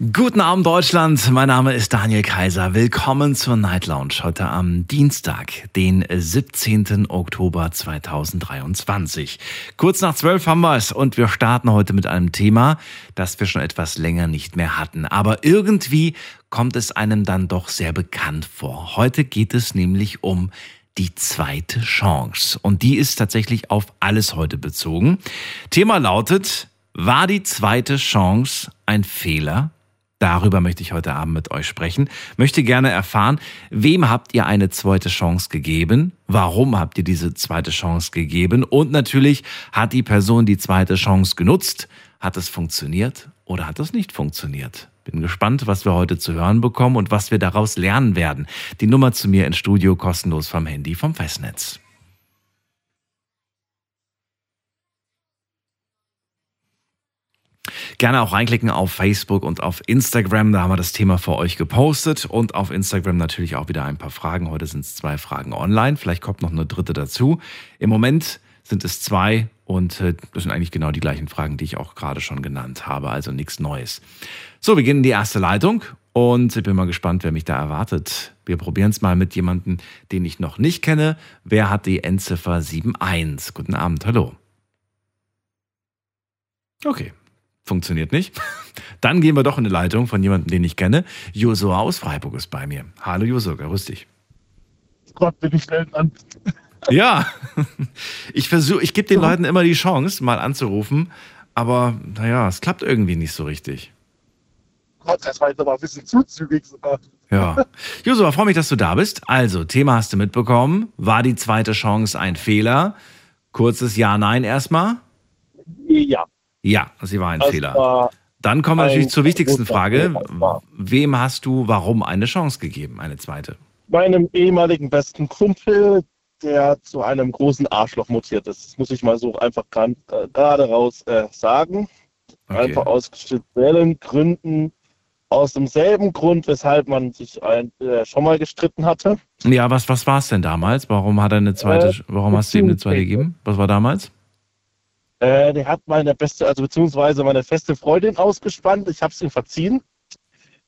Guten Abend Deutschland, mein Name ist Daniel Kaiser. Willkommen zur Night Lounge heute am Dienstag, den 17. Oktober 2023. Kurz nach zwölf haben wir es und wir starten heute mit einem Thema, das wir schon etwas länger nicht mehr hatten. Aber irgendwie kommt es einem dann doch sehr bekannt vor. Heute geht es nämlich um die zweite Chance und die ist tatsächlich auf alles heute bezogen. Thema lautet, war die zweite Chance ein Fehler? Darüber möchte ich heute Abend mit euch sprechen. Möchte gerne erfahren, wem habt ihr eine zweite Chance gegeben? Warum habt ihr diese zweite Chance gegeben? Und natürlich, hat die Person die zweite Chance genutzt? Hat es funktioniert oder hat es nicht funktioniert? Bin gespannt, was wir heute zu hören bekommen und was wir daraus lernen werden. Die Nummer zu mir ins Studio kostenlos vom Handy vom Festnetz. Gerne auch reinklicken auf Facebook und auf Instagram. Da haben wir das Thema für euch gepostet. Und auf Instagram natürlich auch wieder ein paar Fragen. Heute sind es zwei Fragen online. Vielleicht kommt noch eine dritte dazu. Im Moment sind es zwei und äh, das sind eigentlich genau die gleichen Fragen, die ich auch gerade schon genannt habe. Also nichts Neues. So, wir gehen in die erste Leitung und ich bin mal gespannt, wer mich da erwartet. Wir probieren es mal mit jemandem, den ich noch nicht kenne. Wer hat die Endziffer 71? Guten Abend, hallo. Okay, Funktioniert nicht. Dann gehen wir doch in eine Leitung von jemandem, den ich kenne. Josua aus Freiburg ist bei mir. Hallo Josua, grüß dich. Gott, bin ich schnell an. Ja, ich versuche, ich gebe den Leuten immer die Chance, mal anzurufen, aber naja, es klappt irgendwie nicht so richtig. Gott, das war jetzt aber ein bisschen zu zügig. Ja. Josua, freue mich, dass du da bist. Also, Thema hast du mitbekommen. War die zweite Chance ein Fehler? Kurzes Ja, Nein erstmal. Ja. Ja, sie war ein Das Fehler. war Dann kommen wir natürlich zur wichtigsten Frage. Wem hast du warum eine Chance gegeben? Eine zweite. meinem ehemaligen besten Kumpel, der zu einem großen Arschloch mutiert ist. Das muss ich mal so einfach äh, gerade raus äh, sagen. Okay. Einfach aus speziellen Gründen. Aus demselben Grund, weshalb man sich ein, äh, schon mal gestritten hatte. Ja, was, was war es denn damals? Warum hat er eine zweite, Äh, warum hast du ihm eine zweite gegeben? Was war damals? Äh, der hat meine beste, also beziehungsweise meine feste Freundin ausgespannt. Ich habe es ihm verziehen.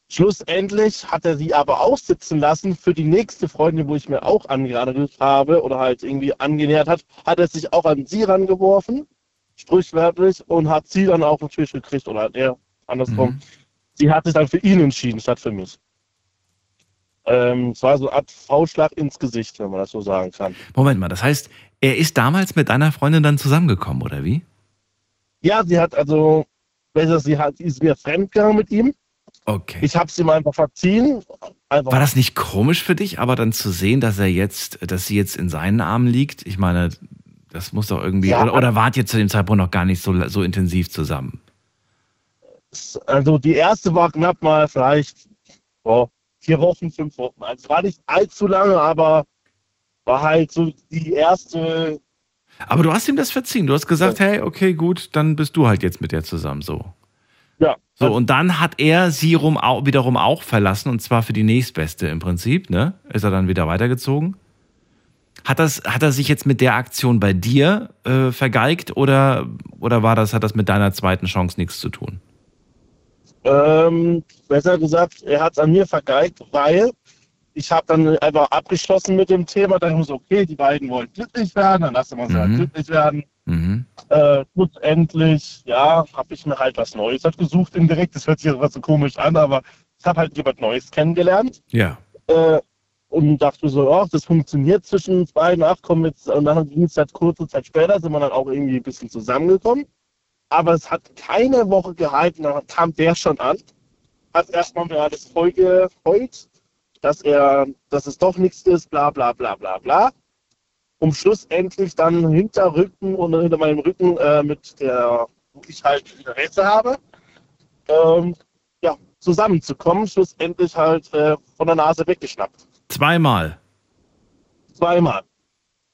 Schlussendlich hat er sie aber aussitzen lassen für die nächste Freundin, wo ich mir auch angeradelt habe oder halt irgendwie angenähert hat, hat er sich auch an sie rangeworfen, sprichwörtlich, und hat sie dann auch natürlich gekriegt oder hat er andersrum. Mhm. Sie hat sich dann für ihn entschieden, statt für mich. Ähm, es war so eine Art Faustschlag ins Gesicht, wenn man das so sagen kann. Moment mal, das heißt, er ist damals mit deiner Freundin dann zusammengekommen, oder wie? Ja, sie hat also, besser, sie hat, sie ist mir fremdgegangen mit ihm. Okay. Ich habe es ihm einfach verziehen. Einfach, War das nicht komisch für dich, aber dann zu sehen, dass er jetzt, dass sie jetzt in seinen Armen liegt? Ich meine, das muss doch irgendwie, Ja. oder, oder wart ihr zu dem Zeitpunkt noch gar nicht so, so intensiv zusammen? also die erste war knapp mal vielleicht oh, vier Wochen, fünf Wochen. Also es war nicht allzu lange, aber war halt so die erste. Aber du hast ihm das verziehen. Du hast gesagt, hey, okay, gut, dann bist du halt jetzt mit der zusammen so. Ja, So, und dann hat er sie rum, wiederum auch verlassen, und zwar für die nächstbeste im Prinzip, ne? Ist er dann wieder weitergezogen? Hat, das, hat er sich jetzt mit der Aktion bei dir äh, vergeigt oder, oder war das, hat das mit deiner zweiten Chance nichts zu tun? ähm, besser gesagt, er hat es an mir vergeigt, weil ich habe dann einfach abgeschlossen mit dem Thema. Dann muss okay, die beiden wollen glücklich werden, dann lassen wir sie halt Mhm. glücklich werden. Mhm. Äh, schlussendlich, ja, habe ich mir halt was Neues halt gesucht indirekt. Das hört sich jetzt was so komisch an, aber ich habe halt jemand Neues kennengelernt. Ja. äh, und dachte so, ach, das funktioniert zwischen uns beiden, ach komm jetzt, und dann ging es halt kurze Zeit später, sind wir dann auch irgendwie ein bisschen zusammengekommen. Aber es hat keine Woche gehalten, dann kam der schon an, hat erstmal mir alles voll geheult, dass er, dass es doch nichts ist, bla bla bla bla bla. Um schlussendlich dann hinter Rücken und hinter meinem Rücken äh, mit der, wo ich halt Interesse habe, ähm, ja, zusammenzukommen, schlussendlich halt äh, von der Nase weggeschnappt. Zweimal. Zweimal.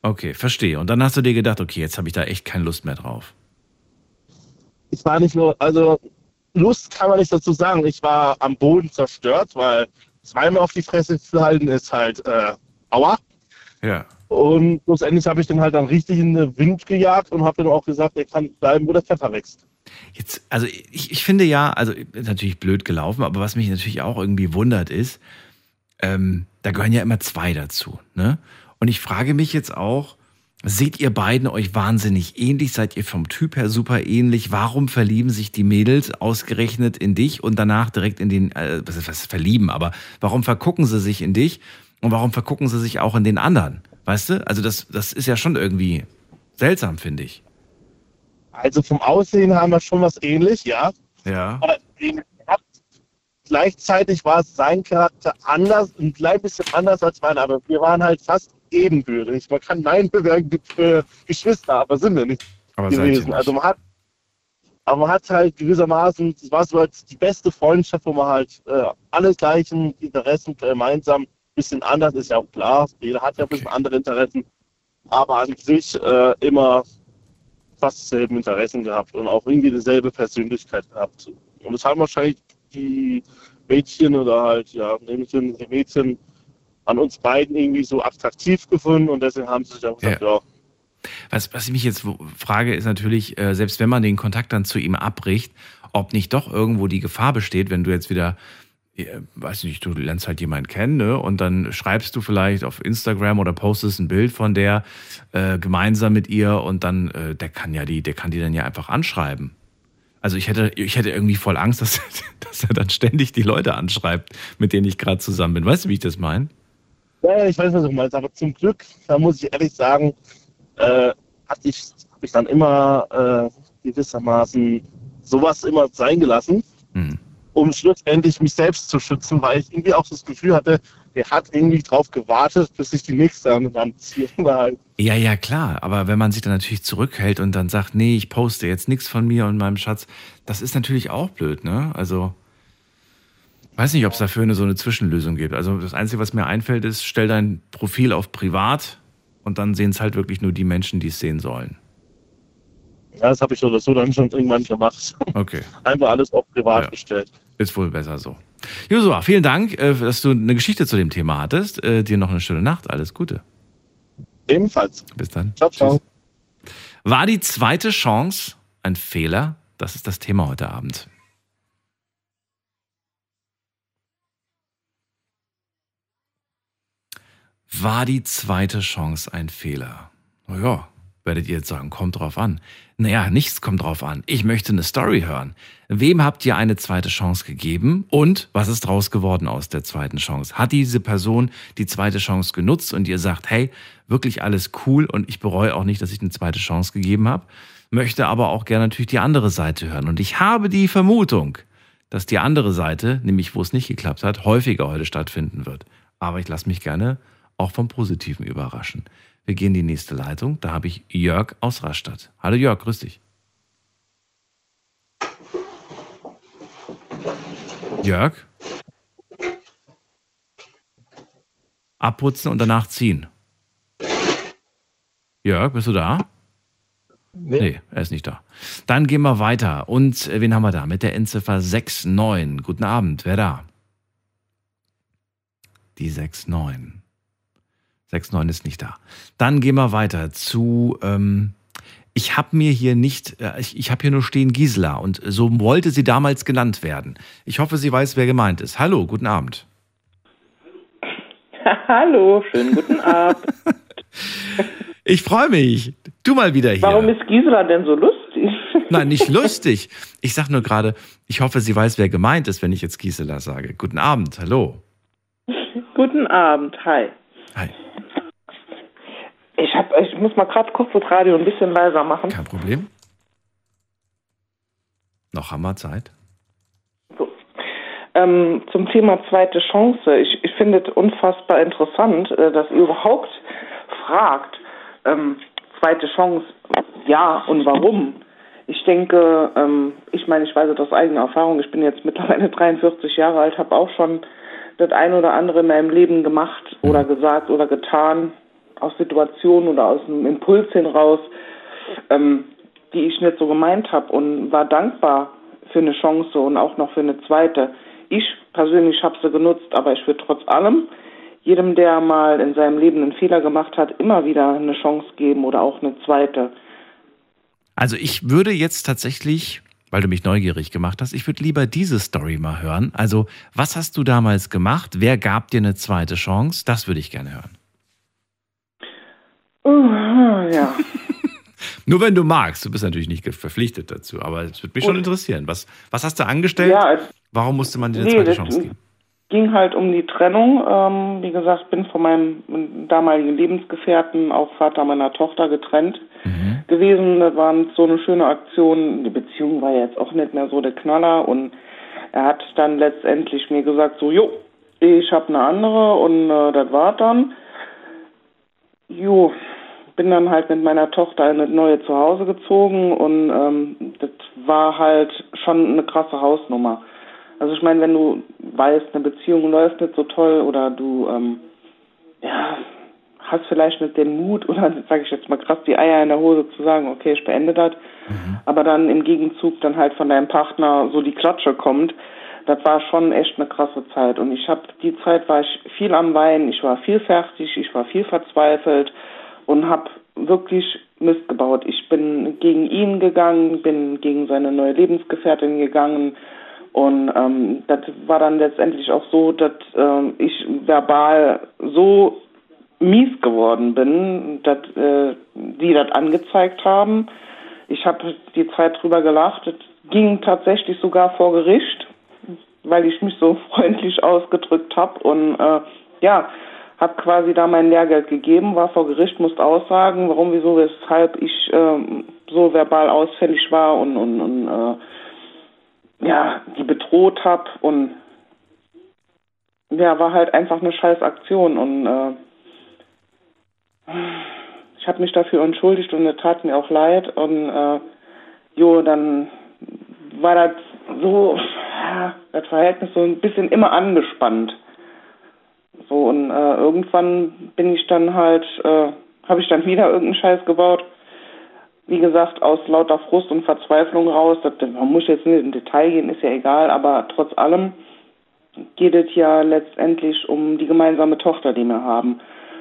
Okay, verstehe. Und dann hast du dir gedacht, okay, jetzt habe ich da echt keine Lust mehr drauf. Ich war nicht nur, also Lust kann man nicht dazu sagen. Ich war am Boden zerstört, weil zweimal auf die Fresse zu halten ist halt äh, aua. Ja. Und schlussendlich habe ich dann halt dann richtig in den Wind gejagt und habe dann auch gesagt, er kann bleiben, wo der Pfeffer wächst. Jetzt, also ich, ich finde ja, also ist natürlich blöd gelaufen, aber was mich natürlich auch irgendwie wundert ist, ähm, da gehören ja immer zwei dazu. Ne? Und ich frage mich jetzt auch, seht ihr beiden euch wahnsinnig ähnlich? Seid ihr vom Typ her super ähnlich? Warum verlieben sich die Mädels ausgerechnet in dich und danach direkt in den, äh, was ist was verlieben, aber warum vergucken sie sich in dich und warum vergucken sie sich auch in den anderen? Weißt du? Also das, das ist ja schon irgendwie seltsam, finde ich. Also vom Aussehen haben wir schon was ähnlich, ja. Ja. Aber gleichzeitig war sein Charakter anders, ein klein bisschen anders als meiner, aber wir waren halt fast ebenbürtig. Man kann Nein bewerben für Geschwister, aber sind wir nicht Aber gewesen. nicht. Also man hat, aber man hat halt gewissermaßen, das war so als die beste Freundschaft, wo man halt äh, alle gleichen Interessen gemeinsam, ein bisschen anders ist ja auch klar, jeder hat ja ein bisschen Okay. andere Interessen, aber an sich äh, immer fast dieselben Interessen gehabt und auch irgendwie dieselbe Persönlichkeit gehabt. Und das haben wahrscheinlich die Mädchen oder halt, ja, Mädchen, die Mädchen an uns beiden irgendwie so attraktiv gefunden und deswegen haben sie sich auch gesagt, ja, Was, was ich mich jetzt frage, ist natürlich, äh, selbst wenn man den Kontakt dann zu ihm abbricht, ob nicht doch irgendwo die Gefahr besteht, wenn du jetzt wieder, äh, weiß nicht, du lernst halt jemanden kennen, ne? Und dann schreibst du vielleicht auf Instagram oder postest ein Bild von der äh, gemeinsam mit ihr und dann, äh, der kann ja die, der kann die dann ja einfach anschreiben. Also ich hätte, ich hätte irgendwie voll Angst, dass, dass er dann ständig die Leute anschreibt, mit denen ich gerade zusammen bin. Weißt du, wie ich das meine? Ja, ja, ich weiß, was du meinst, aber zum Glück, da muss ich ehrlich sagen, äh, hatte ich, hab ich dann immer äh, gewissermaßen sowas immer sein gelassen, Hm. um schlussendlich mich selbst zu schützen, weil ich irgendwie auch das Gefühl hatte, der hat irgendwie drauf gewartet, bis ich die nächste Anziehung war. Ja, ja, klar. Aber wenn man sich dann natürlich zurückhält und dann sagt, nee, ich poste jetzt nichts von mir und meinem Schatz, das ist natürlich auch blöd, ne? Also, weiß nicht, ob es dafür eine, so eine Zwischenlösung gibt. Also, das Einzige, was mir einfällt, ist, stell dein Profil auf privat und dann sehen es halt wirklich nur die Menschen, die es sehen sollen. Ja, das habe ich so oder so dann schon irgendwann gemacht. Okay, Einfach alles auf privat Ja. gestellt. ist wohl besser so. Josua, vielen Dank, äh, dass du eine Geschichte zu dem Thema hattest. Äh, Dir noch eine schöne Nacht. Alles Gute. Ebenfalls. Bis dann. Ciao, ciao. War die zweite Chance ein Fehler? Das ist das Thema heute Abend. War die zweite Chance ein Fehler? Naja, werdet ihr jetzt sagen, kommt drauf an. Naja, nichts kommt drauf an. Ich möchte eine Story hören. Wem habt ihr eine zweite Chance gegeben und was ist draus geworden aus der zweiten Chance? Hat diese Person die zweite Chance genutzt und ihr sagt, hey, wirklich alles cool und ich bereue auch nicht, dass ich eine zweite Chance gegeben habe, möchte aber auch gerne natürlich die andere Seite hören. Und ich habe die Vermutung, dass die andere Seite, nämlich wo es nicht geklappt hat, häufiger heute stattfinden wird. Aber ich lasse mich gerne auch vom Positiven überraschen. Wir gehen in die nächste Leitung. Da habe ich Jörg aus Rastatt. Hallo Jörg, grüß dich. Jörg? Abputzen und danach ziehen. Jörg, bist du da? Nee, er ist nicht da. Dann gehen wir weiter. Und äh, wen haben wir da? Mit der Endziffer 69. Guten Abend, wer da? Die 69. 69 ist nicht da. Dann gehen wir weiter zu. Ähm, ich habe mir hier nicht, äh, ich, ich habe hier nur stehen Gisela und so wollte sie damals genannt werden. Ich hoffe, sie weiß, wer gemeint ist. Hallo, guten Abend. Hallo, schönen guten Abend. Ich freue mich. Du mal wieder hier. Warum ist Gisela denn so lustig? Nein, nicht lustig. Ich sag nur gerade, ich hoffe, sie weiß, wer gemeint ist, wenn ich jetzt Gisela sage. Guten Abend, hallo. guten Abend, hi. Hi, Ich, hab, ich muss mal gerade kurz das Radio ein bisschen leiser machen. kein Problem. Noch haben wir Zeit. So. Ähm, zum Thema zweite Chance. Ich, ich finde es unfassbar interessant, äh, dass ihr überhaupt fragt, ähm, zweite Chance, ja und warum. Ich denke, ähm, ich meine, ich weiß es aus eigener Erfahrung, ich bin jetzt mittlerweile 43 Jahre alt, habe auch schon das ein oder andere in meinem Leben gemacht oder gesagt oder getan, aus Situationen oder aus einem Impuls heraus, ähm, die ich nicht so gemeint habe und war dankbar für eine Chance und auch noch für eine zweite. Ich persönlich habe sie genutzt, aber ich würde trotz allem jedem, der mal in seinem Leben einen Fehler gemacht hat, immer wieder eine Chance geben oder auch eine zweite. Also ich würde jetzt tatsächlich, weil du mich neugierig gemacht hast, ich würde lieber diese Story mal hören. Also was hast du damals gemacht? Wer gab dir eine zweite Chance? Das würde ich gerne hören. Uh, ja. Nur wenn du magst. Du bist natürlich nicht verpflichtet dazu, aber es würde mich Gut. schon interessieren. Was, was hast du angestellt? Ja, Warum musste man dir eine nee, zweite Chance geben? ging halt um die Trennung. Ähm, wie gesagt, bin von meinem damaligen Lebensgefährten, auch Vater meiner Tochter, getrennt mhm. gewesen. Das war so eine schöne Aktion. Die Beziehung war jetzt auch nicht mehr so der Knaller und er hat dann letztendlich mir gesagt, so, jo, ich habe eine andere und äh, das war dann. Jo, bin dann halt mit meiner Tochter in das neue Zuhause gezogen und ähm, das war halt schon eine krasse Hausnummer. Also ich meine, wenn du weißt, eine Beziehung läuft nicht so toll oder du ähm, ja, hast vielleicht nicht den Mut oder sage ich jetzt mal krass die Eier in der Hose zu sagen, okay, ich beende das, mhm. aber dann im Gegenzug dann halt von deinem Partner so die Klatsche kommt, das war schon echt eine krasse Zeit und ich habe die Zeit war ich viel am Weinen, ich war viel fertig, ich war viel verzweifelt und habe wirklich Mist gebaut. Ich bin gegen ihn gegangen, bin gegen seine neue Lebensgefährtin gegangen, und ähm, das war dann letztendlich auch so, dass ähm, ich verbal so mies geworden bin, dass äh, die das angezeigt haben. Ich habe die Zeit drüber gelacht. Es ging tatsächlich sogar vor Gericht, weil ich mich so freundlich ausgedrückt habe und äh, ja, habe quasi da mein Lehrgeld gegeben, war vor Gericht, musste aussagen, warum, wieso, weshalb ich äh, so verbal ausfällig war und, und, und äh, ja, die bedroht habe und ja, war halt einfach eine scheiß Aktion und äh, ich habe mich dafür entschuldigt und es tat mir auch leid und äh, jo, dann war das so, ja, das Verhältnis so ein bisschen immer angespannt. So und äh, irgendwann bin ich dann halt, äh, habe ich dann wieder irgendeinen Scheiß gebaut wie gesagt, aus lauter Frust und Verzweiflung raus, das, man muss jetzt nicht in Detail gehen, ist ja egal, aber trotz allem geht es ja letztendlich um die gemeinsame Tochter, die wir haben.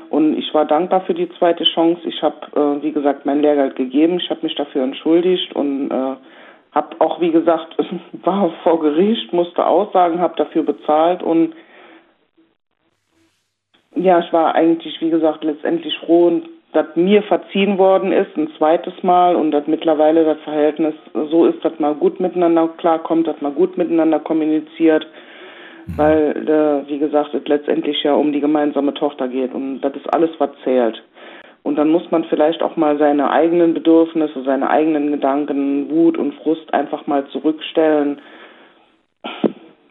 Und ich war dankbar für die zweite Chance. Ich habe, äh, wie gesagt, mein Lehrgeld gegeben. Ich habe mich dafür entschuldigt und äh, habe auch, wie gesagt, war vor Gericht, musste aussagen, habe dafür bezahlt und ja, ich war eigentlich, wie gesagt, letztendlich froh, dass mir verziehen worden ist, ein zweites Mal und dass mittlerweile das Verhältnis so ist, dass man gut miteinander klarkommt, dass man gut miteinander kommuniziert, mhm. weil, äh, wie gesagt, es letztendlich ja um die gemeinsame Tochter geht und das ist alles, was zählt. Und dann muss man vielleicht auch mal seine eigenen Bedürfnisse, seine eigenen Gedanken, Wut und Frust einfach mal zurückstellen.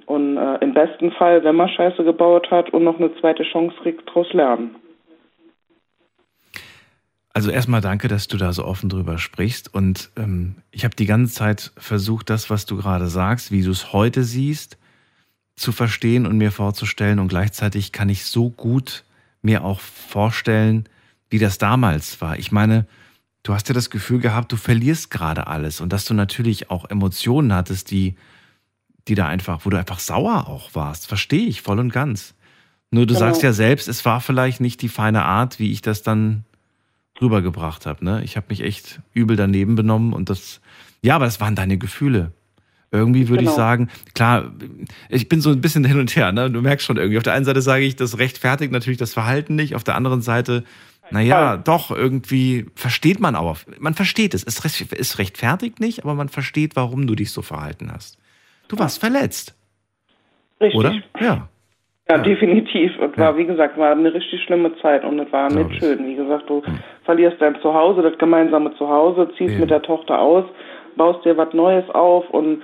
Und äh, im besten Fall, wenn man Scheiße gebaut hat und noch eine zweite Chance kriegt, daraus lernen. Also erstmal danke, dass du da so offen drüber sprichst. Und ähm, ich habe die ganze Zeit versucht, das, was du gerade sagst, wie du es heute siehst, zu verstehen und mir vorzustellen. Und gleichzeitig kann ich so gut mir auch vorstellen, wie das damals war. Ich meine, du hast ja das Gefühl gehabt, du verlierst gerade alles und dass du natürlich auch Emotionen hattest, die, die da einfach, wo du einfach sauer auch warst. Verstehe ich voll und ganz. Nur du genau. sagst ja selbst, es war vielleicht nicht die feine Art, wie ich das dann rübergebracht habe. Ne? Ich habe mich echt übel daneben benommen und das, ja, aber das waren deine Gefühle. Irgendwie würde genau. ich sagen, klar, ich bin so ein bisschen hin und her, ne? Du merkst schon irgendwie. Auf der einen Seite sage ich, das rechtfertigt natürlich das Verhalten nicht. Auf der anderen Seite, naja, doch, irgendwie versteht man auch. Man versteht es. Es ist rechtfertigt nicht, aber man versteht, warum du dich so verhalten hast. Du warst verletzt. Richtig. Oder? Ja. Ja, definitiv. Und war, wie gesagt, war eine richtig schlimme Zeit und es war Glaube nicht schön. Wie gesagt, du hm. verlierst dein Zuhause, das gemeinsame Zuhause, ziehst ja. mit der Tochter aus, baust dir was Neues auf und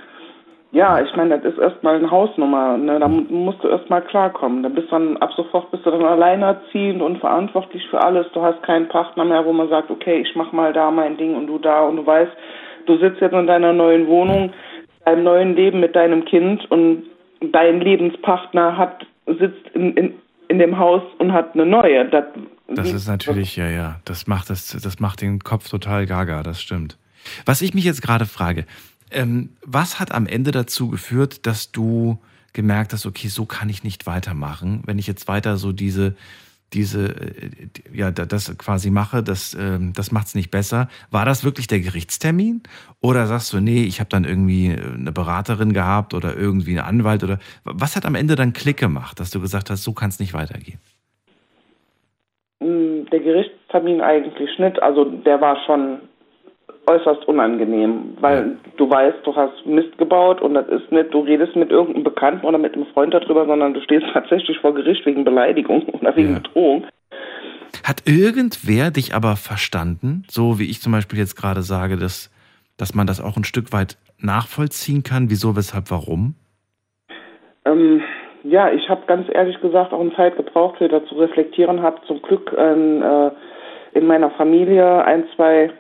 ja, ich meine, das ist erstmal eine Hausnummer. Ne? Da musst du erstmal klarkommen. Da bist dann, ab sofort bist du dann alleinerziehend und verantwortlich für alles. Du hast keinen Partner mehr, wo man sagt, okay, ich mach mal da mein Ding und du da und du weißt, du sitzt jetzt in deiner neuen Wohnung, deinem neuen Leben mit deinem Kind und dein Lebenspartner hat sitzt in, in, in dem Haus und hat eine neue. Das, das ist natürlich, ja, ja, das macht, das, das macht den Kopf total gaga, das stimmt. Was ich mich jetzt gerade frage, Ähm, was hat am Ende dazu geführt, dass du gemerkt hast, okay, so kann ich nicht weitermachen. Wenn ich jetzt weiter so diese, diese, äh, ja, das quasi mache, das, ähm, das macht es nicht besser. War das wirklich der Gerichtstermin? Oder sagst du, nee, ich habe dann irgendwie eine Beraterin gehabt oder irgendwie einen Anwalt oder was hat am Ende dann Klick gemacht, dass du gesagt hast, so kann es nicht weitergehen? Mm, der Gerichtstermin eigentlich nicht. Also der war schon äußerst unangenehm, weil du weißt, du hast Mist gebaut und das ist nicht, du redest mit irgendeinem Bekannten oder mit einem Freund darüber, sondern du stehst tatsächlich vor Gericht wegen Beleidigung oder wegen ja. Bedrohung. Hat irgendwer dich aber verstanden, so wie ich zum Beispiel jetzt gerade sage, dass, dass man das auch ein Stück weit nachvollziehen kann? Wieso, weshalb, warum? Ähm, ja, ich habe ganz ehrlich gesagt auch eine Zeit gebraucht, wieder zu reflektieren, habe zum Glück äh, in meiner Familie ein, zwei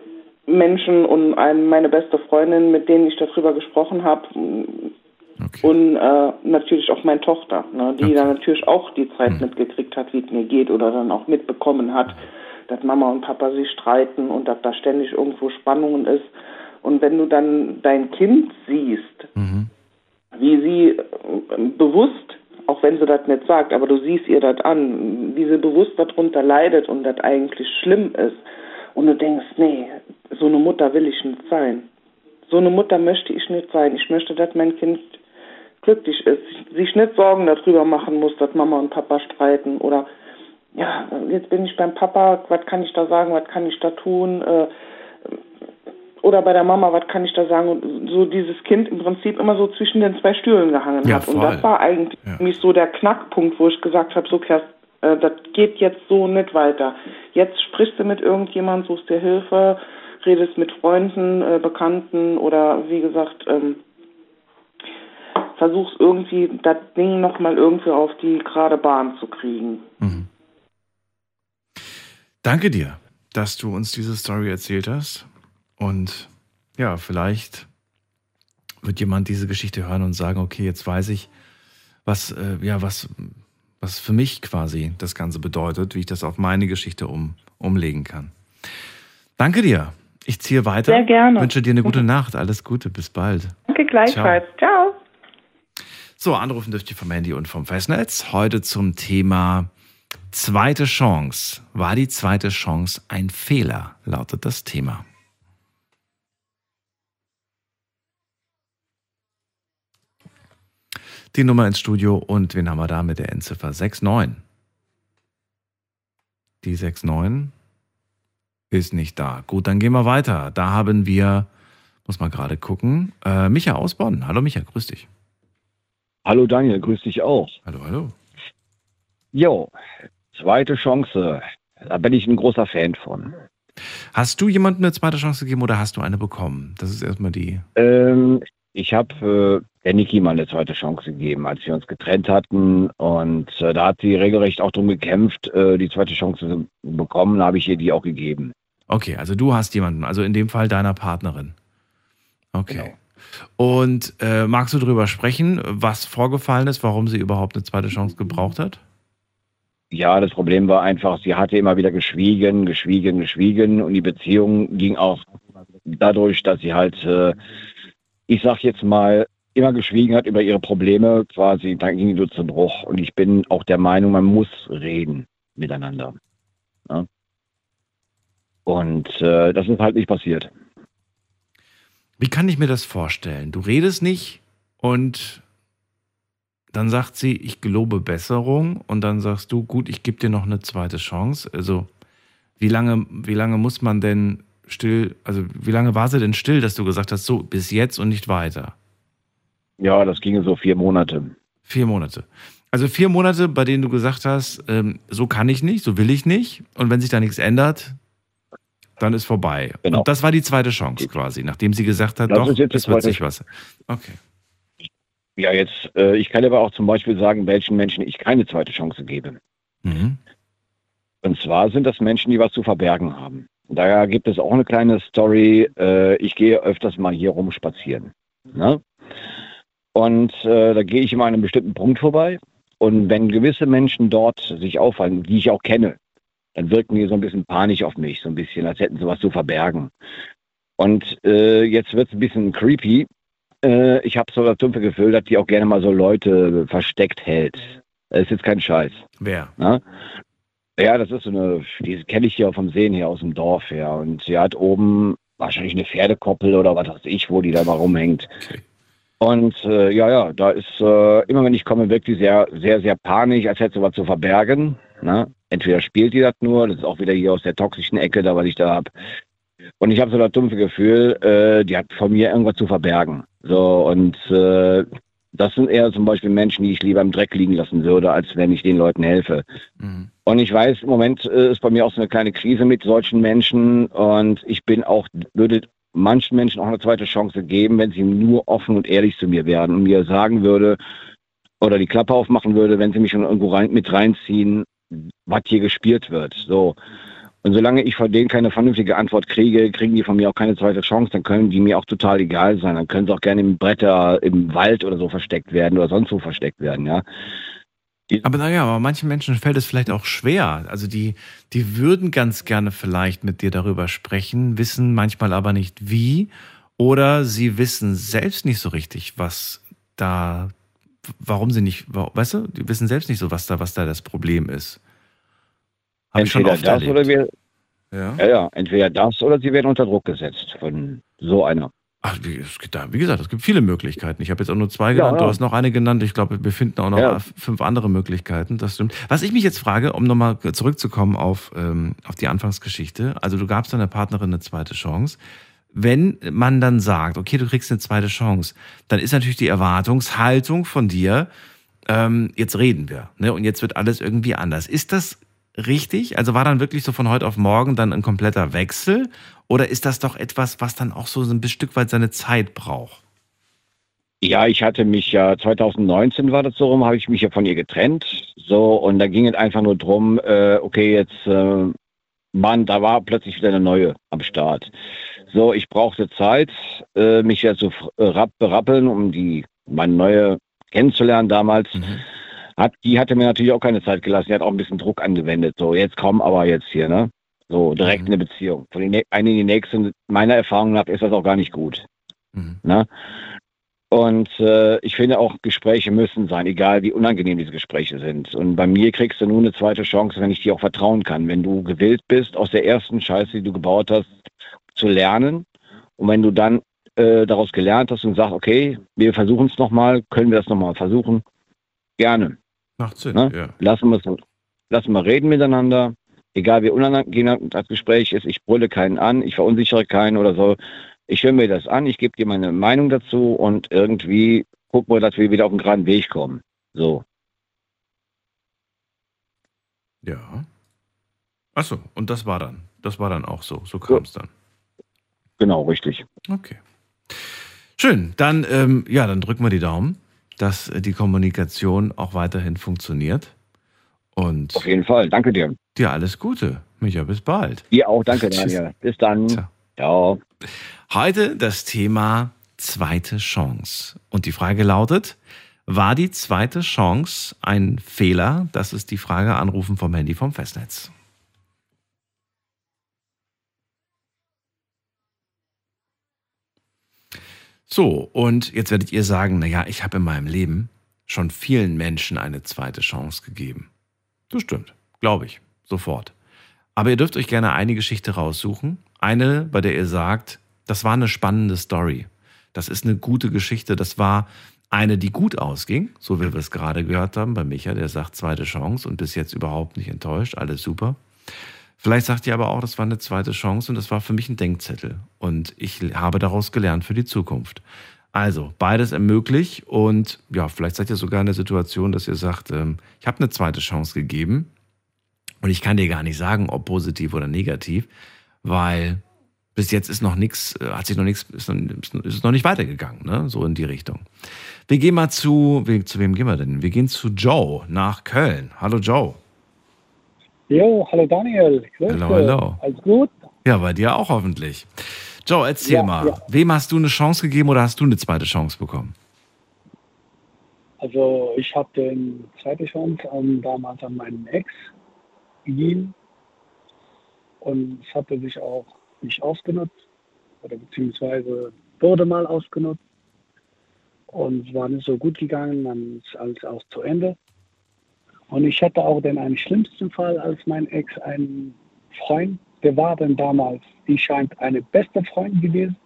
Menschen und ein, meine beste Freundin, mit denen ich darüber gesprochen habe. Okay. Und äh, natürlich auch meine Tochter, ne, die okay. dann natürlich auch die Zeit mhm. mitgekriegt hat, wie es mir geht oder dann auch mitbekommen hat, dass Mama und Papa sich streiten und dass da ständig irgendwo Spannungen ist. Und wenn du dann dein Kind siehst, mhm. wie sie äh, bewusst, auch wenn sie das nicht sagt, aber du siehst ihr das an, wie sie bewusst darunter leidet und das eigentlich schlimm ist, und du denkst, nee, so eine Mutter will ich nicht sein. So eine Mutter möchte ich nicht sein. Ich möchte, dass mein Kind glücklich ist, sich nicht Sorgen darüber machen muss, dass Mama und Papa streiten oder ja, jetzt bin ich beim Papa, was kann ich da sagen, was kann ich da tun? Äh, oder bei der Mama, was kann ich da sagen? Und so dieses Kind im Prinzip immer so zwischen den zwei Stühlen gehangen ja, hat. Voll. Und das war eigentlich ja. so der Knackpunkt, wo ich gesagt habe, so Kerst, äh, das geht jetzt so nicht weiter. Jetzt sprichst du mit irgendjemandem, suchst dir Hilfe, redest mit Freunden, äh, Bekannten oder wie gesagt, ähm, versuchst irgendwie das Ding nochmal irgendwie auf die gerade Bahn zu kriegen. Mhm. Danke dir, dass du uns diese Story erzählt hast. Und ja, vielleicht wird jemand diese Geschichte hören und sagen, okay, jetzt weiß ich, was, äh, ja, was, was für mich quasi das Ganze bedeutet, wie ich das auf meine Geschichte um, umlegen kann. Danke dir. Ich ziehe weiter. Sehr gerne. Wünsche dir eine gute Nacht. Alles Gute. Bis bald. Danke gleichfalls. Ciao. Ciao. So, anrufen dürft ihr vom Handy und vom Festnetz. Heute zum Thema zweite Chance. War die zweite Chance ein Fehler? Lautet das Thema. Die Nummer ins Studio und wen haben wir da mit der Endziffer 69? Die 69 ist nicht da. Gut, dann gehen wir weiter. Da haben wir, muss man gerade gucken, äh, Micha aus Bonn. Hallo Micha, grüß dich. Hallo Daniel, grüß dich auch. Hallo, hallo. Jo, zweite Chance. Da bin ich ein großer Fan von. Hast du jemandem eine zweite Chance gegeben oder hast du eine bekommen? Das ist erstmal die. Ähm, ich habe äh, der Niki mal eine zweite Chance gegeben, als wir uns getrennt hatten. Und äh, da hat sie regelrecht auch darum gekämpft, äh, die zweite Chance zu bekommen. Da habe ich ihr die auch gegeben. Okay, also du hast jemanden, also in dem Fall deiner Partnerin. Okay. Genau. Und äh, magst du darüber sprechen, was vorgefallen ist, warum sie überhaupt eine zweite Chance gebraucht hat? Ja, das Problem war einfach, sie hatte immer wieder geschwiegen, geschwiegen, geschwiegen und die Beziehung ging auch dadurch, dass sie halt äh, ich sag jetzt mal, immer geschwiegen hat über ihre Probleme, quasi, dann ging so zu Bruch. Und ich bin auch der Meinung, man muss reden miteinander. Ja? Und äh, das ist halt nicht passiert. Wie kann ich mir das vorstellen? Du redest nicht und dann sagt sie, ich gelobe Besserung und dann sagst du, gut, ich gebe dir noch eine zweite Chance. Also wie lange, wie lange muss man denn still, also wie lange war sie denn still, dass du gesagt hast, so bis jetzt und nicht weiter? Ja, das ging so vier Monate. Vier Monate. Also vier Monate, bei denen du gesagt hast, ähm, so kann ich nicht, so will ich nicht. Und wenn sich da nichts ändert, dann ist vorbei. Genau. Und das war die zweite Chance quasi, nachdem sie gesagt hat, das doch, es wird sich was. Okay. Ja, jetzt, äh, ich kann aber auch zum Beispiel sagen, welchen Menschen ich keine zweite Chance gebe. Mhm. Und zwar sind das Menschen, die was zu verbergen haben. Da gibt es auch eine kleine Story. Äh, ich gehe öfters mal hier rum spazieren. Ne? Und äh, da gehe ich immer an einem bestimmten Punkt vorbei. Und wenn gewisse Menschen dort sich auffallen, die ich auch kenne, dann wirken die so ein bisschen panisch auf mich, so ein bisschen, als hätten sie was zu verbergen. Und äh, jetzt wird es ein bisschen creepy. äh, ich habe so das dumpfe Gefühl, dass die auch gerne mal so Leute versteckt hält. Das ist jetzt kein Scheiß. Wer? Na? Ja, das ist so eine, die kenne ich hier vom Sehen hier aus dem Dorf her. Und sie hat oben wahrscheinlich eine Pferdekoppel oder was weiß ich, wo die da mal rumhängt. Okay. Und äh, ja, ja, da ist äh, immer, wenn ich komme, wirklich sehr, sehr, sehr panisch, als hätte sie was zu verbergen. Ne? Entweder spielt die das nur, das ist auch wieder hier aus der toxischen Ecke, da was ich da habe. Und ich habe so das dumpfe Gefühl, äh, die hat von mir irgendwas zu verbergen. So, und äh, das sind eher zum Beispiel Menschen, die ich lieber im Dreck liegen lassen würde, als wenn ich den Leuten helfe. Mhm. Und ich weiß, im Moment äh, ist bei mir auch so eine kleine Krise mit solchen Menschen und ich bin auch, würde manchen Menschen auch eine zweite Chance geben, wenn sie nur offen und ehrlich zu mir wären und mir sagen würde oder die Klappe aufmachen würde, wenn sie mich schon irgendwo rein, mit reinziehen, was hier gespielt wird. So. Und solange ich von denen keine vernünftige Antwort kriege, kriegen die von mir auch keine zweite Chance, dann können die mir auch total egal sein. Dann können sie auch gerne im Bretter, im Wald oder so versteckt werden oder sonst wo versteckt werden, ja. Aber naja, aber manchen Menschen fällt es vielleicht auch schwer. Also die, die würden ganz gerne vielleicht mit dir darüber sprechen, wissen manchmal aber nicht wie. Oder sie wissen selbst nicht so richtig, was da, warum sie nicht, weißt du, die wissen selbst nicht so, was da, was da das Problem ist. Hab entweder das erlebt. oder wir. Ja. ja, ja, entweder das oder sie werden unter Druck gesetzt von so einer. Ach, wie gesagt, es gibt viele Möglichkeiten. Ich habe jetzt auch nur zwei genannt, ja, ja. du hast noch eine genannt. Ich glaube, wir finden auch noch ja. fünf andere Möglichkeiten. Das stimmt. Was ich mich jetzt frage, um nochmal zurückzukommen auf, ähm, auf die Anfangsgeschichte. Also du gabst deiner Partnerin eine zweite Chance. Wenn man dann sagt, okay, du kriegst eine zweite Chance, dann ist natürlich die Erwartungshaltung von dir, ähm, jetzt reden wir. Ne? Und jetzt wird alles irgendwie anders. Ist das richtig? Also war dann wirklich so von heute auf morgen dann ein kompletter Wechsel? Oder ist das doch etwas, was dann auch so ein Stück weit seine Zeit braucht? Ja, ich hatte mich ja 2019 war das so rum, habe ich mich ja von ihr getrennt. So, und da ging es einfach nur drum, äh, okay, jetzt, äh, Mann, da war plötzlich wieder eine neue am Start. So, ich brauchte Zeit, äh, mich ja zu äh, berappeln, um die meine neue kennenzulernen damals. Mhm. Hat, die hatte mir natürlich auch keine Zeit gelassen. Die hat auch ein bisschen Druck angewendet. So, jetzt komm aber jetzt hier, ne? So, direkt mhm. eine Beziehung. Von den eine in die nächste, meiner Erfahrung nach, ist das auch gar nicht gut. Mhm. Ne? Und äh, ich finde auch, Gespräche müssen sein, egal wie unangenehm diese Gespräche sind. Und bei mir kriegst du nur eine zweite Chance, wenn ich dir auch vertrauen kann. Wenn du gewillt bist, aus der ersten Scheiße, die du gebaut hast, zu lernen. Und wenn du dann äh, daraus gelernt hast und sagst, okay, wir versuchen es nochmal, können wir das nochmal versuchen, gerne. Macht Sinn, ne? ja. Lassen wir lassen wir reden miteinander. Egal wie unangenehm das Gespräch ist, ich brülle keinen an, ich verunsichere keinen oder so. Ich höre mir das an, ich gebe dir meine Meinung dazu und irgendwie gucken wir, dass wir wieder auf den geraden Weg kommen. So. Ja. Achso, und das war dann. Das war dann auch so. So kam es dann. Genau, richtig. Okay. Schön. Dann, ähm, ja, dann drücken wir die Daumen dass die Kommunikation auch weiterhin funktioniert. Und Auf jeden Fall. Danke dir. Dir alles Gute. Micha, bis bald. Dir auch. Danke, Daniel. Bis dann. Ciao. Ciao. Heute das Thema zweite Chance. Und die Frage lautet, war die zweite Chance ein Fehler? Das ist die Frage. Anrufen vom Handy vom Festnetz. So, und jetzt werdet ihr sagen, naja, ich habe in meinem Leben schon vielen Menschen eine zweite Chance gegeben. Das stimmt, glaube ich, sofort. Aber ihr dürft euch gerne eine Geschichte raussuchen. Eine, bei der ihr sagt, das war eine spannende Story. Das ist eine gute Geschichte. Das war eine, die gut ausging, so wie wir es gerade gehört haben bei Micha, der sagt zweite Chance und bis jetzt überhaupt nicht enttäuscht, alles super. Vielleicht sagt ihr aber auch, das war eine zweite Chance und das war für mich ein Denkzettel. Und ich habe daraus gelernt für die Zukunft. Also, beides ermöglicht und ja, vielleicht seid ihr sogar in der Situation, dass ihr sagt, ähm, ich habe eine zweite Chance gegeben und ich kann dir gar nicht sagen, ob positiv oder negativ, weil bis jetzt ist noch nichts, äh, hat sich noch nichts, ist, ist noch nicht weitergegangen, ne? so in die Richtung. Wir gehen mal zu, zu wem gehen wir denn? Wir gehen zu Joe nach Köln. Hallo Joe. Jo, hallo Daniel. Grüße. Hallo, hallo. Alles gut? Ja, bei dir auch hoffentlich. Joe, erzähl ja, mal, ja. wem hast du eine Chance gegeben oder hast du eine zweite Chance bekommen? Also ich habe eine zweite Chance um, damals an meinen Ex gegeben und es hatte sich auch nicht ausgenutzt oder beziehungsweise wurde mal ausgenutzt. und es war nicht so gut gegangen, dann ist alles auch zu Ende. Und ich hatte auch den einen schlimmsten Fall, als mein Ex ein Freund, der war dann damals, die scheint eine beste Freund gewesen.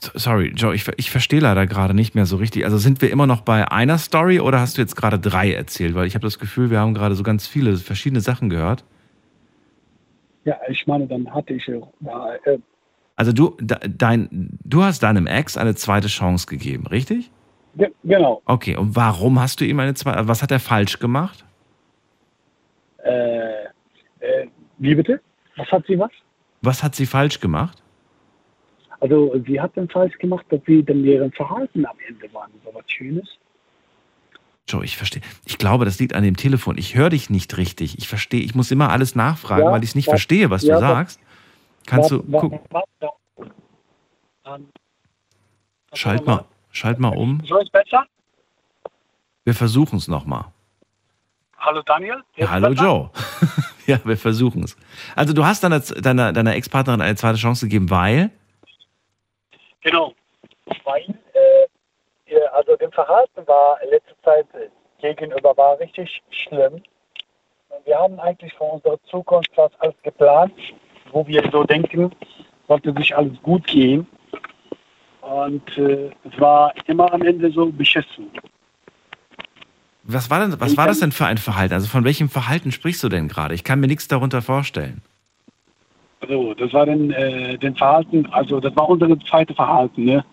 Sorry, Joe, ich, ich verstehe leider gerade nicht mehr so richtig. Also sind wir immer noch bei einer Story oder hast du jetzt gerade drei erzählt? Weil ich habe das Gefühl, wir haben gerade so ganz viele verschiedene Sachen gehört. Ja, ich meine, dann hatte ich äh, also du, dein, du hast deinem Ex eine zweite Chance gegeben, richtig? Ja, genau. Okay, und warum hast du ihm eine zweite, was hat er falsch gemacht? Äh, äh, wie bitte? Was hat sie was? Was hat sie falsch gemacht? Also sie hat dann falsch gemacht, dass sie dann deren Verhalten am Ende waren. So was Schönes. Joe, ich verstehe. Ich glaube, das liegt an dem Telefon. Ich höre dich nicht richtig. Ich verstehe, ich muss immer alles nachfragen, ja, weil ich es nicht was, verstehe, was ja, du sagst. Kannst du gucken? Schalt mal, schalt mal um. So ist besser? Wir versuchen es nochmal. Hallo Daniel? Ja, hallo besser? Joe. ja, wir versuchen es. Also du hast deiner, deiner, deiner Ex-Partnerin eine zweite Chance gegeben, weil? Genau. Weil, äh, also dem Verhalten war in letzter Zeit gegenüber war richtig schlimm. Wir haben eigentlich für unsere Zukunft was alles geplant wo wir so denken, sollte sich alles gut gehen. Und äh, es war immer am Ende so beschissen. Was war, denn, was war das denn für ein Verhalten? Also von welchem Verhalten sprichst du denn gerade? Ich kann mir nichts darunter vorstellen. Also, das war dann äh, den Verhalten, also das war unser zweites Verhalten, ne?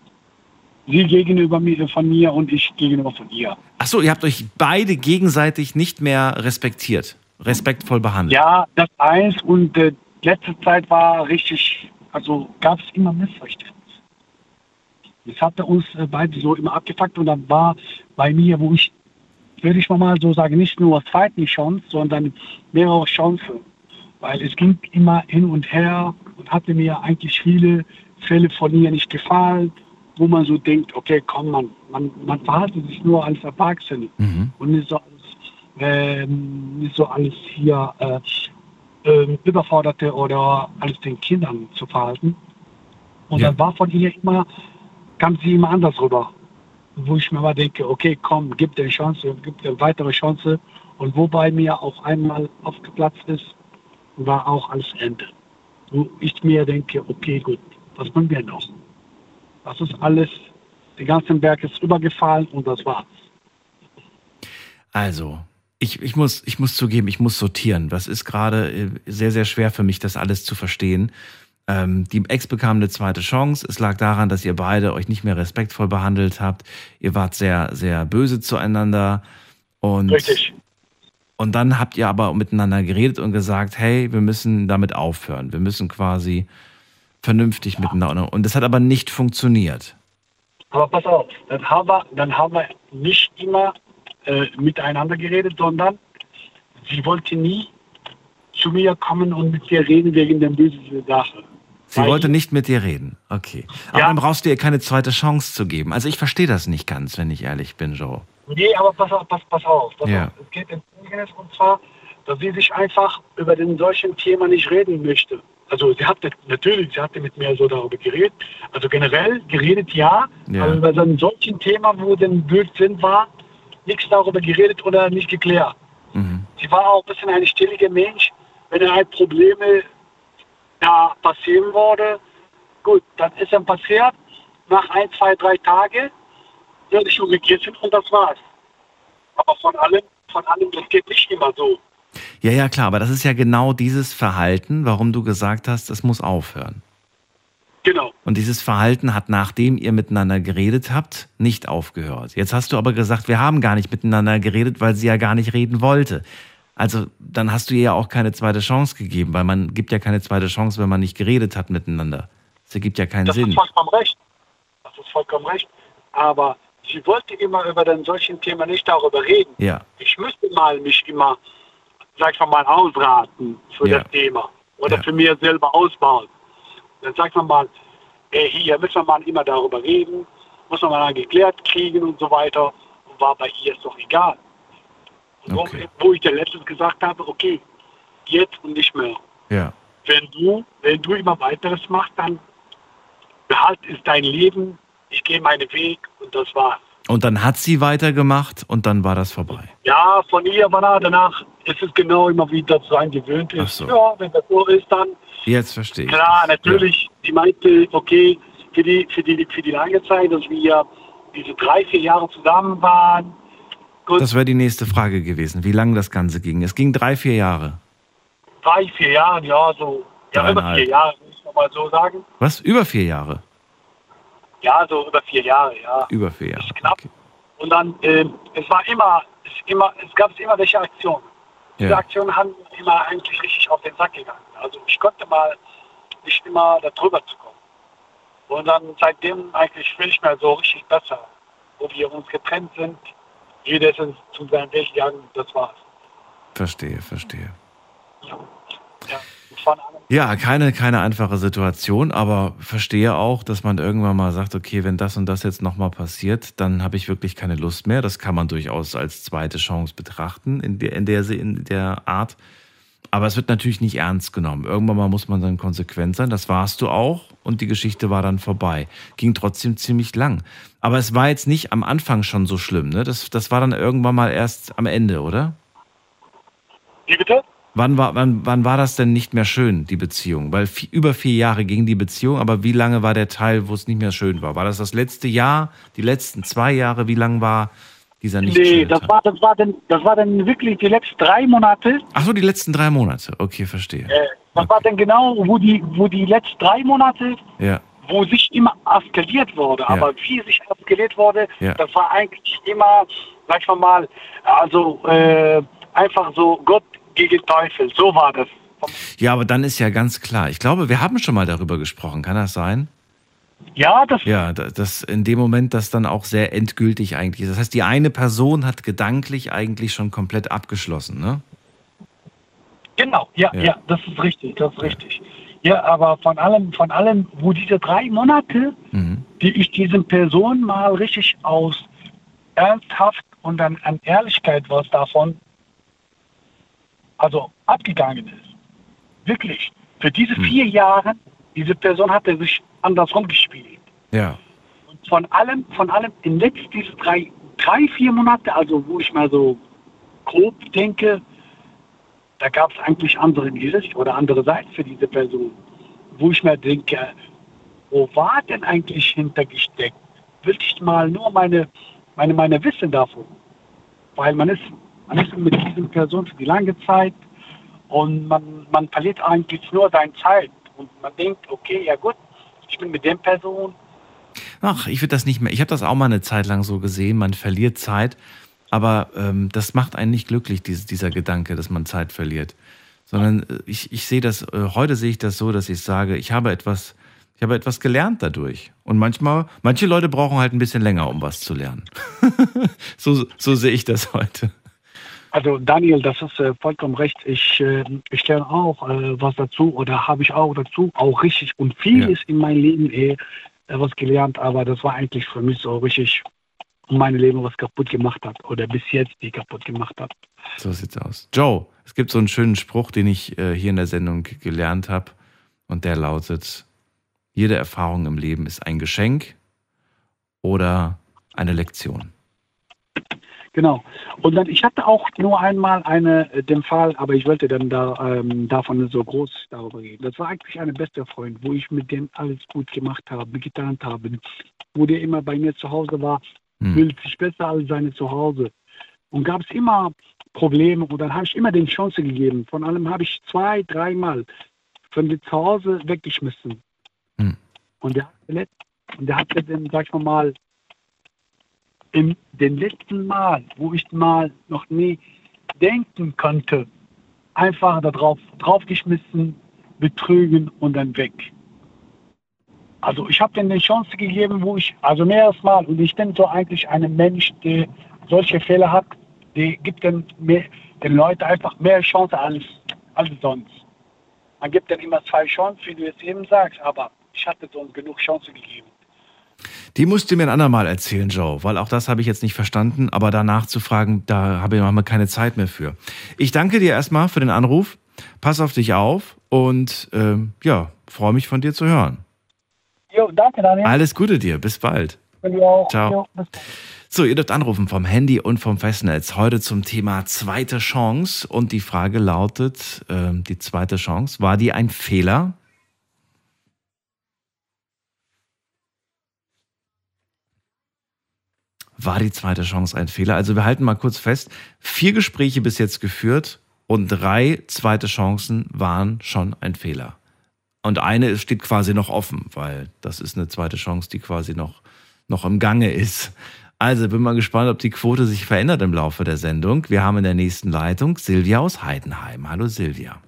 Sie gegenüber mir, von mir und ich gegenüber von ihr. Ach so, ihr habt euch beide gegenseitig nicht mehr respektiert, respektvoll behandelt. Ja, das eins und äh, letzte Zeit war richtig, also gab es immer Missverständnisse. Das hatte uns äh, beide so immer abgefuckt und dann war bei mir, wo ich, würde ich mal so sagen, nicht nur zweite Chance, sondern mehrere Chancen. Weil es ging immer hin und her und hatte mir eigentlich viele Fälle von ihr nicht gefallen, wo man so denkt, okay, komm, man, man, man verhaltet sich nur als Erwachsene mhm. und nicht so alles, äh, nicht so alles hier äh, ähm, überforderte oder alles den Kindern zu verhalten. Und ja. dann war von ihr immer, kam sie immer anders rüber. Wo ich mir mal denke, okay, komm, gib dir eine Chance, gib dir eine weitere Chance. Und wobei mir auch einmal aufgeplatzt ist, war auch alles Ende. Wo ich mir denke, okay, gut, was machen wir noch? Das ist alles, der ganze Berg ist übergefallen und das war's. Also, ich, ich, muss, ich muss zugeben, ich muss sortieren. Das ist gerade äh, sehr, sehr schwer für mich, das alles zu verstehen. Ähm, die Ex bekam eine zweite Chance. Es lag daran, dass ihr beide euch nicht mehr respektvoll behandelt habt. Ihr wart sehr, sehr böse zueinander. Und, Richtig. Und dann habt ihr aber miteinander geredet und gesagt, hey, wir müssen damit aufhören. Wir müssen quasi vernünftig ja. miteinander. Und das hat aber nicht funktioniert. Aber pass auf, dann haben wir, dann haben wir nicht immer äh, miteinander geredet, sondern sie wollte nie zu mir kommen und mit dir reden wegen der bösen Sache. Sie Weil wollte nicht mit dir reden. Okay. Aber ja. dann brauchst du ihr keine zweite Chance zu geben. Also ich verstehe das nicht ganz, wenn ich ehrlich bin, Joe. Nee, aber pass auf, pass, pass auf. Pass ja. auf. Es geht und zwar, dass sie sich einfach über den solchen Thema nicht reden möchte. Also sie hatte natürlich, sie hatte mit mir so darüber geredet. Also generell geredet ja, ja. aber über so ein solchen Thema, wo denn Blödsinn war, nichts darüber geredet oder nicht geklärt. Mhm. Sie war auch ein bisschen ein stilliger Mensch. Wenn halt Probleme da passieren wurde, gut, dann ist dann passiert. Nach ein, zwei, drei Tagen werde ich schon gegessen und das war's. Aber von allem, von allem, das geht nicht immer so. Ja, ja, klar, aber das ist ja genau dieses Verhalten, warum du gesagt hast, es muss aufhören. Genau. Und dieses Verhalten hat, nachdem ihr miteinander geredet habt, nicht aufgehört. Jetzt hast du aber gesagt, wir haben gar nicht miteinander geredet, weil sie ja gar nicht reden wollte. Also dann hast du ihr ja auch keine zweite Chance gegeben, weil man gibt ja keine zweite Chance, wenn man nicht geredet hat miteinander. Das ergibt ja keinen das Sinn. Das ist vollkommen recht. Das ist vollkommen recht. Aber sie wollte immer über den solchen Thema nicht darüber reden. Ja. Ich müsste mal mich immer, sag ich mal, ausraten für ja. das Thema oder ja. für mir selber ausbauen. Dann sagt man mal, ey, hier müssen wir mal immer darüber reden, muss man mal geklärt kriegen und so weiter. Und war bei ihr es doch egal. Okay. Wo, wo ich der letztes gesagt habe, okay, jetzt und nicht mehr. Ja. Wenn du, wenn du immer weiteres machst, dann behalt ist dein Leben, ich gehe meinen Weg und das war's. Und dann hat sie weitergemacht und dann war das vorbei. Ja, von ihr war danach ist es genau immer wieder so ein gewöhnt ist. So. Ja, wenn das so ist, dann Jetzt verstehe ich. klar, das. natürlich. Ja. Die meinte, okay, für die, für die, für die lange Zeit, dass wir diese drei, vier Jahre zusammen waren. Gut, Das wäre die nächste Frage gewesen, wie lange das Ganze ging. Es ging drei, vier Jahre. drei, vier Jahre, ja, so, ja, über vier Jahre, muss ich mal so sagen. Was? Über vier Jahre? Ja, so über vier Jahre, ja. Über vier Jahre. knapp. Okay. Und dann, ähm, es war immer, es, immer, es gab immer welche Aktionen. Diese Ja. Aktionen haben immer eigentlich richtig auf den Sack gegangen. Also ich konnte mal nicht immer darüber zu kommen. Und dann seitdem eigentlich will ich mir so richtig besser, wo wir uns getrennt sind. Jeder ist zu seinem Weg gegangen, das war's. Verstehe, verstehe. Ja. Ja. Und Ja, keine, keine einfache Situation, aber verstehe auch, dass man irgendwann mal sagt, okay, wenn das und das jetzt nochmal passiert, dann habe ich wirklich keine Lust mehr. Das kann man durchaus als zweite Chance betrachten in der, in der, in der Art. Aber es wird natürlich nicht ernst genommen. Irgendwann mal muss man dann konsequent sein. Das warst du auch und die Geschichte war dann vorbei. Ging trotzdem ziemlich lang. Aber es war jetzt nicht am Anfang schon so schlimm. Ne? Das, das war dann irgendwann mal erst am Ende, oder? wie bitte? Wann war, wann, wann war das denn nicht mehr schön, die Beziehung? Weil vi- über vier Jahre ging die Beziehung, aber wie lange war der Teil, wo es nicht mehr schön war? War das das letzte Jahr, die letzten zwei Jahre? Wie lang war dieser nicht Nee, das Teil? war, das, war dann, das war dann wirklich die letzten drei Monate. Ach so, die letzten drei Monate. Okay, verstehe. Äh, das war dann genau, wo die, wo die letzten drei Monate Ja, wo sich immer eskaliert wurde. Ja. Aber wie sich eskaliert wurde, Ja. das war eigentlich immer, sag wir mal, also äh, einfach so Gott gegen Teufel. So war das. ja, aber dann ist ja ganz klar. Ich glaube, wir haben schon mal darüber gesprochen. Kann das sein? Ja, das Ja, da- das in dem Moment das dann auch sehr endgültig eigentlich ist. Das heißt, die eine Person hat gedanklich eigentlich schon komplett abgeschlossen, ne? genau, ja, Ja. ja, das ist richtig, das ist richtig. Ja, aber von allem, von allem, wo diese drei Monate, Mhm. die ich diesen Person mal richtig aus ernsthaft und dann an Ehrlichkeit was davon, also abgegangen ist. Wirklich. Für diese vier Jahre, diese Person hatte sich andersrum gespielt. Ja. Und von allem, von allem, in letzten diese drei, drei, vier Monate, also wo ich mal so grob denke, da gab es eigentlich andere Gesicht oder andere Seiten für diese Person. Wo ich mir denke, wo war denn eigentlich hintergesteckt? Will ich mal nur meine, meine, meine Wissen davon. Weil man ist, man ist mit diesen Personen für die lange Zeit und man, man verliert eigentlich nur seine Zeit. Und man denkt, okay, ja gut, ich bin mit der Person, Ach, ich würde das nicht mehr. Ich habe das auch mal eine Zeit lang so gesehen. Man verliert Zeit, aber ähm, das macht einen nicht glücklich, dieses, dieser Gedanke, dass man Zeit verliert. Sondern äh, ich, ich sehe das, äh, heute sehe ich das so, dass ich sage, ich habe etwas, ich habe etwas gelernt dadurch. Und manchmal, manche Leute brauchen halt ein bisschen länger, um was zu lernen. so, so sehe ich das heute. Also Daniel, das ist äh, vollkommen recht. Ich, äh, ich lerne auch äh, was dazu oder habe ich auch dazu auch richtig und vieles in meinem Leben eh, äh, was gelernt, aber das war eigentlich für mich so richtig mein Leben was kaputt gemacht hat oder bis jetzt die kaputt gemacht hat. So sieht's aus. Joe, es gibt so einen schönen Spruch, den ich äh, hier in der Sendung gelernt habe. Und der lautet: Jede Erfahrung im Leben ist ein Geschenk oder eine Lektion. Genau. Und dann, ich hatte auch nur einmal eine, äh, den Fall, aber ich wollte dann da, ähm, davon so groß darüber reden. Das war eigentlich ein bester Freund, wo ich mit dem alles gut gemacht habe, getan habe, wo der immer bei mir zu Hause war, Hm. fühlt sich besser als seine zu Hause. Und gab es immer Probleme und dann habe ich immer den Chance gegeben. Von allem habe ich zwei, dreimal von dem zu Hause weggeschmissen. Hm. Und der, und der hatte dann, sag ich mal, mal, in den letzten Mal, wo ich mal noch nie denken konnte, einfach darauf draufgeschmissen, betrügen und dann weg. Also ich habe denen eine Chance gegeben, wo ich, also mehreres Mal, und ich bin so eigentlich ein Mensch, der solche Fälle hat, der gibt den, den Leuten einfach mehr Chance als, als sonst. Man gibt dann immer zwei Chancen, wie du es eben sagst, aber ich hatte so genug Chancen gegeben. Die musst du mir ein andermal erzählen, Joe, weil auch das habe ich jetzt nicht verstanden, aber danach zu fragen, da habe ich manchmal keine Zeit mehr für. Ich danke dir erstmal für den Anruf. Pass auf dich auf und ähm, ja, freue mich von dir zu hören. Jo, danke Daniel. Alles Gute dir, bis bald. Ciao. Jo, bis dann. So, ihr dürft anrufen vom Handy und vom Festnetz. Heute zum Thema zweite Chance. Und die Frage lautet, äh, die zweite Chance, war die ein Fehler? War die zweite Chance ein Fehler? Also wir halten mal kurz fest, vier Gespräche bis jetzt geführt und drei zweite Chancen waren schon ein Fehler. Und eine steht quasi noch offen, weil das ist eine zweite Chance, die quasi noch, noch im Gange ist. Also bin mal gespannt, ob die Quote sich verändert im Laufe der Sendung. Wir haben in der nächsten Leitung Silvia aus Heidenheim. Hallo Silvia.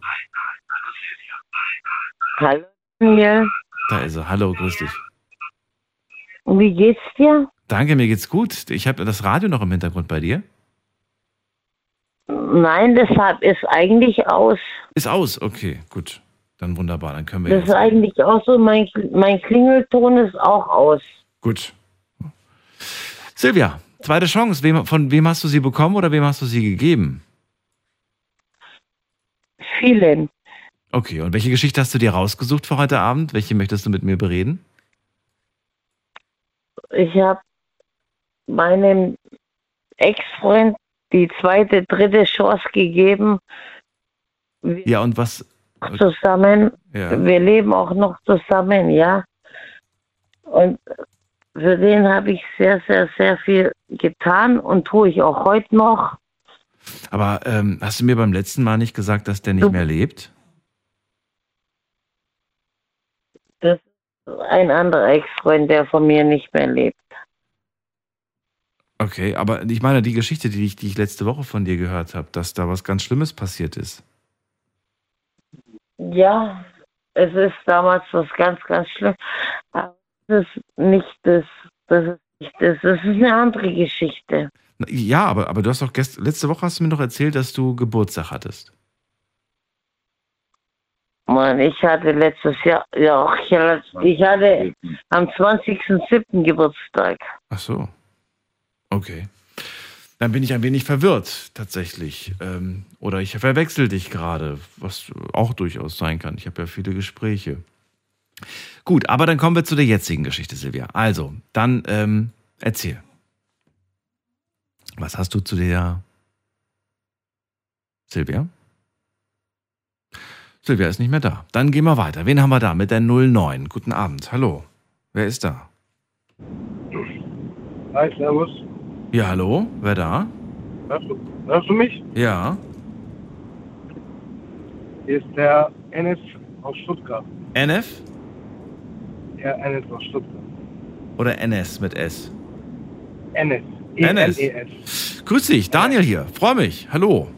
Hallo. Ja. Da ist er. Hallo, grüß dich. Und wie geht's dir? Danke, mir geht's gut. Ich habe das Radio noch im Hintergrund bei dir. Nein, deshalb ist eigentlich aus. Ist aus, okay, gut. Dann wunderbar, dann können wir Das jetzt. ist eigentlich auch so, mein, mein Klingelton ist auch aus. Gut. Silvia, zweite Chance. Wem, von wem hast du sie bekommen oder wem hast du sie gegeben? Vielen. Okay, und welche Geschichte hast du dir rausgesucht für heute Abend? Welche möchtest du mit mir bereden? Ich habe meinem Ex-Freund die zweite, dritte Chance gegeben. Ja, und was? Zusammen. Ja. Wir leben auch noch zusammen, ja. Und für den habe ich sehr, sehr, sehr viel getan und tue ich auch heute noch. Aber ähm, hast du mir beim letzten Mal nicht gesagt, dass der nicht Du- mehr lebt? Das ist ein anderer Ex-Freund, der von mir nicht mehr lebt. Okay, aber ich meine, die Geschichte, die ich, die ich letzte Woche von dir gehört habe, dass da was ganz Schlimmes passiert ist. Ja, es ist damals was ganz, ganz schlimm. Aber das ist nicht das, das ist nicht das, das ist eine andere Geschichte. Ja, aber, aber du hast doch gest letzte Woche hast du mir doch erzählt, dass du Geburtstag hattest. Mann, ich hatte letztes Jahr, ja, ich hatte, ich hatte am 20.07. Geburtstag. Ach so. Okay. Dann bin ich ein wenig verwirrt, tatsächlich. Ähm, oder ich verwechsel dich gerade, was auch durchaus sein kann. Ich habe ja viele Gespräche. Gut, aber dann kommen wir zu der jetzigen Geschichte, Silvia. Also, dann ähm, erzähl. Was hast du zu der Silvia? Silvia ist nicht mehr da. Dann gehen wir weiter. Wen haben wir da mit der 09? Guten Abend. Hallo. Wer ist da? Hi, servus. Ja, hallo. Wer da? Hörst du, hörst du mich? Ja. Hier ist der Enes aus Stuttgart. NF Der Enes aus Stuttgart. oder NS mit S? Enes. Enes. E-N-E-S. Grüß dich, Daniel hier. Freue mich. Hallo.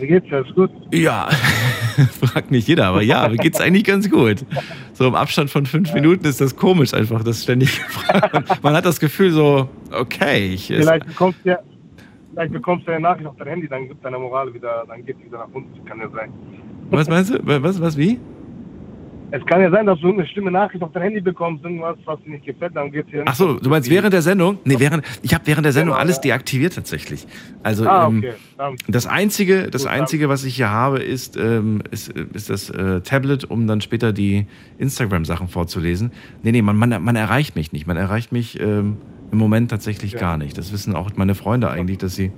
Wie geht's? Alles gut? Ja, fragt nicht jeder, aber ja, mir geht's eigentlich ganz gut. So im Abstand von fünf Minuten ist das komisch einfach, das ständig gefragt. Man hat das Gefühl so, okay, ich, Vielleicht bekommst du ja, vielleicht bekommst du eine Nachricht auf dein Handy, dann gibt deine Moral wieder, dann geht sie wieder nach unten. Kann ja sein. was meinst du? Was, was, wie? Es kann ja sein, dass du irgendeine schlimme Nachricht auf dein Handy bekommst, irgendwas, was dir nicht gefällt, dann geht's dir Ach so, du meinst während der Sendung? Nee, während, ich habe während der Sendung Genau, alles deaktiviert tatsächlich. Also Ah, ähm, okay. Dann, Das einzige, das einzige, was ich hier habe, ist, ähm, ist, ist das äh, Tablet, um dann später die Instagram-Sachen vorzulesen. Nee, nee, man, man, man erreicht mich nicht. Man erreicht mich ähm, im Moment tatsächlich Ja. gar nicht. Das wissen auch meine Freunde eigentlich, dass sie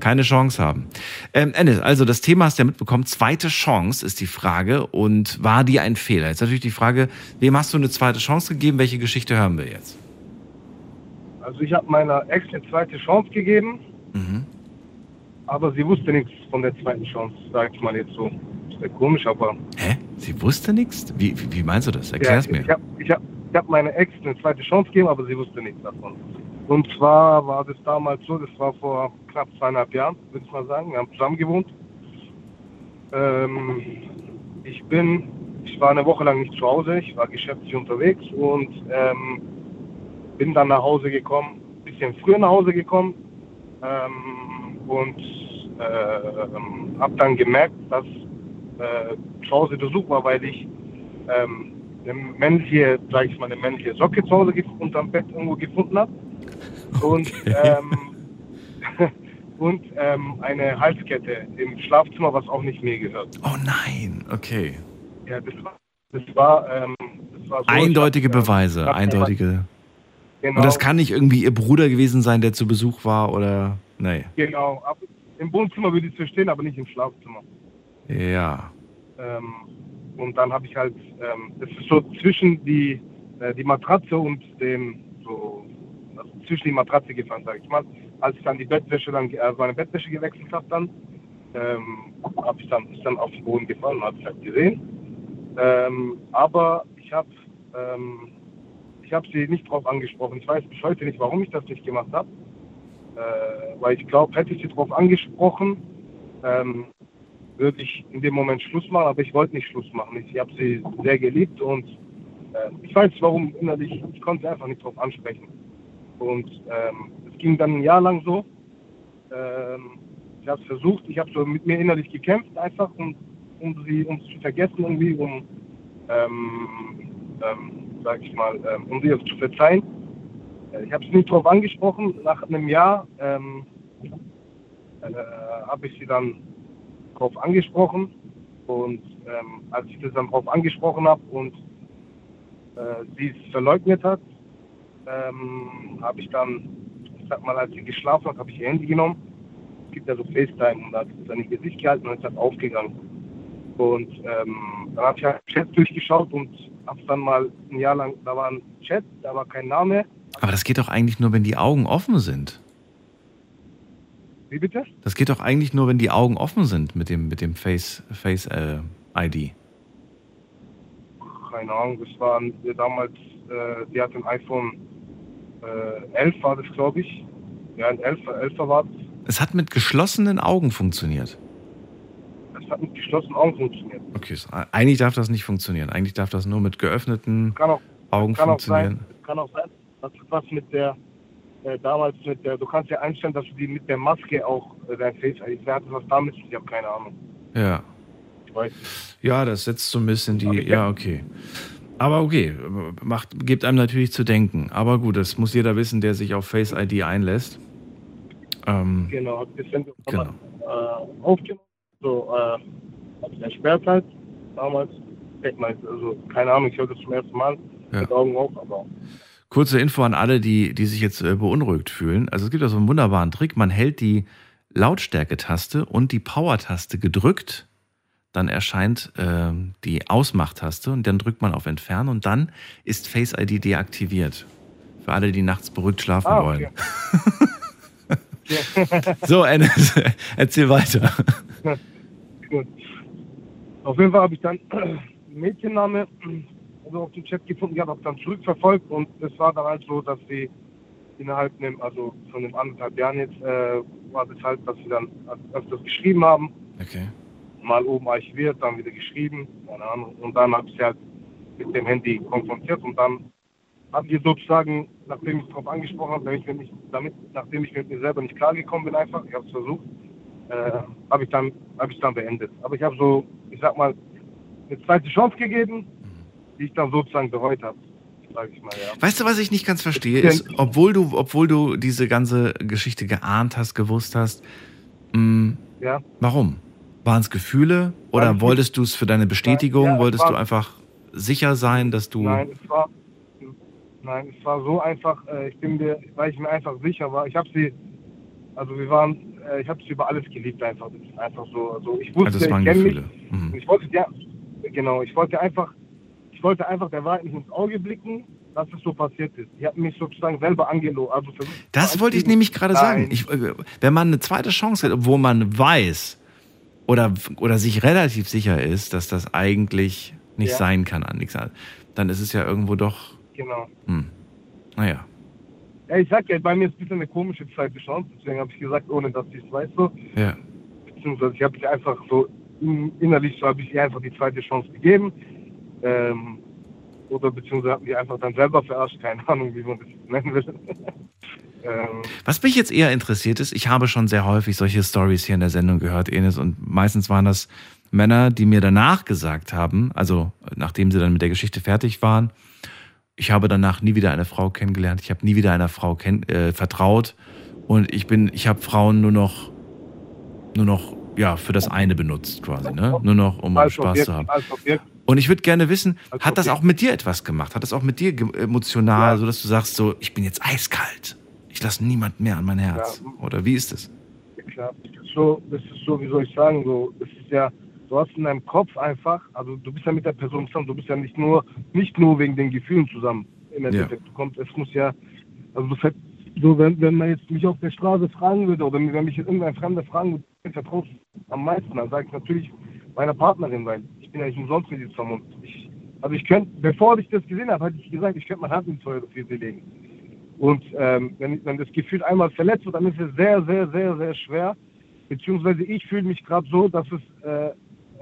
keine Chance haben. Ähm, Ennis, also das Thema hast du ja mitbekommen. Zweite Chance ist die Frage. Und war die ein Fehler? Jetzt natürlich die Frage, wem hast du eine zweite Chance gegeben? Welche Geschichte hören wir jetzt? also ich habe meiner Ex eine zweite Chance gegeben, Mhm. aber sie wusste nichts von der zweiten Chance, sag ich mal jetzt so. Ist ja komisch, aber Hä? Sie wusste nichts? Wie, wie, meinst du das? Erklär's ja, mir. Ich habe ich hab, ich hab meiner Ex eine zweite Chance gegeben, aber sie wusste nichts davon. Und zwar war das damals so, das war vor knapp zweieinhalb Jahren, würde ich mal sagen. Wir haben zusammen gewohnt. Ähm, ich bin, ich war eine Woche lang nicht zu Hause, ich war geschäftlich unterwegs und ähm, bin dann nach Hause gekommen, bisschen früher nach Hause gekommen ähm, und äh, habe dann gemerkt, dass äh, zu Hause Besuch war, weil ich ähm, eine männliche, sag ich mal, eine männliche Socke zu Hause unterm Bett irgendwo gefunden habe. Und, ähm, und ähm, eine Halskette im Schlafzimmer, was auch nicht mir gehört. Oh nein, okay. Ja, das war, das war, ähm, das war so. Eindeutige hab, Beweise, hab eindeutige. Genau. Und das kann nicht irgendwie ihr Bruder gewesen sein, der zu Besuch war oder. Nee. Genau. Ab, Im Wohnzimmer würde ich es verstehen, aber nicht im Schlafzimmer. Ja. Ähm, und dann habe ich halt, ähm, das ist so zwischen die, äh, die Matratze und dem, so, zwischen die Matratze gefallen, sage ich mal. Als ich dann die Bettwäsche, dann, äh, meine Bettwäsche gewechselt habe, dann, ähm, ich dann, ist dann auf den Boden gefallen und habe es halt gesehen. Ähm, aber ich habe, ähm, ich habe sie nicht drauf angesprochen. Ich weiß bis heute nicht, warum ich das nicht gemacht habe. Äh, weil ich glaube, hätte ich sie drauf angesprochen, ähm, würde ich in dem Moment Schluss machen, aber ich wollte nicht Schluss machen. Ich habe sie sehr geliebt und äh, ich weiß warum innerlich, ich konnte sie einfach nicht drauf ansprechen. Und ähm, es ging dann ein Jahr lang so. Ähm, ich habe es versucht, ich habe so mit mir innerlich gekämpft, einfach um, um sie um zu vergessen irgendwie, um ähm, ähm, sag ich mal, ähm, um sie zu verzeihen. Äh, ich habe es nicht drauf angesprochen. Nach einem Jahr äh, habe ich sie dann drauf angesprochen und ähm, als ich das dann drauf angesprochen habe und äh, sie es verleugnet hat, ähm, habe ich dann, ich sag mal, als sie geschlafen hat, habe ich ihr Handy genommen. Es gibt ja so FaceTime und da hat sie dann ihr Gesicht gehalten und ist dann aufgegangen. Und ähm, dann habe ich halt Chat durchgeschaut und habe dann mal ein Jahr lang, da war ein Chat, da war kein Name. Aber das geht doch eigentlich nur, wenn die Augen offen sind. Wie bitte? Das geht doch eigentlich nur, wenn die Augen offen sind mit dem, mit dem Face, Face äh, ID. Keine Ahnung, das war damals, äh, die hat ein iPhone 11 war das, glaube ich. Ja, ein 11, 11 war das. Es hat mit geschlossenen Augen funktioniert. Es hat mit geschlossenen Augen funktioniert. Okay, so, eigentlich darf das nicht funktionieren. Eigentlich darf das nur mit geöffneten Kann auch, Augen kann auch funktionieren. sein, es kann auch sein, dass was mit der, äh, damals mit der, du kannst ja einstellen, dass du die mit der Maske auch äh, dein Face, ich hatte was damit, ich habe keine Ahnung. Ja. Ich weiß nicht. Ja, das setzt so ein bisschen die. Ja, okay. Aber okay, macht, gibt einem natürlich zu denken. Aber gut, das muss jeder wissen, der sich auf Face ID einlässt. Ähm, Genau, hat bisschen Genau. äh, aufgenommen, so, äh, hat sich entsperrt halt, damals. Ich mal, also, keine Ahnung, ich höre das zum ersten Mal, Ja. mit Augen auf, aber Kurze Info an alle, die, die sich jetzt äh, beunruhigt fühlen. Also es gibt also einen wunderbaren Trick. Man hält die Lautstärke-Taste und die Power-Taste gedrückt. Dann erscheint äh, die Ausmachtaste und dann drückt man auf Entfernen und dann ist Face ID deaktiviert. Für alle, die nachts beruhigt schlafen Ah, wollen. okay. So, Enes, erzähl weiter. Gut. Auf jeden Fall habe ich dann einen Mädchenname also auf dem Chat gefunden, ich habe auch dann zurückverfolgt und es war dann halt so, dass sie innerhalb einem, also von einem anderthalb Jahren jetzt, äh, war das halt, dass sie dann öfters geschrieben haben, Okay. Mal oben archiviert, dann wieder geschrieben, keine Ahnung. Und dann habe ich sie halt mit dem Handy konfrontiert und dann haben wir sozusagen, nachdem ich darauf angesprochen habe, damit ich, damit, nachdem ich mit mir selber nicht klargekommen bin einfach, ich habe es versucht, äh, habe ich dann habe ich dann beendet. Aber ich habe so, ich sag mal, eine zweite Chance gegeben, die ich dann sozusagen bereut habe, mal, ja. Weißt du, was ich nicht ganz verstehe, ist, obwohl du, obwohl du diese ganze Geschichte geahnt hast, gewusst hast, mh, Ja. warum? Waren es Gefühle oder ich- wolltest du es für deine Bestätigung? Ja, es wolltest war- du einfach sicher sein, dass du. Nein, es war, nein, es war so einfach, äh, ich bin mir, weil ich mir einfach sicher war, ich habe sie, also wir waren, äh, ich habe sie über alles geliebt einfach, das einfach so, also ich wusste, Also es waren ich kenne mich, Gefühle. Mhm. ich wollte, ja, genau, ich wollte einfach, ich wollte einfach der Wahrheit nicht ins Auge blicken, dass es so passiert ist. Die hat mich sozusagen selber angelogen, also Das wollte ich nämlich gerade sagen. Ich, äh, wenn man eine zweite Chance hat, obwohl man weiß oder, oder sich relativ sicher ist, dass das eigentlich nicht Ja. sein kann an nichts, dann ist es ja irgendwo doch. Genau. Hm. Naja. Ja, ich sag ja, bei mir ist ein bisschen eine komische zweite Chance, deswegen habe ich gesagt, ohne dass ich es weiß, so. Ja. beziehungsweise ich habe sie einfach so in- innerlich so habe ich ihr einfach die zweite Chance gegeben. Ähm, oder beziehungsweise hat mich einfach dann selber verarscht, keine Ahnung, wie man das nennen will. ähm, Was mich jetzt eher interessiert ist, ich habe schon sehr häufig solche Stories hier in der Sendung gehört, Enes, und meistens waren das Männer, die mir danach gesagt haben, also nachdem sie dann mit der Geschichte fertig waren, ich habe danach nie wieder eine Frau kennengelernt, ich habe nie wieder einer Frau äh, vertraut und ich bin, ich habe Frauen nur noch, nur noch, ja, für das eine benutzt quasi, ne? Nur noch, um als Spaß Objekt, zu haben. als Objekt, Und ich würde gerne wissen, Also, hat das auch mit dir etwas gemacht? Hat das auch mit dir emotional, Ja. so dass du sagst, so, ich bin jetzt eiskalt. Ich lasse niemand mehr an mein Herz. Oder wie ist es? Ja, klar. Das so, das ist so, wie soll ich sagen, so, es ist ja, du hast in deinem Kopf einfach, also du bist ja mit der Person zusammen, du bist ja nicht nur, nicht nur wegen den Gefühlen zusammen. Im Endeffekt, du kommst, es muss ja, also du fäll- so, wenn, wenn man jetzt mich auf der Straße fragen würde oder wenn mich jetzt irgendein Fremder fragen würde, wen vertraust du am meisten, dann sage ich natürlich meiner Partnerin, weil ich bin ja nicht umsonst mit ihr zusammen ich, also ich könnte, bevor ich das gesehen habe, hatte ich gesagt, ich könnte meine Hand ins Feuer für sie legen. Und ähm, wenn, wenn das Gefühl einmal verletzt wird, dann ist es sehr, sehr, sehr, sehr schwer. Beziehungsweise ich fühle mich gerade so, dass es, äh,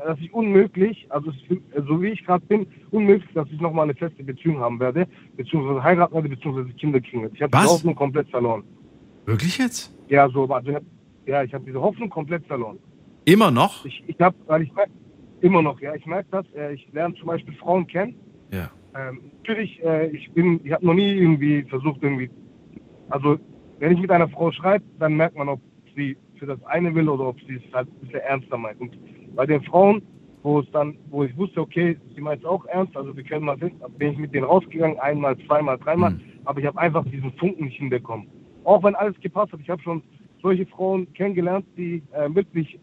dass ich unmöglich, also es, so wie ich gerade bin, unmöglich, dass ich nochmal eine feste Beziehung haben werde, beziehungsweise heiraten werde, beziehungsweise Kinder kriegen werde. Ich habe die? Hoffnung komplett verloren. Wirklich jetzt? Ja, so, also, ja, ich habe diese Hoffnung komplett verloren. Immer noch? Ich, ich habe, weil ich immer noch, ja, ich merke das, äh, ich lerne zum Beispiel Frauen kennen, Ja. Ähm, natürlich, äh, ich bin, ich habe noch nie irgendwie versucht, irgendwie, also wenn ich mit einer Frau schreibe, dann merkt man, ob sie für das eine will oder ob sie es halt ein bisschen ernster meint. Und bei den Frauen, wo es dann, wo ich wusste, okay, sie meint es auch ernst, also wir können mal sehen, bin ich mit denen rausgegangen, einmal, zweimal, dreimal, Hm. aber ich habe einfach diesen Funken nicht hinbekommen. Auch wenn alles gepasst hat, ich habe schon solche Frauen kennengelernt, die äh, wirklich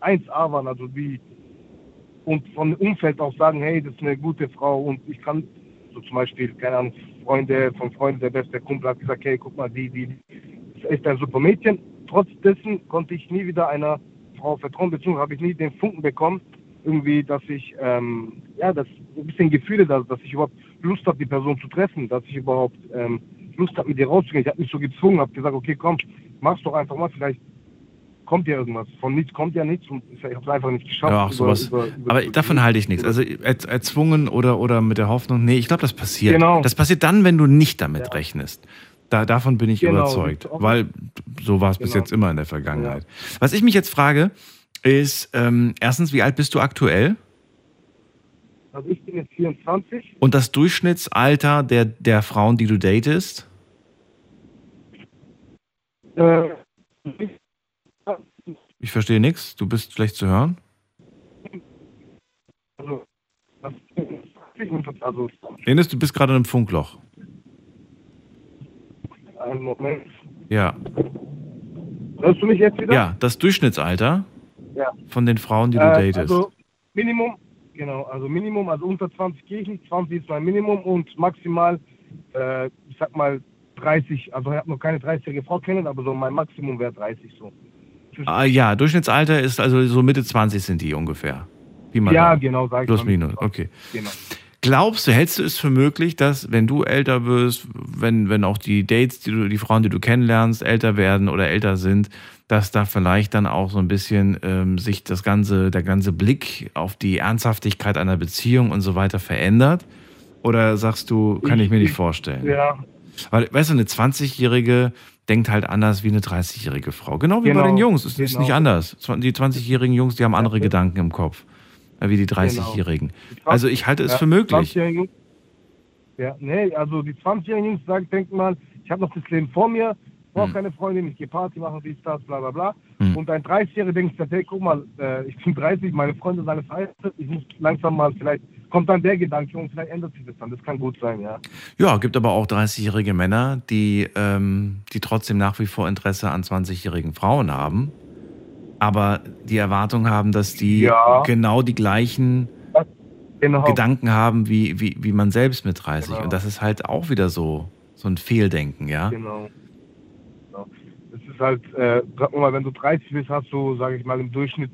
1A waren, also die und von Umfeld auch sagen, hey, das ist eine gute Frau und ich kann, so zum Beispiel, keine Ahnung, Freunde von Freunden, der beste Kumpel hat gesagt, hey, guck mal, die, die, die ist ein super Mädchen. Trotz dessen konnte ich nie wieder einer Frau vertrauen, beziehungsweise habe ich nie den Funken bekommen, irgendwie, dass ich, ähm, ja, das ein bisschen Gefühle, dass, dass ich überhaupt Lust habe, die Person zu treffen, dass ich überhaupt ähm, Lust habe, mit ihr rauszugehen. Ich habe mich so gezwungen, habe gesagt, okay, komm, mach's doch einfach mal, vielleicht kommt ja irgendwas. Von nichts kommt ja nichts und ich habe es einfach nicht geschafft. Ja, auch sowas. Aber davon halte ich nichts. Also er, erzwungen oder, oder mit der Hoffnung, nee, ich glaube, das passiert. Genau. Das passiert dann, wenn du nicht damit rechnest. Da, davon bin ich Genau, überzeugt. Weil so war es bis Genau. jetzt immer in der Vergangenheit. Was ich mich jetzt frage, ist, ähm, erstens, wie alt bist du aktuell? Also ich bin jetzt 24. Und das Durchschnittsalter der, der Frauen, die du datest? Äh, Ich verstehe nichts. Du bist schlecht zu hören. also, das, also du bist gerade in einem Funkloch. einen Moment. Ja. Hörst du mich jetzt wieder? Ja, das Durchschnittsalter Ja. von den Frauen, die du Äh, datest. Also Minimum, genau, also Minimum, also unter 20 gehe ich nicht, 20 ist mein Minimum und maximal, äh, ich sag mal 30, also ich habe noch keine 30-jährige Frau kennen, aber so mein Maximum wäre 30 so. Ah, ja, Durchschnittsalter ist also so Mitte 20 sind die ungefähr. Wie man Ja, sagt. genau, sag ich Plus, minus, okay. Genau. Glaubst du, hältst du es für möglich, dass wenn du älter wirst, wenn, wenn auch die Dates, die du, die Frauen, die du kennenlernst, älter werden oder älter sind, dass da vielleicht dann auch so ein bisschen ähm, sich das ganze, der ganze Blick auf die Ernsthaftigkeit einer Beziehung und so weiter verändert? Oder sagst du, kann ich, mir nicht vorstellen? Ja, Weil, weißt du, eine 20-Jährige denkt halt anders wie eine 30-jährige Frau. Genau wie bei Genau, den Jungs. Es ist genau. nicht anders. Die 20-jährigen Jungs, die haben andere Gedanken im Kopf äh, wie die 30-jährigen. Also ich halte es Genau. Ja, für möglich. 20-jährige Jungs- Ja, nee, also die 20-jährigen Jungs sagen, denken mal, ich habe noch das Leben vor mir, brauche Hm. keine Freundin, ich gehe Party machen, dies, das, bla bla bla. Hm. Und ein 30-Jähriger denkt sich, hey, guck mal, äh, ich bin 30, meine Freunde sind alle verheiratet, ich muss langsam mal, vielleicht kommt dann der Gedanke und vielleicht ändert sich das dann. Das kann gut sein, ja. Ja, gibt aber auch 30-jährige Männer, die, ähm, die trotzdem nach wie vor Interesse an 20-jährigen Frauen haben, aber die Erwartung haben, dass die Ja. genau die gleichen Genau. Gedanken haben wie, wie, wie man selbst mit 30. Genau. Und das ist halt auch wieder so, so ein Fehldenken, ja? Genau. genau. Es ist halt, äh, sag mal, wenn du 30 bist, hast du, sage ich mal, im Durchschnitt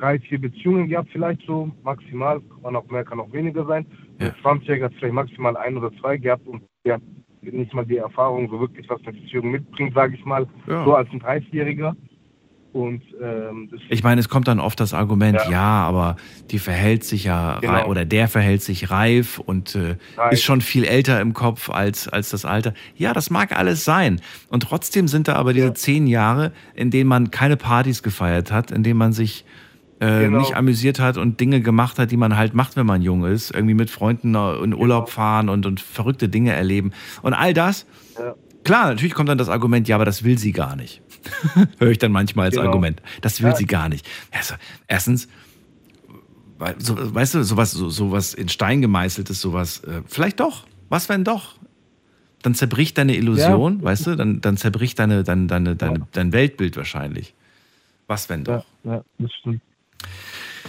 drei, vier Beziehungen gehabt, vielleicht so maximal. Kann auch mehr, kann auch weniger sein. Ja. Ein 20-Jähriger hat vielleicht maximal ein oder zwei gehabt und der hat nicht mal die Erfahrung, so wirklich was eine Beziehung mitbringt, sage ich mal, Ja. so als ein 30-Jähriger. Und ähm, Ich meine, es kommt dann oft das Argument, ja, Ja. aber die verhält sich ja Genau. oder der verhält sich reif und äh, ist schon viel älter im Kopf als, als das Alter. Ja, das mag alles sein. Und trotzdem sind da aber diese zehn Jahre, in denen man keine Partys gefeiert hat, in denen man sich äh, Genau. nicht amüsiert hat und Dinge gemacht hat, die man halt macht, wenn man jung ist. Irgendwie mit Freunden in Urlaub fahren und, und verrückte Dinge erleben. Und all das, Ja. klar, natürlich kommt dann das Argument, ja, aber das will sie gar nicht. Höre ich dann manchmal als Genau. Argument. Das will Ja. sie gar nicht. Also, erstens, so, weißt du, sowas, so, sowas in Stein gemeißeltes, sowas, äh, vielleicht doch. Was wenn doch? Dann zerbricht deine Illusion, ja. weißt du? Dann, dann zerbricht deine, deine, deine, deine, dein Weltbild wahrscheinlich. Was wenn doch? Ja, das stimmt.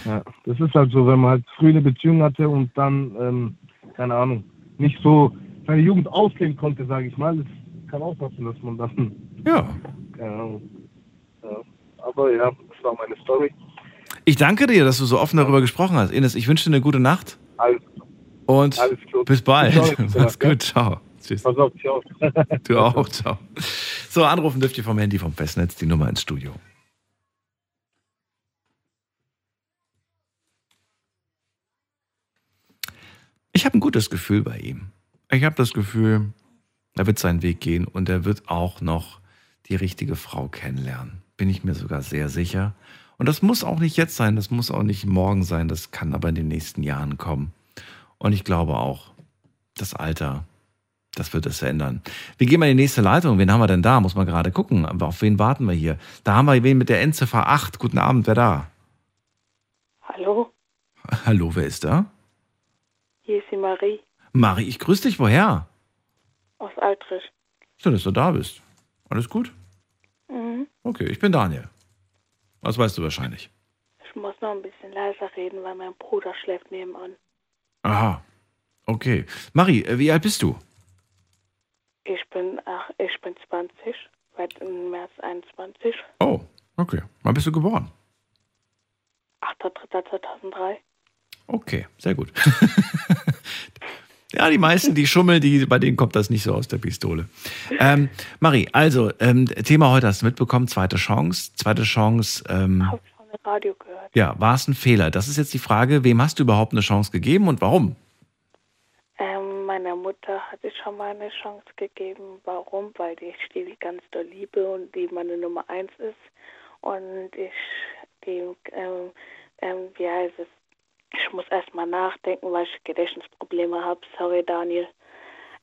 Ja, das ist halt so, wenn man halt früh eine Beziehung hatte und dann, ähm, keine Ahnung, nicht so seine Jugend ausleben konnte, sage ich mal. Das kann auch passieren, dass man dann. Ja. Keine Ahnung. Ja. Aber ja, das war meine Story. Ich danke dir, dass du so offen darüber gesprochen hast. Ines, ich wünsche dir eine gute Nacht. Alles, und alles bis bald. Mach's gut, ciao. Tschüss. Pass auf, ciao. Du auch, ciao. So, anrufen dürft ihr vom Handy vom Festnetz die Nummer ins Studio. Ich habe ein gutes Gefühl bei ihm. Ich habe das Gefühl, er wird seinen Weg gehen und er wird auch noch die richtige Frau kennenlernen. Bin ich mir sogar sehr sicher. Und das muss auch nicht jetzt sein, das muss auch nicht morgen sein, das kann aber in den nächsten Jahren kommen. Und ich glaube auch, das Alter, das wird es ändern. Wir gehen mal in die nächste Leitung. Wen haben wir denn da? Muss man gerade gucken. Aber auf wen warten wir hier? Da haben wir wen mit der Endziffer 8. Guten Abend, wer da? Hallo? Hallo, wer ist da? Hier ist die Marie. Marie, ich grüße dich. Woher? Aus Altrich. Schön, dass du da bist. Alles gut? Mhm. Okay, ich bin Daniel. Was weißt du wahrscheinlich? Ich muss noch ein bisschen leiser reden, weil mein Bruder schläft nebenan. Aha. Okay. Marie, äh, wie alt bist du? Ich bin, ach, ich bin 20, werde im März 21. Oh, okay. Wann bist du geboren? 8.3.2003. Okay, sehr gut. ja, die meisten, die schummeln, die, bei denen kommt das nicht so aus der Pistole. Ähm, Marie, also, ähm, Thema heute hast du mitbekommen, zweite Chance. Zweite Chance. Ähm, Hab schon im Radio gehört. Ja, war es ein Fehler? Das ist jetzt die Frage, wem hast du überhaupt eine Chance gegeben und warum? Ähm, meiner Mutter hatte ich schon mal eine Chance gegeben. Warum? Weil ich die ganz doll liebe und die meine Nummer eins ist. Und ich, die, ähm, ähm, wie heißt es, ich muss erst mal nachdenken, weil ich Gedächtnisprobleme habe. Sorry, Daniel.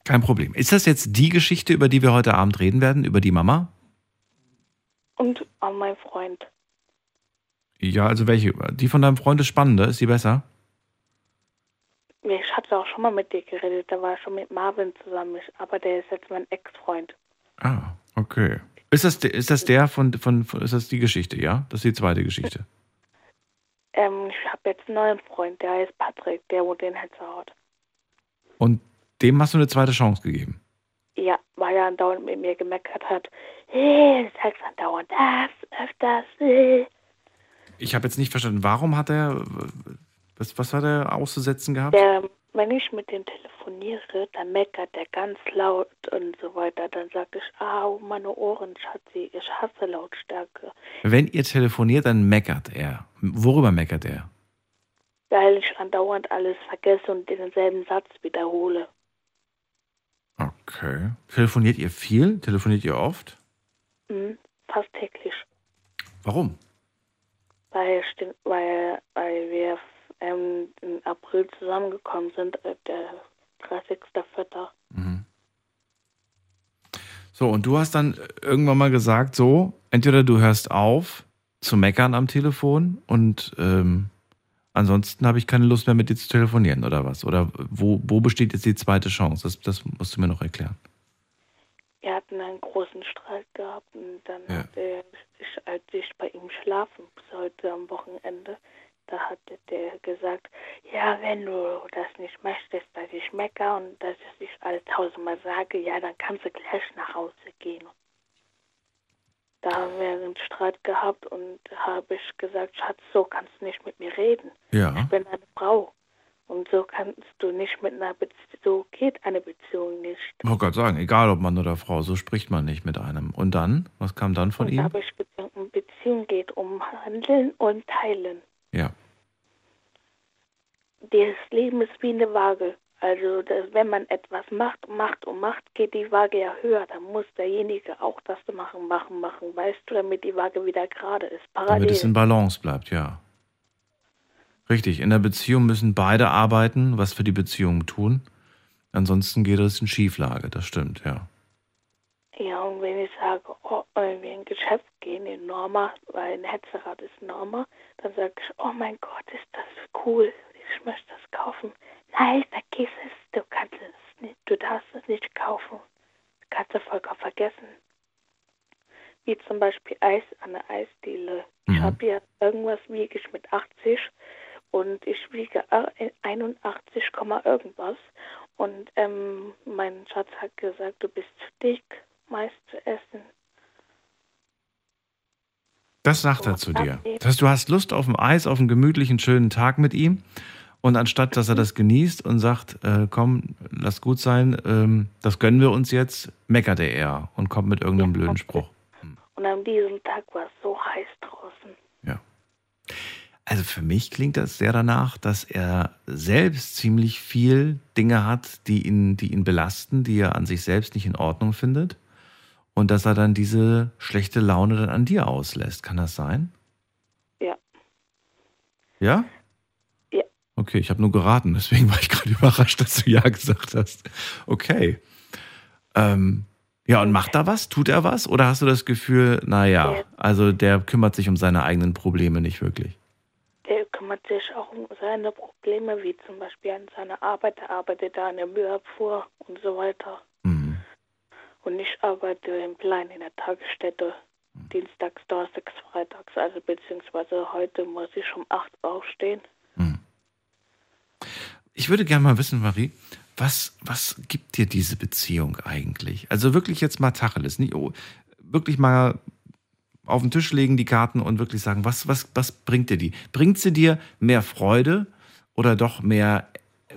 Kein Problem. Ist das jetzt die Geschichte, über die wir heute Abend reden werden, über die Mama? Und an mein Freund. Ja, also welche? Die von deinem Freund ist spannender, ist die besser? Ich hatte auch schon mal mit dir geredet, da war ich schon mit Marvin zusammen, aber der ist jetzt mein Ex-Freund. Ah, okay. Ist das, ist das der von, von, von, ist das die Geschichte, ja? Das ist die zweite Geschichte. Ähm, ich habe jetzt einen neuen Freund, der heißt Patrick, der wohnt in Hetzerhaut. Und dem hast du eine zweite Chance gegeben? Ja, weil er andauernd mit mir gemeckert hat. Hey, du sagst andauernd das, öfters. Hey. Ich habe jetzt nicht verstanden, warum hat er, was, was hat er auszusetzen gehabt? Der, wenn ich mit dem telefoniere, dann meckert er ganz laut und so weiter. Dann sage ich, au, meine Ohren, Schatzi, ich hasse Lautstärke. Wenn ihr telefoniert, dann meckert er. Worüber meckert er? Weil ich andauernd alles vergesse und denselben Satz wiederhole. Okay. Telefoniert ihr viel? Telefoniert ihr oft? Mhm, fast täglich. Warum? Weil, weil, weil wir ähm, im April zusammengekommen sind, äh, der 30.04. Mhm. So, und du hast dann irgendwann mal gesagt, so, entweder du hörst auf zu meckern am Telefon und ähm, ansonsten habe ich keine Lust mehr mit dir zu telefonieren oder was? Oder wo, wo besteht jetzt die zweite Chance? Das, das musst du mir noch erklären. Wir hatten einen großen Streit gehabt und dann Ja. ich, als ich bei ihm schlafen bis heute am Wochenende, da hatte der gesagt, ja, wenn du das nicht möchtest, dass ich mecker und dass ich dich alle tausendmal sage, ja, dann kannst du gleich nach Hause gehen. Da haben wir einen Streit gehabt und habe ich gesagt, Schatz, so kannst du nicht mit mir reden. Ja. Ich bin eine Frau. Und so kannst du nicht mit einer Beziehung, so geht eine Beziehung nicht. Ich wollte gerade sagen, egal ob Mann oder Frau, so spricht man nicht mit einem. Und dann? Was kam dann von und ihm? habe ich Beziehung, Beziehung geht um Handeln und Teilen. Ja. Das Leben ist wie eine Waage. Also das, wenn man etwas macht, macht und macht, geht die Waage ja höher. Dann muss derjenige auch das machen, machen, machen, weißt du, damit die Waage wieder gerade ist. Damit Parallel. es in Balance bleibt, ja. Richtig, in der Beziehung müssen beide arbeiten, was für die Beziehung tun. Ansonsten geht es in Schieflage, das stimmt, ja. Ja, und wenn ich sage, oh, wenn wir in ein Geschäft in Norma, weil in Hetzerath ist Norma, dann sage ich, oh mein Gott, ist das cool, ich möchte das kaufen. Nein, vergiss es, du kannst es nicht, du darfst es nicht kaufen. Das kannst du vollkommen vergessen. Wie zum Beispiel Eis an der Eisdiele. Ich Mhm. habe hier irgendwas wiege ich mit 80 und ich wiege 81, Komma irgendwas. Und ähm, mein Schatz hat gesagt, du bist zu dick, meist zu essen. Das sagt er zu dir. Das heißt, du hast Lust auf ein Eis, auf einen gemütlichen, schönen Tag mit ihm. Und anstatt, dass er das genießt und sagt, äh, komm, lass gut sein, ähm, das gönnen wir uns jetzt, meckert er eher und kommt mit irgendeinem blöden Spruch. Und an diesem Tag war es so heiß draußen. Also für mich klingt das sehr danach, dass er selbst ziemlich viel Dinge hat, die ihn, die ihn belasten, die er an sich selbst nicht in Ordnung findet. Und dass er dann diese schlechte Laune dann an dir auslässt. Kann das sein? Ja. Ja? Ja. Okay, ich habe nur geraten, deswegen war ich gerade überrascht, dass du ja gesagt hast. Okay. Ähm, ja, und macht er was? Tut er was? Oder hast du das Gefühl, naja, Ja. also der kümmert sich um seine eigenen Probleme nicht wirklich? Der kümmert sich auch um seine Probleme, wie zum Beispiel an seiner Arbeit. Er arbeitet da an der Müllabfuhr und so weiter. Mhm. Und ich arbeite im Kleinen in der Tagesstätte. Dienstags, Donnerstags, Freitags. Also beziehungsweise heute muss ich um 8 Uhr aufstehen. Ich würde gerne mal wissen, Marie, was, was gibt dir diese Beziehung eigentlich? Also wirklich jetzt mal Tacheles, nicht, oh, wirklich mal auf den Tisch legen die Karten und wirklich sagen, was, was, was bringt dir die? Bringt sie dir mehr Freude oder doch mehr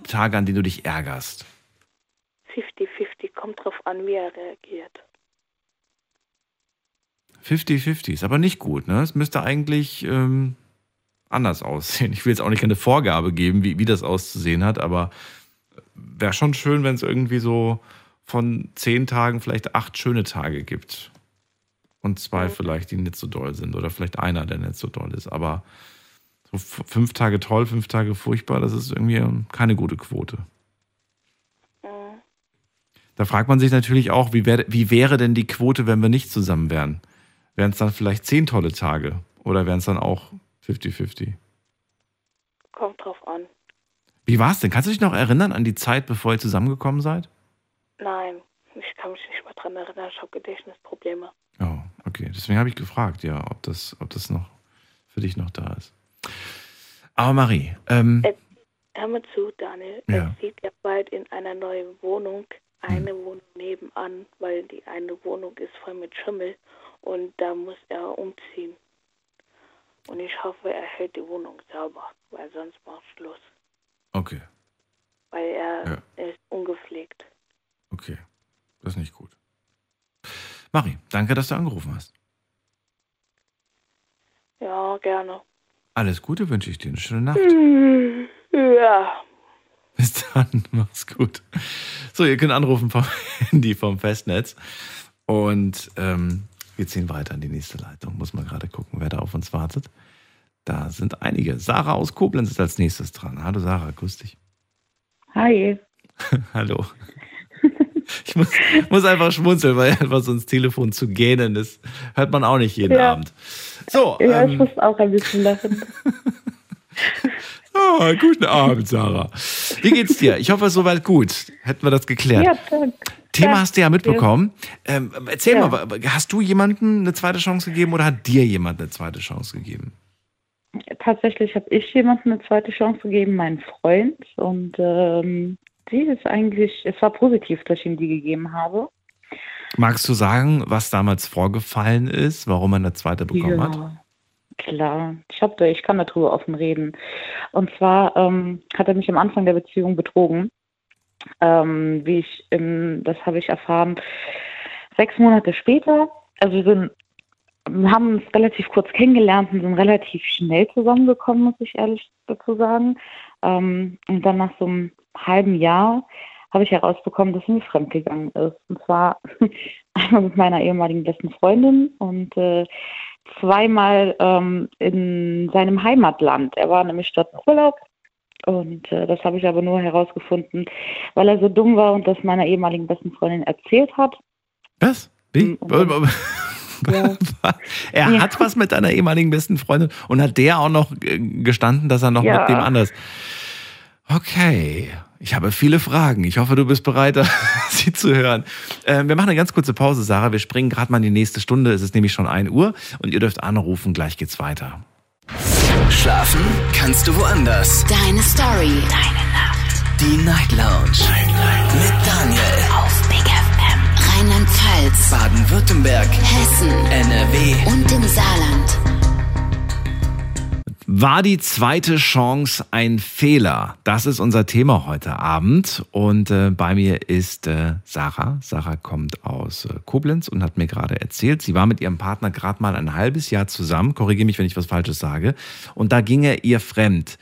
Tage, an denen du dich ärgerst? 50-50, kommt drauf an, er reagiert. 50-50 ist aber nicht gut, ne? Es müsste eigentlich ähm, anders aussehen. Ich will jetzt auch nicht keine Vorgabe geben, wie, wie das auszusehen hat, aber wäre schon schön, wenn es irgendwie so von zehn Tagen vielleicht acht schöne Tage gibt. Und zwei vielleicht, die nicht so doll sind. Oder vielleicht einer, der nicht so doll ist. Aber so fünf Tage toll, fünf Tage furchtbar, das ist irgendwie ähm, keine gute Quote. Da fragt man sich natürlich auch, wie, wär, wie wäre denn die Quote, wenn wir nicht zusammen wären? Wären es dann vielleicht zehn tolle Tage? Oder wären es dann auch 50-50? Kommt drauf an. Wie war es denn? Kannst du dich noch erinnern an die Zeit, bevor ihr zusammengekommen seid? Nein, ich kann mich nicht mehr dran erinnern. Ich habe Gedächtnisprobleme. Oh, okay. Deswegen habe ich gefragt, ja, ob das, ob das noch für dich noch da ist. Aber Marie, ähm, Äh, Hör mal zu, Daniel. Ja. Er zieht ja bald in einer neuen Wohnung, eine Wohnung nebenan, weil die eine Wohnung ist voll mit Schimmel und da muss er umziehen. Und ich hoffe, er hält die Wohnung sauber, weil sonst macht Schluss. okay, Weil er, Ja. er ist ungepflegt. okay. Das ist nicht gut. Marie, danke, dass du angerufen hast. Ja, gerne. Alles Gute wünsche ich dir. Eine schöne Nacht. Ja. Bis dann, mach's gut. So, ihr könnt anrufen vom Handy, vom Festnetz. Und ähm, wir ziehen weiter in die nächste Leitung. Muss mal gerade gucken, wer da auf uns wartet. Da sind einige. Sarah aus Koblenz ist als nächstes dran. Hallo Sarah, grüß dich. Hi. Hallo. Ich muss, muss einfach schmunzeln, weil einfach so ins Telefon zu gähnen ist. Hört man auch nicht jeden Ja. Abend. So, Ja, ich ähm, muss auch ein bisschen lachen. Ah, guten Abend, Sarah. Wie geht's dir? Ich hoffe, soweit gut. Hätten wir das geklärt. Ja, danke. Thema Ja, hast du ja mitbekommen. Ähm, erzähl Ja. mal, hast du jemandem eine zweite Chance gegeben oder hat dir jemand eine zweite Chance gegeben? Tatsächlich habe ich jemandem eine zweite Chance gegeben, meinen Freund. Und ähm, die ist eigentlich, es war positiv, dass ich ihm die gegeben habe. Magst du sagen, was damals vorgefallen ist, warum er eine zweite bekommen hat? Klar, ich, da, ich kann darüber offen reden. Und zwar ähm, hat er mich am Anfang der Beziehung betrogen. Ähm, wie ich, im, das habe ich erfahren, sechs Monate später. Also wir sind, haben uns relativ kurz kennengelernt und sind relativ schnell zusammengekommen, muss ich ehrlich dazu sagen. Ähm, und dann nach so einem halben Jahr habe ich herausbekommen, dass er mir fremdgegangen ist. Und zwar einmal mit meiner ehemaligen besten Freundin und äh, zweimal ähm, in seinem Heimatland. Er war nämlich dort im Urlaub und äh, das habe ich aber nur herausgefunden, weil er so dumm war und das meiner ehemaligen besten Freundin erzählt hat. Was? Wie? Ja. er Ja. hat was mit deiner ehemaligen besten Freundin und hat der auch noch äh, gestanden, dass er noch Ja. mit dem anders. Okay. Ich habe viele Fragen. Ich hoffe, du bist bereit, sie zu hören. Ähm, wir machen eine ganz kurze Pause, Sarah. Wir springen gerade mal in die nächste Stunde. Es ist nämlich schon 1 Uhr und ihr dürft anrufen. Gleich geht's weiter. Schlafen kannst du woanders. Deine Story. Deine Nacht. Die Night Lounge. Mit Daniel. Auf Big FM. Rheinland-Pfalz. Baden-Württemberg. Hessen. NRW. Und im Saarland. War die zweite Chance ein Fehler? Das ist unser Thema heute Abend. Und äh, bei mir ist äh, Sarah. Sarah kommt aus äh, Koblenz und hat mir gerade erzählt, sie war mit ihrem Partner gerade mal ein halbes Jahr zusammen. Korrigiere mich, wenn ich was Falsches sage. Und da ging er ihr fremd.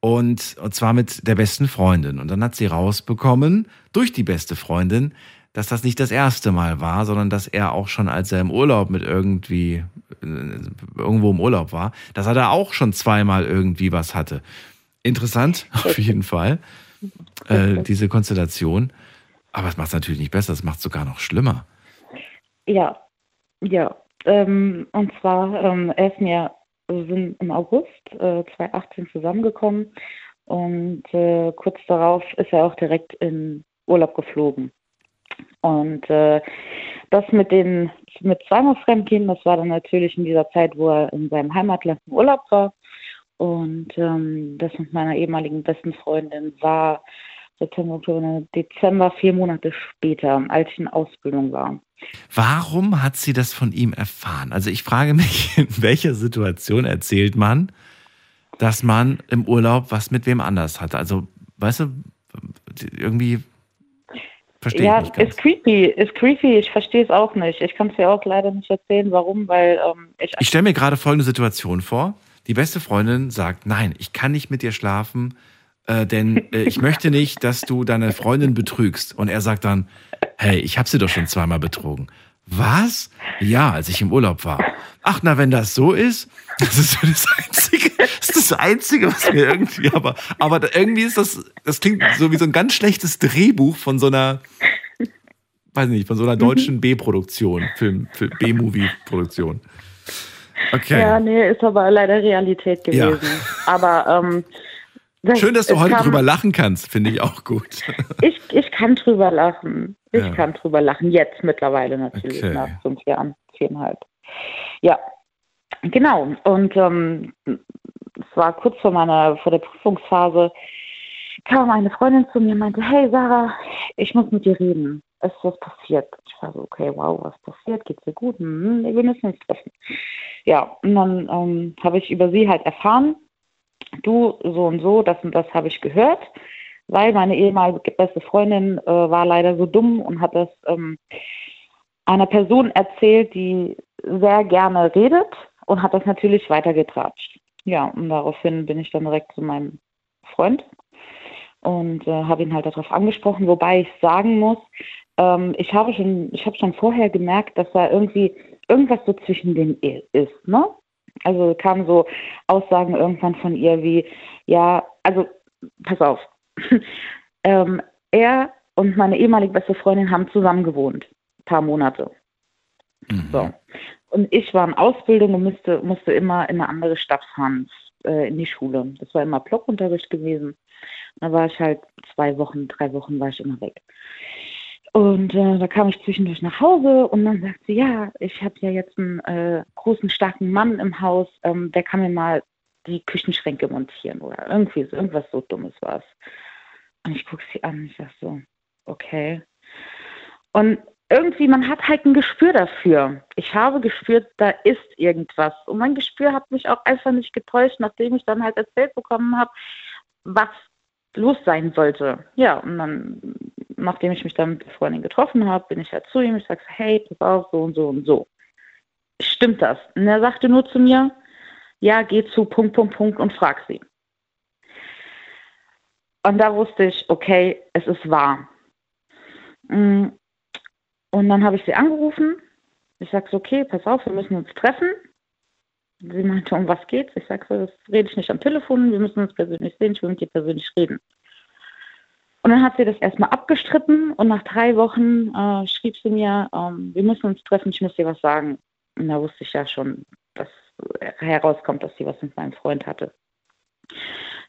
Und, und zwar mit der besten Freundin. Und dann hat sie rausbekommen, durch die beste Freundin, dass das nicht das erste Mal war, sondern dass er auch schon, als er im Urlaub mit irgendwie äh, irgendwo im Urlaub war, dass er da auch schon zweimal irgendwie was hatte. Interessant, auf jeden Fall, äh, diese Konstellation. Aber es macht es natürlich nicht besser, es macht es sogar noch schlimmer. Ja, ja. Ähm, und zwar, ähm, er ist mir, wir sind im August äh, 2018 zusammengekommen und äh, kurz darauf ist er auch direkt in Urlaub geflogen. Und äh, das mit den mit zweimal Fremdgehen, das war dann natürlich in dieser Zeit, wo er in seinem Heimatland im Urlaub war. Und ähm, das mit meiner ehemaligen besten Freundin war September, Oktober, Dezember, vier Monate später, als ich in Ausbildung war. Warum hat sie das von ihm erfahren? Also ich frage mich, in welcher Situation erzählt man, dass man im Urlaub was mit wem anders hatte? Also, weißt du, irgendwie verstehe ja, ich nicht ganz. ist creepy, ist creepy. Ich verstehe es auch nicht. Ich kann es dir auch leider nicht erzählen, warum, weil ähm, ich, Ich stelle mir gerade folgende Situation vor. Die beste Freundin sagt, nein, ich kann nicht mit dir schlafen, äh, denn äh, ich möchte nicht, dass du deine Freundin betrügst. Und er sagt dann, hey, ich habe sie doch schon zweimal betrogen. Was? Ja, als ich im Urlaub war. Ach, na, wenn das so ist, das ist so das Einzige, das ist das Einzige, was mir irgendwie, aber, aber irgendwie ist das, das klingt so wie so ein ganz schlechtes Drehbuch von so einer, weiß nicht, von so einer deutschen B-Produktion, Film, B-Movie-Produktion. Okay. ja, nee, ist aber leider Realität Ja. gewesen. Aber ähm, das, Schön, dass du heute kam- drüber lachen kannst, finde ich auch gut. Ich, ich kann drüber lachen. Ich Ja. kann drüber lachen. Jetzt mittlerweile natürlich, Okay. nach fünf Jahren, viereinhalb. Ja, genau. Und ähm, es war kurz vor meiner, vor der Prüfungsphase, kam eine Freundin zu mir und meinte, hey Sarah, ich muss mit dir reden. Es ist was passiert. Ich war so, okay, wow, was passiert? Geht's dir gut? Hm, wir müssen uns treffen. Ja, und dann ähm, habe ich über sie halt erfahren, du, so und so, das und das habe ich gehört, weil meine ehemalige beste Freundin äh, war leider so dumm und hat das ähm, einer Person erzählt, die sehr gerne redet und hat das natürlich weitergetratscht. Ja, und daraufhin bin ich dann direkt zu meinem Freund und äh, habe ihn halt darauf angesprochen, wobei ich sagen muss, ähm, ich habe schon, ich habe schon vorher gemerkt, dass da irgendwie irgendwas so zwischen denen ist, ne? Also kamen so Aussagen irgendwann von ihr wie, ja, also pass auf, ähm, er und meine ehemalige beste Freundin haben zusammen gewohnt, ein paar Monate. So. Und ich war in Ausbildung und musste, musste immer in eine andere Stadt fahren, äh, in die Schule. Das war immer Blockunterricht gewesen. Da war ich halt zwei Wochen, drei Wochen war ich immer weg. Und äh, da kam ich zwischendurch nach Hause und dann sagt sie, ja, ich habe ja jetzt einen äh, großen, starken Mann im Haus, ähm, der kann mir mal die Küchenschränke montieren oder irgendwie so, irgendwas so Dummes war es. Und ich gucke sie an und ich sage so, okay. Und irgendwie, man hat halt ein Gespür dafür. Ich habe gespürt, da ist irgendwas. Und mein Gespür hat mich auch einfach nicht getäuscht, nachdem ich dann halt erzählt bekommen habe, was los sein sollte. Ja, und dann, nachdem ich mich dann mit der Freundin getroffen habe, bin ich halt zu ihm. Ich sage, hey, pass auf, so und so und so. Stimmt das? Und er sagte nur zu mir, ja, geh zu Punkt, Punkt, Punkt und frag sie. Und da wusste ich, okay, es ist wahr. Mm, Und dann habe ich sie angerufen. Ich sage okay, pass auf, wir müssen uns treffen. Sie meinte, um was geht's? Ich sage das rede ich nicht am Telefon, wir müssen uns persönlich sehen, ich will mit dir persönlich reden. Und dann hat sie das erstmal abgestritten und nach drei Wochen äh, schrieb sie mir, ähm, wir müssen uns treffen, ich muss dir was sagen. Und da wusste ich ja schon, dass herauskommt, dass sie was mit meinem Freund hatte.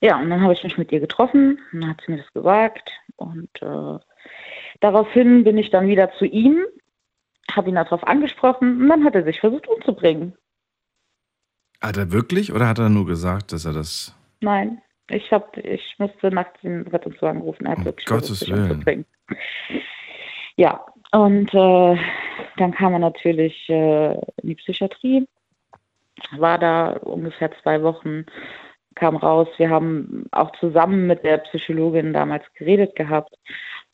Ja, und dann habe ich mich mit ihr getroffen und dann hat sie mir das gesagt. Und äh, daraufhin bin ich dann wieder zu ihm, habe ihn darauf angesprochen und dann hat er sich versucht umzubringen. Hat er wirklich oder hat er nur gesagt, dass er das. Nein, ich, hab, ich musste nachts den Rettungswagen rufen. Er hat Um wirklich Gottes versucht, sich Willen. Ja, und äh, dann kam er natürlich äh, in die Psychiatrie, war da ungefähr zwei Wochen, kam raus. Wir haben auch zusammen mit der Psychologin damals geredet gehabt.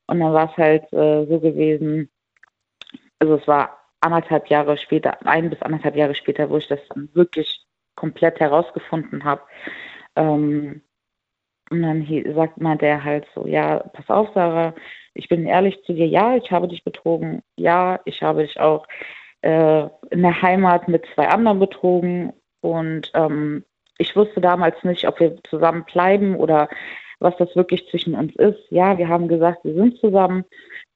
Und dann war es halt äh, so gewesen, also es war anderthalb Jahre später, ein bis anderthalb Jahre später, wo ich das dann wirklich komplett herausgefunden habe. Ähm, und dann sagt meinte er halt so, ja, pass auf, Sarah, ich bin ehrlich zu dir, ja, ich habe dich betrogen, ja, ich habe dich auch äh, in der Heimat mit zwei anderen betrogen und ähm, ich wusste damals nicht, ob wir zusammen bleiben oder was das wirklich zwischen uns ist. Ja, wir haben gesagt, wir sind zusammen,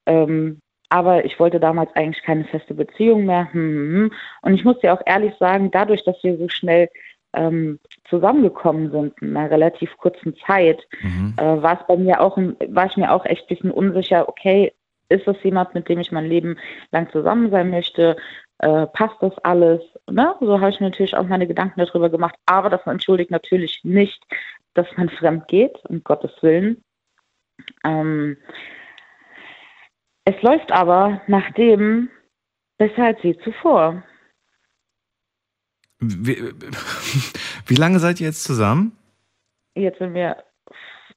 ähm, aber ich wollte damals eigentlich keine feste Beziehung mehr. Hm, hm, hm. Und ich muss dir auch ehrlich sagen, dadurch, dass wir so schnell ähm, zusammengekommen sind in einer relativ kurzen Zeit, Mhm. äh, war es bei mir auch, war ich mir auch echt ein bisschen unsicher, okay, ist das jemand, mit dem ich mein Leben lang zusammen sein möchte? Äh, passt das alles? Ne? So habe ich mir natürlich auch meine Gedanken darüber gemacht. Aber das entschuldigt natürlich nicht, dass man fremd geht, um Gottes Willen. Ähm, es läuft aber nach dem besser als je zuvor. Wie, wie lange seid ihr jetzt zusammen? Jetzt sind wir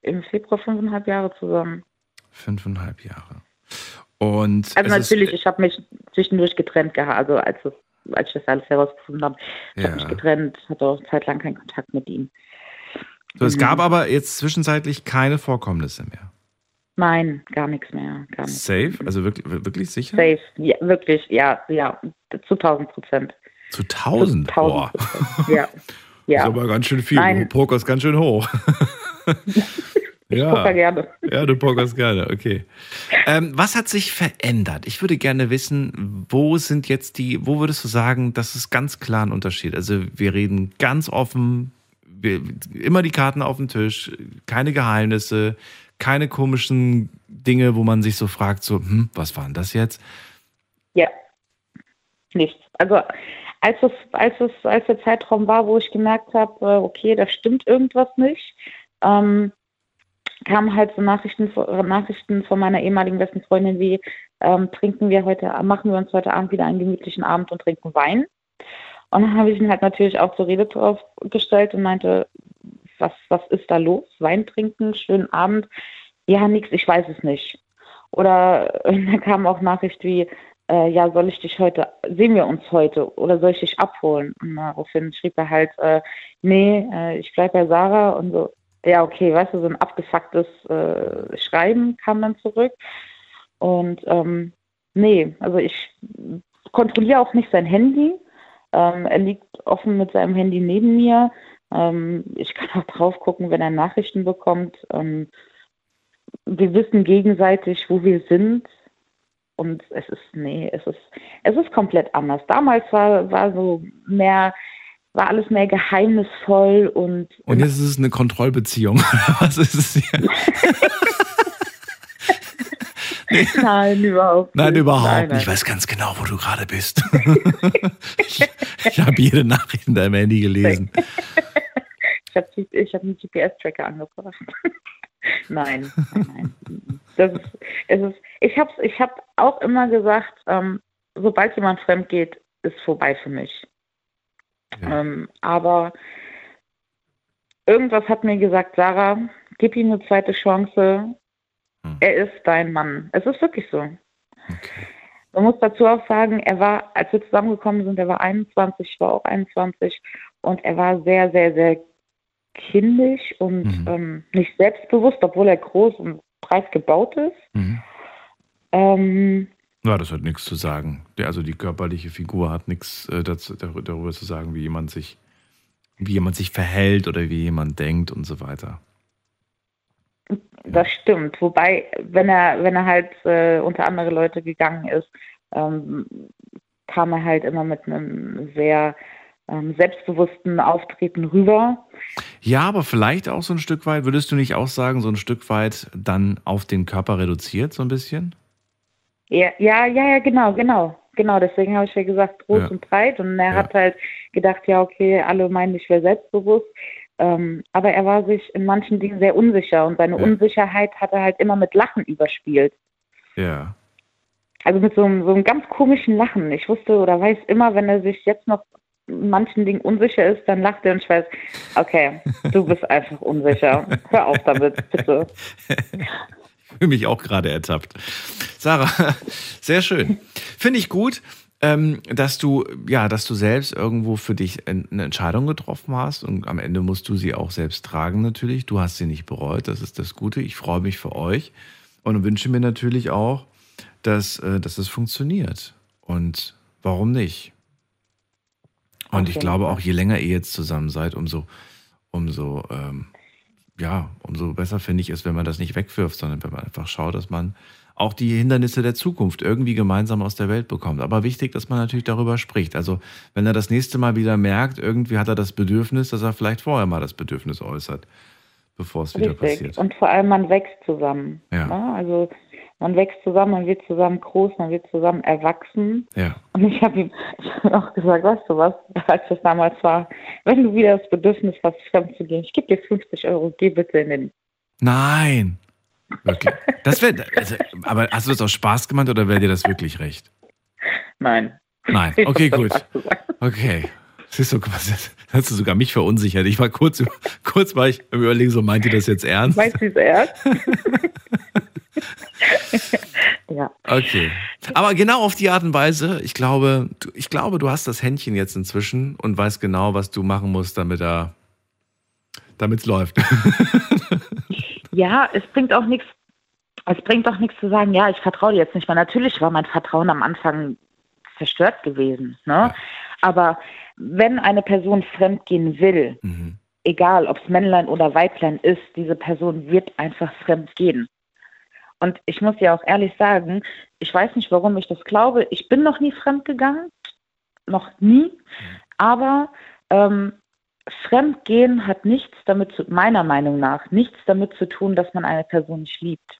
im Februar fünfeinhalb Jahre zusammen. Fünfeinhalb Jahre. Und Also es ist- natürlich, ich habe mich zwischendurch getrennt gehabt, also als, es, als ich das alles herausgefunden habe. Ich Ja. habe mich getrennt, hatte auch zeitlang keinen Kontakt mit ihm. so, es Mhm. gab aber jetzt zwischenzeitlich keine Vorkommnisse mehr. Nein, gar nichts mehr. Gar nichts. Safe? Also wirklich, wirklich sicher? Safe, ja, wirklich, ja, ja, zu 1000 Prozent. Zu 1000? Boah. Ja, ja. Das ist aber ganz schön viel. Nein. Du pokerst ganz schön hoch. ja. poker gerne. Ja, du pokerst gerne, okay. Ähm, was hat sich verändert? Ich würde gerne wissen, wo sind jetzt die, wo würdest du sagen, das ist ganz klar ein Unterschied? Also wir reden ganz offen, wir, immer die Karten auf dem Tisch, keine Geheimnisse, keine komischen Dinge, wo man sich so fragt, so, hm, was war denn das jetzt? Ja, nichts. Also als es, als es, als der Zeitraum war, wo ich gemerkt habe, äh, okay, da stimmt irgendwas nicht, ähm, kamen halt so Nachrichten, Nachrichten von meiner ehemaligen besten Freundin wie, ähm, trinken wir heute, machen wir uns heute Abend wieder einen gemütlichen Abend und trinken Wein. Und dann habe ich ihn halt natürlich auch zur Rede drauf gestellt und meinte, was, was ist da los? Wein trinken, schönen Abend. Ja, nix, ich weiß es nicht. Oder da kam auch Nachricht wie, äh, ja, soll ich dich heute, sehen wir uns heute oder soll ich dich abholen? Und daraufhin schrieb er halt, äh, nee, äh, ich bleib bei Sarah und so. Ja, okay, weißt du, so ein abgefucktes äh, Schreiben kam dann zurück. Und ähm, nee, also ich kontrolliere auch nicht sein Handy. Ähm, er liegt offen mit seinem Handy neben mir. Ähm, ich kann auch drauf gucken, wenn er Nachrichten bekommt. Ähm, wir wissen gegenseitig, wo wir sind. Und es ist, nee, es ist, es ist komplett anders. Damals war, war so mehr, war alles mehr geheimnisvoll und Und jetzt ist es eine Kontrollbeziehung. was ist es hier? Nein, überhaupt Nein, nicht. überhaupt Nein, nicht. nein. Ich weiß ganz genau, wo du gerade bist. ich ich habe jede Nachricht in deinem Handy gelesen. Ich habe ich hab einen GPS-Tracker angebracht. nein, nein, nein. Das ist, es ist, ich habe ich hab auch immer gesagt, ähm, sobald jemand fremd geht, ist vorbei für mich. Ähm, aber irgendwas hat mir gesagt, Sarah, gib ihm eine zweite Chance. Er ist dein Mann. Es ist wirklich so. Man muss dazu auch sagen, er war, als wir zusammengekommen sind, er war 21, ich war auch 21 und er war sehr, sehr, sehr kindisch und ähm, nicht selbstbewusst, obwohl er groß und breit gebaut ist. Mhm. Ähm, Ja, das hat nichts zu sagen. Also die körperliche Figur hat nichts äh, dazu, darüber zu sagen, wie jemand sich, wie jemand sich verhält oder wie jemand denkt und so weiter. Das stimmt. Wobei, wenn er, wenn er halt äh, unter andere Leute gegangen ist, ähm, kam er halt immer mit einem sehr selbstbewussten Auftreten rüber. Ja, aber vielleicht auch so ein Stück weit, würdest du nicht auch sagen, so ein Stück weit dann auf den Körper reduziert, so ein bisschen? Ja, ja, ja, ja genau, genau. Genau, deswegen habe ich ja gesagt, groß Ja. und breit. Und er Ja. hat halt gedacht, ja, okay, alle meinen, ich wäre selbstbewusst. Ähm, aber er war sich in manchen Dingen sehr unsicher und seine. Unsicherheit hat er halt immer mit Lachen überspielt. Ja. Also mit so einem, so einem ganz komischen Lachen. Ich wusste oder weiß immer, wenn er sich jetzt noch manchen Dingen unsicher ist, dann lacht er und ich weiß, okay, du bist einfach unsicher. Hör auf damit, bitte. Ich fühle mich auch gerade ertappt. Sarah, sehr schön. Finde ich gut, ähm, dass du, ja, dass du selbst irgendwo für dich ein- eine Entscheidung getroffen hast und am Ende musst du sie auch selbst tragen natürlich. Du hast sie nicht bereut, das ist das Gute. Ich freue mich für euch und wünsche mir natürlich auch, dass, äh, dass es funktioniert. Und warum nicht? Und Auf ich glaube auch, je länger ihr jetzt zusammen seid, umso, umso, ähm, ja, umso besser finde ich es, wenn man das nicht wegwirft, sondern wenn man einfach schaut, dass man auch die Hindernisse der Zukunft irgendwie gemeinsam aus der Welt bekommt. Aber wichtig, dass man natürlich darüber spricht. Also, wenn er das nächste Mal wieder merkt, irgendwie hat er das Bedürfnis, dass er vielleicht vorher mal das Bedürfnis äußert, bevor es wieder passiert. Und vor allem, man wächst zusammen. Ja. Ne? Also man wächst zusammen, man wird zusammen groß, man wird zusammen erwachsen. Ja. Und ich habe ihm ich hab auch gesagt, weißt du was, als das damals war, wenn du wieder das Bedürfnis hast, fremd zu gehen, ich gebe dir 50 Euro, geh bitte in den. Nein. Wirklich. Das wäre, also, aber hast du das aus Spaß gemeint oder wäre dir das wirklich recht? Nein. Nein. Okay, gut. Okay. Siehst du, hast du sogar mich verunsichert. Ich war kurz, kurz war ich im Überlegen, so meint ihr das jetzt ernst? Meinst du es ernst? ja. Okay. Aber genau auf die Art und Weise, ich glaube, du, ich glaube, du hast das Händchen jetzt inzwischen und weißt genau, was du machen musst, damit er, damit es läuft. Ja, es bringt auch nichts, es bringt auch nichts zu sagen, ja, ich vertraue dir jetzt nicht mehr. Natürlich war mein Vertrauen am Anfang zerstört gewesen, ne? Aber wenn eine Person fremdgehen will, Mhm. egal ob es Männlein oder Weiblein ist, diese Person wird einfach fremd gehen. Und ich muss ja auch ehrlich sagen, ich weiß nicht, warum ich das glaube. Ich bin noch nie fremd gegangen, noch nie. Aber ähm, Fremdgehen hat nichts damit zu, meiner Meinung nach, nichts damit zu tun, dass man eine Person nicht liebt.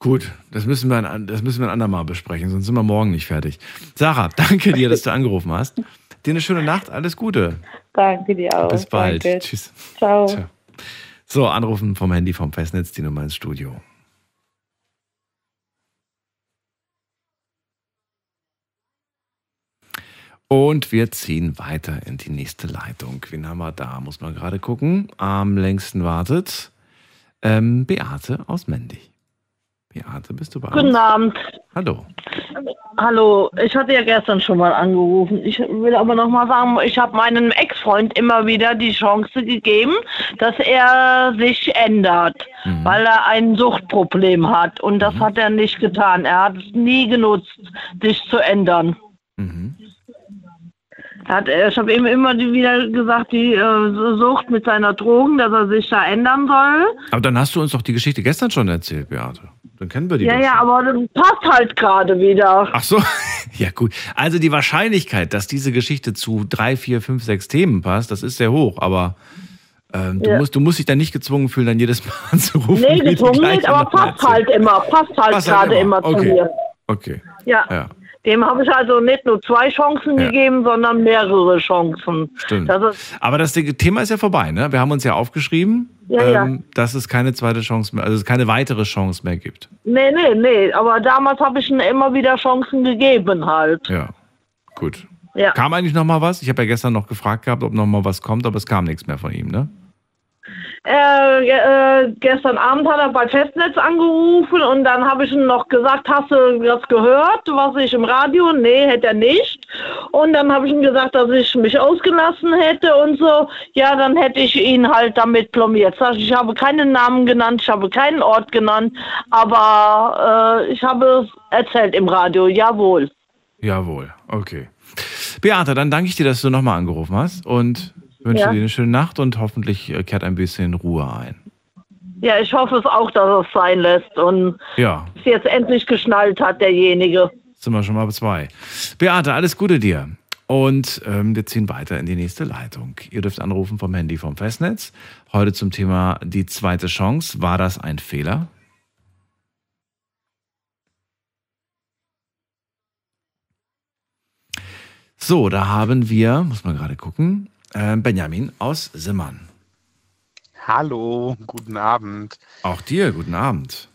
Gut, das müssen, wir ein, das müssen wir ein andermal besprechen, sonst sind wir morgen nicht fertig. Sarah, danke dir, dass du angerufen hast. Dir eine schöne Nacht, alles Gute. Danke dir auch. Bis bald. Danke. Tschüss. Ciao. Ciao. So, anrufen vom Handy vom Festnetz, die Nummer ins Studio. Und wir ziehen weiter in die nächste Leitung. Wen haben wir da? Muss man gerade gucken. Am längsten wartet ähm, Beate aus Mendig. Beate, bist du bei Guten uns? Abend. Hallo. Hallo, ich hatte ja gestern schon mal angerufen. Ich will aber noch mal sagen, ich habe meinem Ex-Freund immer wieder die Chance gegeben, dass er sich ändert, weil er ein Suchtproblem hat. Und das hat er nicht getan. Er hat es nie genutzt, sich zu ändern. Er Hat, ich habe ihm immer wieder gesagt, die äh, Sucht mit seiner Drogen, dass er sich da ändern soll. Aber dann hast du uns doch die Geschichte gestern schon erzählt, Beate. Dann kennen wir die Ja, doch ja, aber das passt halt gerade wieder. Ach so, ja gut. Also die Wahrscheinlichkeit, dass diese Geschichte zu drei, vier, fünf, sechs Themen passt, das ist sehr hoch. Aber ähm, du, Ja. musst, du musst dich dann nicht gezwungen fühlen, dann jedes Mal anzurufen. Nee, gezwungen nicht, aber passt halt immer, passt halt Passt halt gerade immer, zu Okay. mir. Okay. Ja. Ja, Dem habe ich also nicht nur zwei Chancen Ja. gegeben, sondern mehrere Chancen. stimmt. Das Aber das Thema ist ja vorbei, ne? Wir haben uns ja aufgeschrieben, Ja, ja. ähm, dass es keine zweite Chance mehr, also es keine weitere Chance mehr gibt. nee, nee, nee, aber damals habe ich ihm immer wieder Chancen gegeben halt. Ja, gut. Ja. Kam eigentlich noch mal was? Ich habe ja gestern noch gefragt gehabt, ob noch mal was kommt, aber es kam nichts mehr von ihm, ne? Äh, äh, gestern Abend hat er bei Festnetz angerufen und dann habe ich ihm noch gesagt, hast du das gehört, was ich im Radio? Nee, hätte er nicht. Und dann habe ich ihm gesagt, dass ich mich ausgelassen hätte und so. Ja, dann hätte ich ihn halt damit blamiert. Sag ich, ich habe keinen Namen genannt, ich habe keinen Ort genannt, aber äh, ich habe es erzählt im Radio, jawohl. Jawohl, okay. Beate, dann danke ich dir, dass du nochmal angerufen hast und wünsche Ja. dir eine schöne Nacht und hoffentlich äh, kehrt ein bisschen Ruhe ein. Ja, ich hoffe es auch, dass er es sein lässt und Ja, es jetzt endlich geschnallt hat, derjenige. sind wir schon mal zwei. Beate, alles Gute dir. Und ähm, wir ziehen weiter in die nächste Leitung. Ihr dürft anrufen vom Handy vom Festnetz. Heute zum Thema die zweite Chance. War das ein Fehler? So, da haben wir, muss man gerade gucken, Benjamin aus Simmern. Hallo, guten Abend. Auch dir, guten Abend.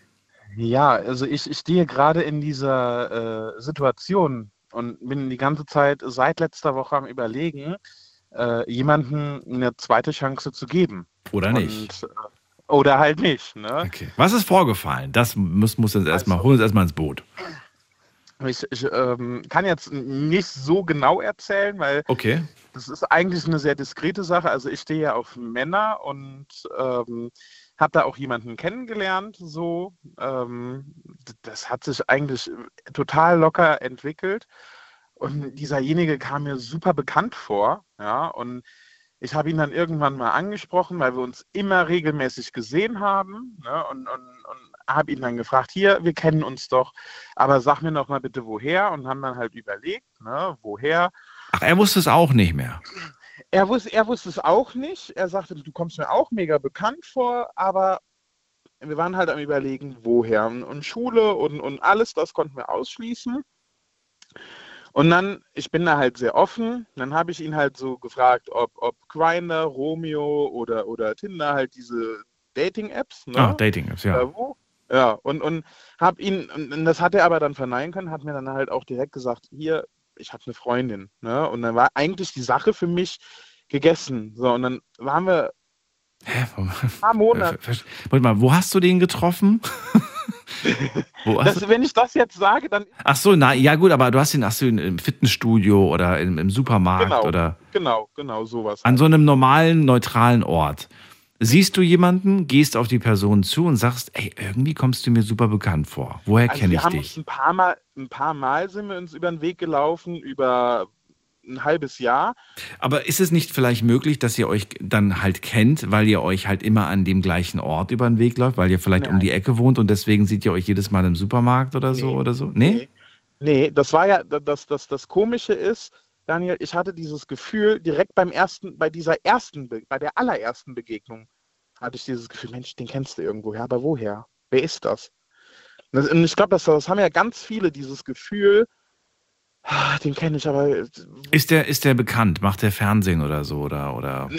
Ja, also ich, ich stehe gerade in dieser äh, Situation und bin die ganze Zeit seit letzter Woche am Überlegen, äh, jemandem eine zweite Chance zu geben. Oder nicht. Und, äh, oder halt nicht. Ne? Okay. Was ist vorgefallen? Das muss, muss jetzt erstmal, hol uns erstmal ins Boot. Ich, ich ähm, kann jetzt nicht so genau erzählen, weil Okay. Das ist eigentlich eine sehr diskrete Sache. Also ich stehe ja auf Männer und ähm, habe da auch jemanden kennengelernt. So, ähm, das hat sich eigentlich total locker entwickelt. Und dieserjenige kam mir super bekannt vor, ja, und ich habe ihn dann irgendwann mal angesprochen, weil wir uns immer regelmäßig gesehen haben, ne, und, und, und habe ihn dann gefragt, hier, wir kennen uns doch, aber sag mir noch mal bitte woher und haben dann halt überlegt, ne, woher. Ach, er wusste es auch nicht mehr. Er wusste, er wusste es auch nicht. Er sagte, du kommst mir auch mega bekannt vor, aber wir waren halt am überlegen, woher. Und, Schule und, und alles, das konnten wir ausschließen. Und dann, ich bin da halt sehr offen, dann habe ich ihn halt so gefragt, ob, ob Grindr, Romeo oder, oder Tinder, halt diese Dating-Apps, ne? Ah, Dating-Apps, ja. Äh, wo? Ja, und, und habe ihn, und das hat er aber dann verneinen können, hat mir dann halt auch direkt gesagt, hier, ich habe eine Freundin, ne? Und dann war eigentlich die Sache für mich gegessen. So, und dann waren wir ein paar Monate. Warte mal, wo hast du den getroffen? Das, wenn ich das jetzt sage, dann Ach so, na ja gut, aber du hast ihn, hast du ihn im Fitnessstudio oder im, im Supermarkt genau, oder genau, genau sowas. an so einem normalen, neutralen Ort. Siehst du jemanden, gehst auf die Person zu und sagst, ey, irgendwie kommst du mir super bekannt vor. Woher Also kenne wir ich haben dich? uns ein paar Mal, ein paar Mal sind wir uns über den Weg gelaufen, über ein halbes Jahr. Aber ist es nicht vielleicht möglich, dass ihr euch dann halt kennt, weil ihr euch halt immer an dem gleichen Ort über den Weg läuft, weil ihr vielleicht um die Ecke wohnt und deswegen seht ihr euch jedes Mal im Supermarkt oder so oder so? Nee? Nee, das war ja, das, das, das Komische ist, Daniel, ich hatte dieses Gefühl, direkt beim ersten, bei dieser ersten, Be- bei der allerersten Begegnung, hatte ich dieses Gefühl, Mensch, den kennst du irgendwoher, aber woher? Wer ist das? Und ich glaube, das, das haben ja ganz viele, dieses Gefühl, ah, den kenne ich, aber Ist der, ist der bekannt? Macht der Fernsehen oder so? Oder, oder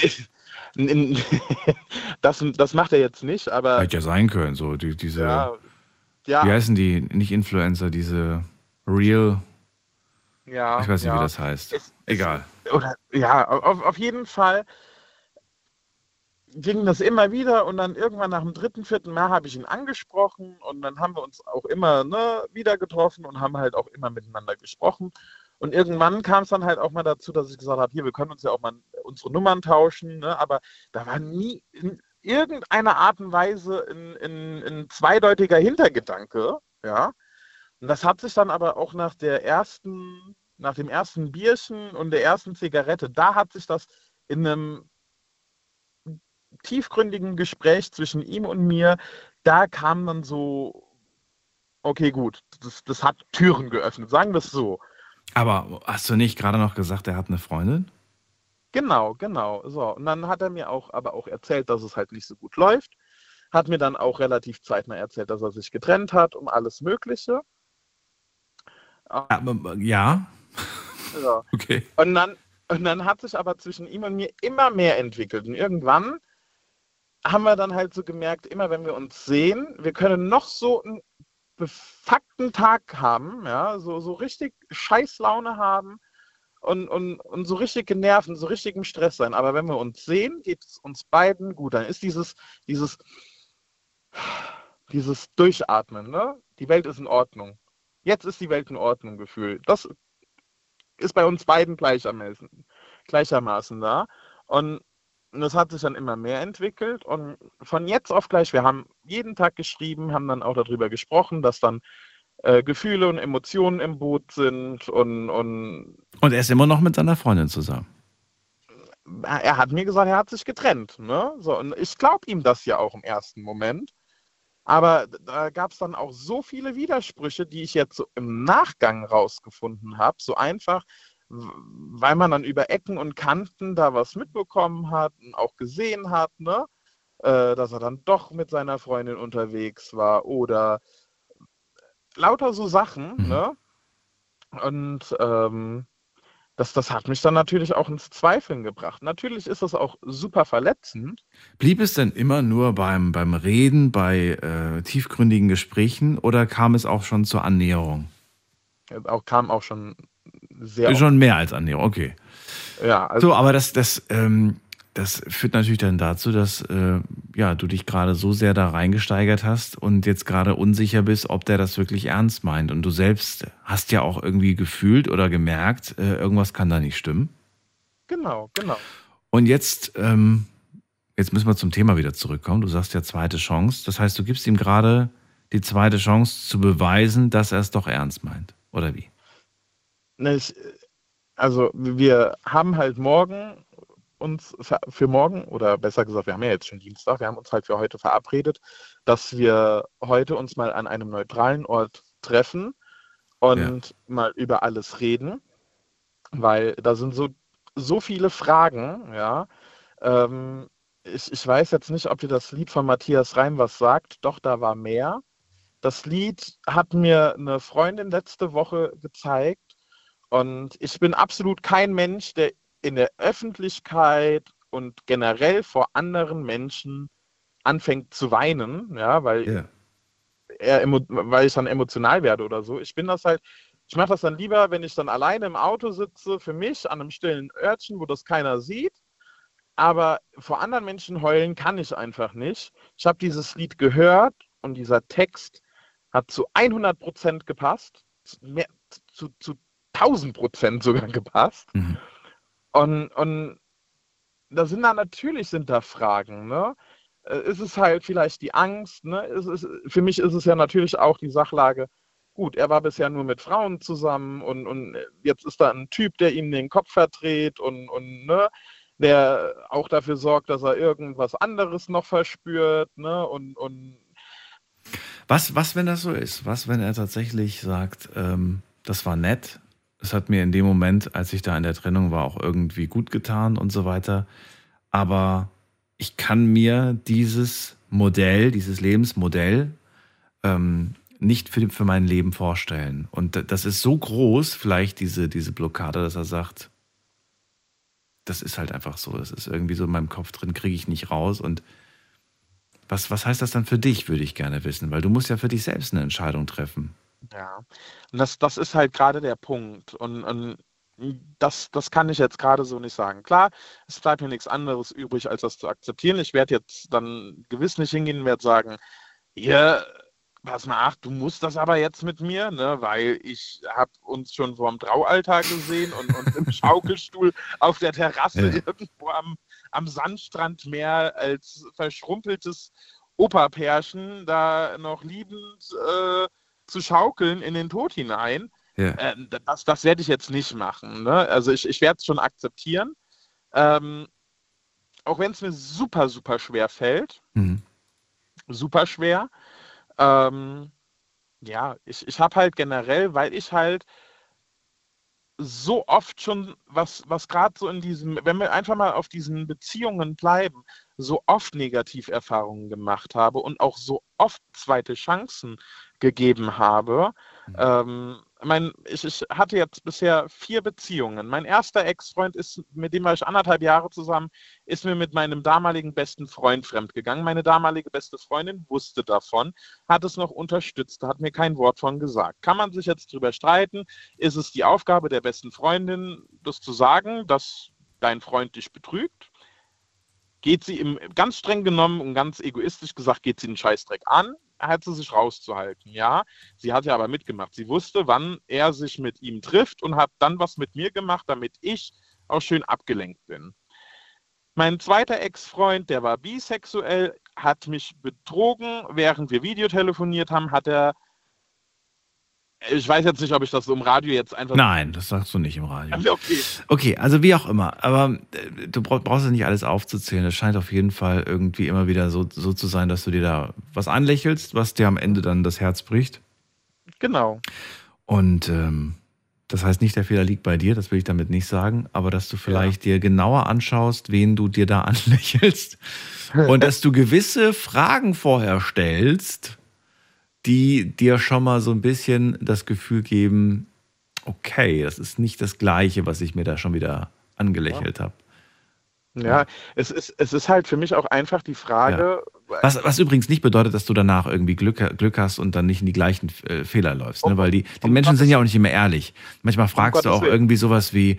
das, das macht er jetzt nicht, aber hätte ja sein können, so die, diese. ja, ja, Wie heißen die? Nicht Influencer, diese Real. ja, Ich weiß nicht, ja. wie das heißt. Egal. Oder ja, auf, auf jeden Fall ging das immer wieder und dann irgendwann nach dem dritten, vierten Mal habe ich ihn angesprochen und dann haben wir uns auch immer ne, wieder getroffen und haben halt auch immer miteinander gesprochen. Und irgendwann kam es dann halt auch mal dazu, dass ich gesagt habe, hier, wir können uns ja auch mal unsere Nummern tauschen, ne? aber da war nie in irgendeiner Art und Weise ein, zweideutiger Hintergedanke, ja. Und das hat sich dann aber auch nach der ersten, nach dem ersten Bierchen und der ersten Zigarette, da hat sich das in einem tiefgründigen Gespräch zwischen ihm und mir, da kam dann so, okay, gut, das, das hat Türen geöffnet, sagen wir es so. Aber hast du nicht gerade noch gesagt, er hat eine Freundin? Genau, genau. So, und dann hat er mir auch aber auch erzählt, dass es halt nicht so gut läuft. Hat mir dann auch relativ zeitnah erzählt, dass er sich getrennt hat um alles Mögliche. Aber, ja. Ja. Okay. Und dann, und dann hat sich aber zwischen ihm und mir immer mehr entwickelt. Und irgendwann haben wir dann halt so gemerkt, immer wenn wir uns sehen, wir können noch so einen befuckten Tag haben, ja, so, so richtig Scheißlaune haben und, und, und so richtig genervt und so richtig im Stress sein. Aber wenn wir uns sehen, geht es uns beiden gut. Dann ist dieses, dieses, dieses Durchatmen, ne? Die Welt ist in Ordnung. Jetzt ist die Welt in Ordnung, Gefühl. Das ist bei uns beiden gleichermaßen, gleichermaßen da. Und das hat sich dann immer mehr entwickelt. Und von jetzt auf gleich, wir haben jeden Tag geschrieben, haben dann auch darüber gesprochen, dass dann äh, Gefühle und Emotionen im Boot sind und, und Und er ist immer noch mit seiner Freundin zusammen. er hat mir gesagt, er hat sich getrennt. Ne? So, und ich glaube ihm das ja auch im ersten Moment. Aber da gab es dann auch so viele Widersprüche, die ich jetzt so im Nachgang rausgefunden habe. So einfach, weil man dann über Ecken und Kanten da was mitbekommen hat und auch gesehen hat, ne? Äh, dass er dann doch mit seiner Freundin unterwegs war oder lauter so Sachen. Mhm. Ne? Und ähm, das, das hat mich dann natürlich auch ins Zweifeln gebracht. Natürlich ist es auch super verletzend. Blieb es denn immer nur beim, beim Reden, bei äh, tiefgründigen Gesprächen oder kam es auch schon zur Annäherung? Auch, kam auch schon sehr. Schon mehr als Annäherung, okay. Ja, also so, aber das, das ähm, das führt natürlich dann dazu, dass äh, ja, du dich gerade so sehr da reingesteigert hast und jetzt gerade unsicher bist, ob der das wirklich ernst meint. Und du selbst hast ja auch irgendwie gefühlt oder gemerkt, äh, irgendwas kann da nicht stimmen. Genau, genau. Und jetzt, ähm, jetzt müssen wir zum Thema wieder zurückkommen. Du sagst ja zweite Chance. Das heißt, du gibst ihm gerade die zweite Chance zu beweisen, dass er es doch ernst meint. Oder wie? Also wir haben halt morgen uns für morgen, oder besser gesagt, wir haben ja jetzt schon Dienstag, wir haben uns halt für heute verabredet, dass wir heute uns mal an einem neutralen Ort treffen und ja. mal über alles reden, weil da sind so, so viele Fragen, ja. Ähm, ich, ich weiß jetzt nicht, ob dir das Lied von Matthias Reim was sagt, doch da war mehr. Das Lied hat mir eine Freundin letzte Woche gezeigt und ich bin absolut kein Mensch, der in der Öffentlichkeit und generell vor anderen Menschen anfängt zu weinen, ja, weil, yeah. er, weil ich dann emotional werde oder so. Ich bin das halt, ich mache das dann lieber, wenn ich dann alleine im Auto sitze, für mich an einem stillen Örtchen, wo das keiner sieht. Aber vor anderen Menschen heulen kann ich einfach nicht. Ich habe dieses Lied gehört und dieser Text hat zu 100 Prozent gepasst, mehr, zu, zu 1000 Prozent sogar gepasst. Mhm. Und, und da sind da natürlich sind da Fragen, ne? Äh, ist es halt vielleicht die Angst, ne? Ist es, für mich ist es ja natürlich auch die Sachlage, gut, er war bisher nur mit Frauen zusammen und, und jetzt ist da ein Typ, der ihm den Kopf verdreht und, und ne, der auch dafür sorgt, dass er irgendwas anderes noch verspürt, ne? Und, und was, was, wenn das so ist? Was, wenn er tatsächlich sagt, ähm, das war nett, es hat mir in dem Moment, als ich da in der Trennung war, auch irgendwie gut getan und so weiter. Aber ich kann mir dieses Modell, dieses Lebensmodell ähm, nicht für, für mein Leben vorstellen. Und das ist so groß, vielleicht diese, diese Blockade, dass er sagt, das ist halt einfach so. Das ist irgendwie so in meinem Kopf drin, kriege ich nicht raus. Und was, was heißt das dann für dich, würde ich gerne wissen, weil du musst ja für dich selbst eine Entscheidung treffen. Ja, und das, das ist halt gerade der Punkt. Und, und das, das kann ich jetzt gerade so nicht sagen. Klar, es bleibt mir nichts anderes übrig, als das zu akzeptieren. Ich werde jetzt dann gewiss nicht hingehen und werde sagen, hier, pass mal ach, du musst das aber jetzt mit mir, ne, weil ich habe uns schon vor dem Traualtar gesehen und, und im Schaukelstuhl auf der Terrasse ja. irgendwo am, am Sandstrand mehr als verschrumpeltes Operpärchen da noch liebend äh, zu schaukeln in den Tod hinein. Ja. Äh, das, das werde ich jetzt nicht machen. Ne? Also ich, ich werde es schon akzeptieren. Ähm, auch wenn es mir super, super schwer fällt. Mhm. Super schwer. Ähm, ja, ich, ich habe halt generell, weil ich halt so oft schon, was, was gerade so in diesem, wenn wir einfach mal auf diesen Beziehungen bleiben, so oft Negativerfahrungen gemacht habe und auch so oft zweite Chancen gegeben habe. Mhm. Ähm, mein, ich, ich, hatte jetzt bisher vier Beziehungen. Mein erster Ex-Freund ist, mit dem war ich anderthalb Jahre zusammen, ist mir mit meinem damaligen besten Freund fremdgegangen. Meine damalige beste Freundin wusste davon, hat es noch unterstützt, hat mir kein Wort von gesagt. Kann man sich jetzt drüber streiten? Ist es die Aufgabe der besten Freundin, das zu sagen, dass dein Freund dich betrügt? Geht sie im, ganz streng genommen und ganz egoistisch gesagt, geht sie den Scheißdreck an? hat sie sich rauszuhalten. Ja, sie hat ja aber mitgemacht. Sie wusste, wann er sich mit ihm trifft und hat dann was mit mir gemacht, damit ich auch schön abgelenkt bin. Mein zweiter Ex-Freund, der war bisexuell, hat mich betrogen. Während wir Videotelefoniert haben, hat er ich weiß jetzt nicht, ob ich das so im Radio jetzt einfach. Nein, das sagst du nicht im Radio. Okay. Okay, also wie auch immer. Aber äh, du brauchst ja nicht alles aufzuzählen. Es scheint auf jeden Fall irgendwie immer wieder so, so zu sein, dass du dir da was anlächelst, was dir am Ende dann das Herz bricht. Genau. Und ähm, das heißt nicht, der Fehler liegt bei dir, das will ich damit nicht sagen, aber dass du vielleicht ja. dir genauer anschaust, wen du dir da anlächelst und dass du gewisse Fragen vorher stellst, die dir schon mal so ein bisschen das Gefühl geben, okay, das ist nicht das Gleiche, was ich mir da schon wieder angelächelt ja. habe. Ja, es ist, es ist halt für mich auch einfach die Frage. Ja. Was, was übrigens nicht bedeutet, dass du danach irgendwie Glück, Glück hast und dann nicht in die gleichen äh, Fehler läufst. Ne? Weil die, die Menschen sind ja auch nicht immer ehrlich. Manchmal fragst du auch irgendwie sowas wie,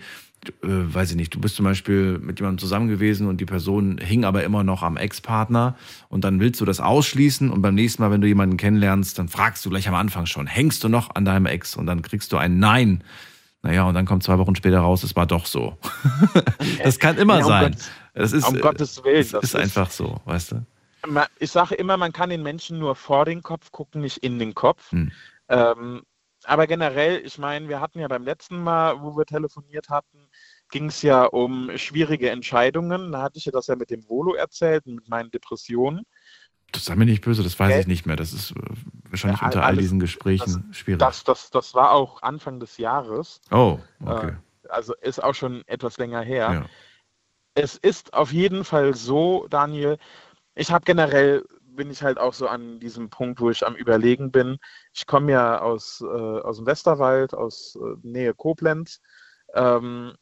weiß ich nicht, du bist zum Beispiel mit jemandem zusammen gewesen und die Person hing aber immer noch am Ex-Partner und dann willst du das ausschließen und beim nächsten Mal, wenn du jemanden kennenlernst, dann fragst du gleich am Anfang schon, hängst du noch an deinem Ex und dann kriegst du ein Nein. Naja, und dann kommt zwei Wochen später raus, es war doch so. das kann immer ja, sein. Gott, das ist, um Gottes Willen. Das, das ist, ist einfach so, weißt du? Ich sage immer, man kann den Menschen nur vor den Kopf gucken, nicht in den Kopf. Hm. Ähm, aber generell, ich meine, wir hatten ja beim letzten Mal, wo wir telefoniert hatten, ging es ja um schwierige Entscheidungen. Da hatte ich ja das ja mit dem Volo erzählt, mit meinen Depressionen. Das sei mir nicht böse, das weiß Gell? ich nicht mehr. Das ist äh, wahrscheinlich ja, unter all diesen Gesprächen das, schwierig. Das, das, das war auch Anfang des Jahres. Oh, okay. Äh, also ist auch schon etwas länger her. Ja. Es ist auf jeden Fall so, Daniel, ich habe generell, bin ich halt auch so an diesem Punkt, wo ich am Überlegen bin. Ich komme ja aus, äh, aus dem Westerwald, aus äh, Nähe Koblenz. Ähm,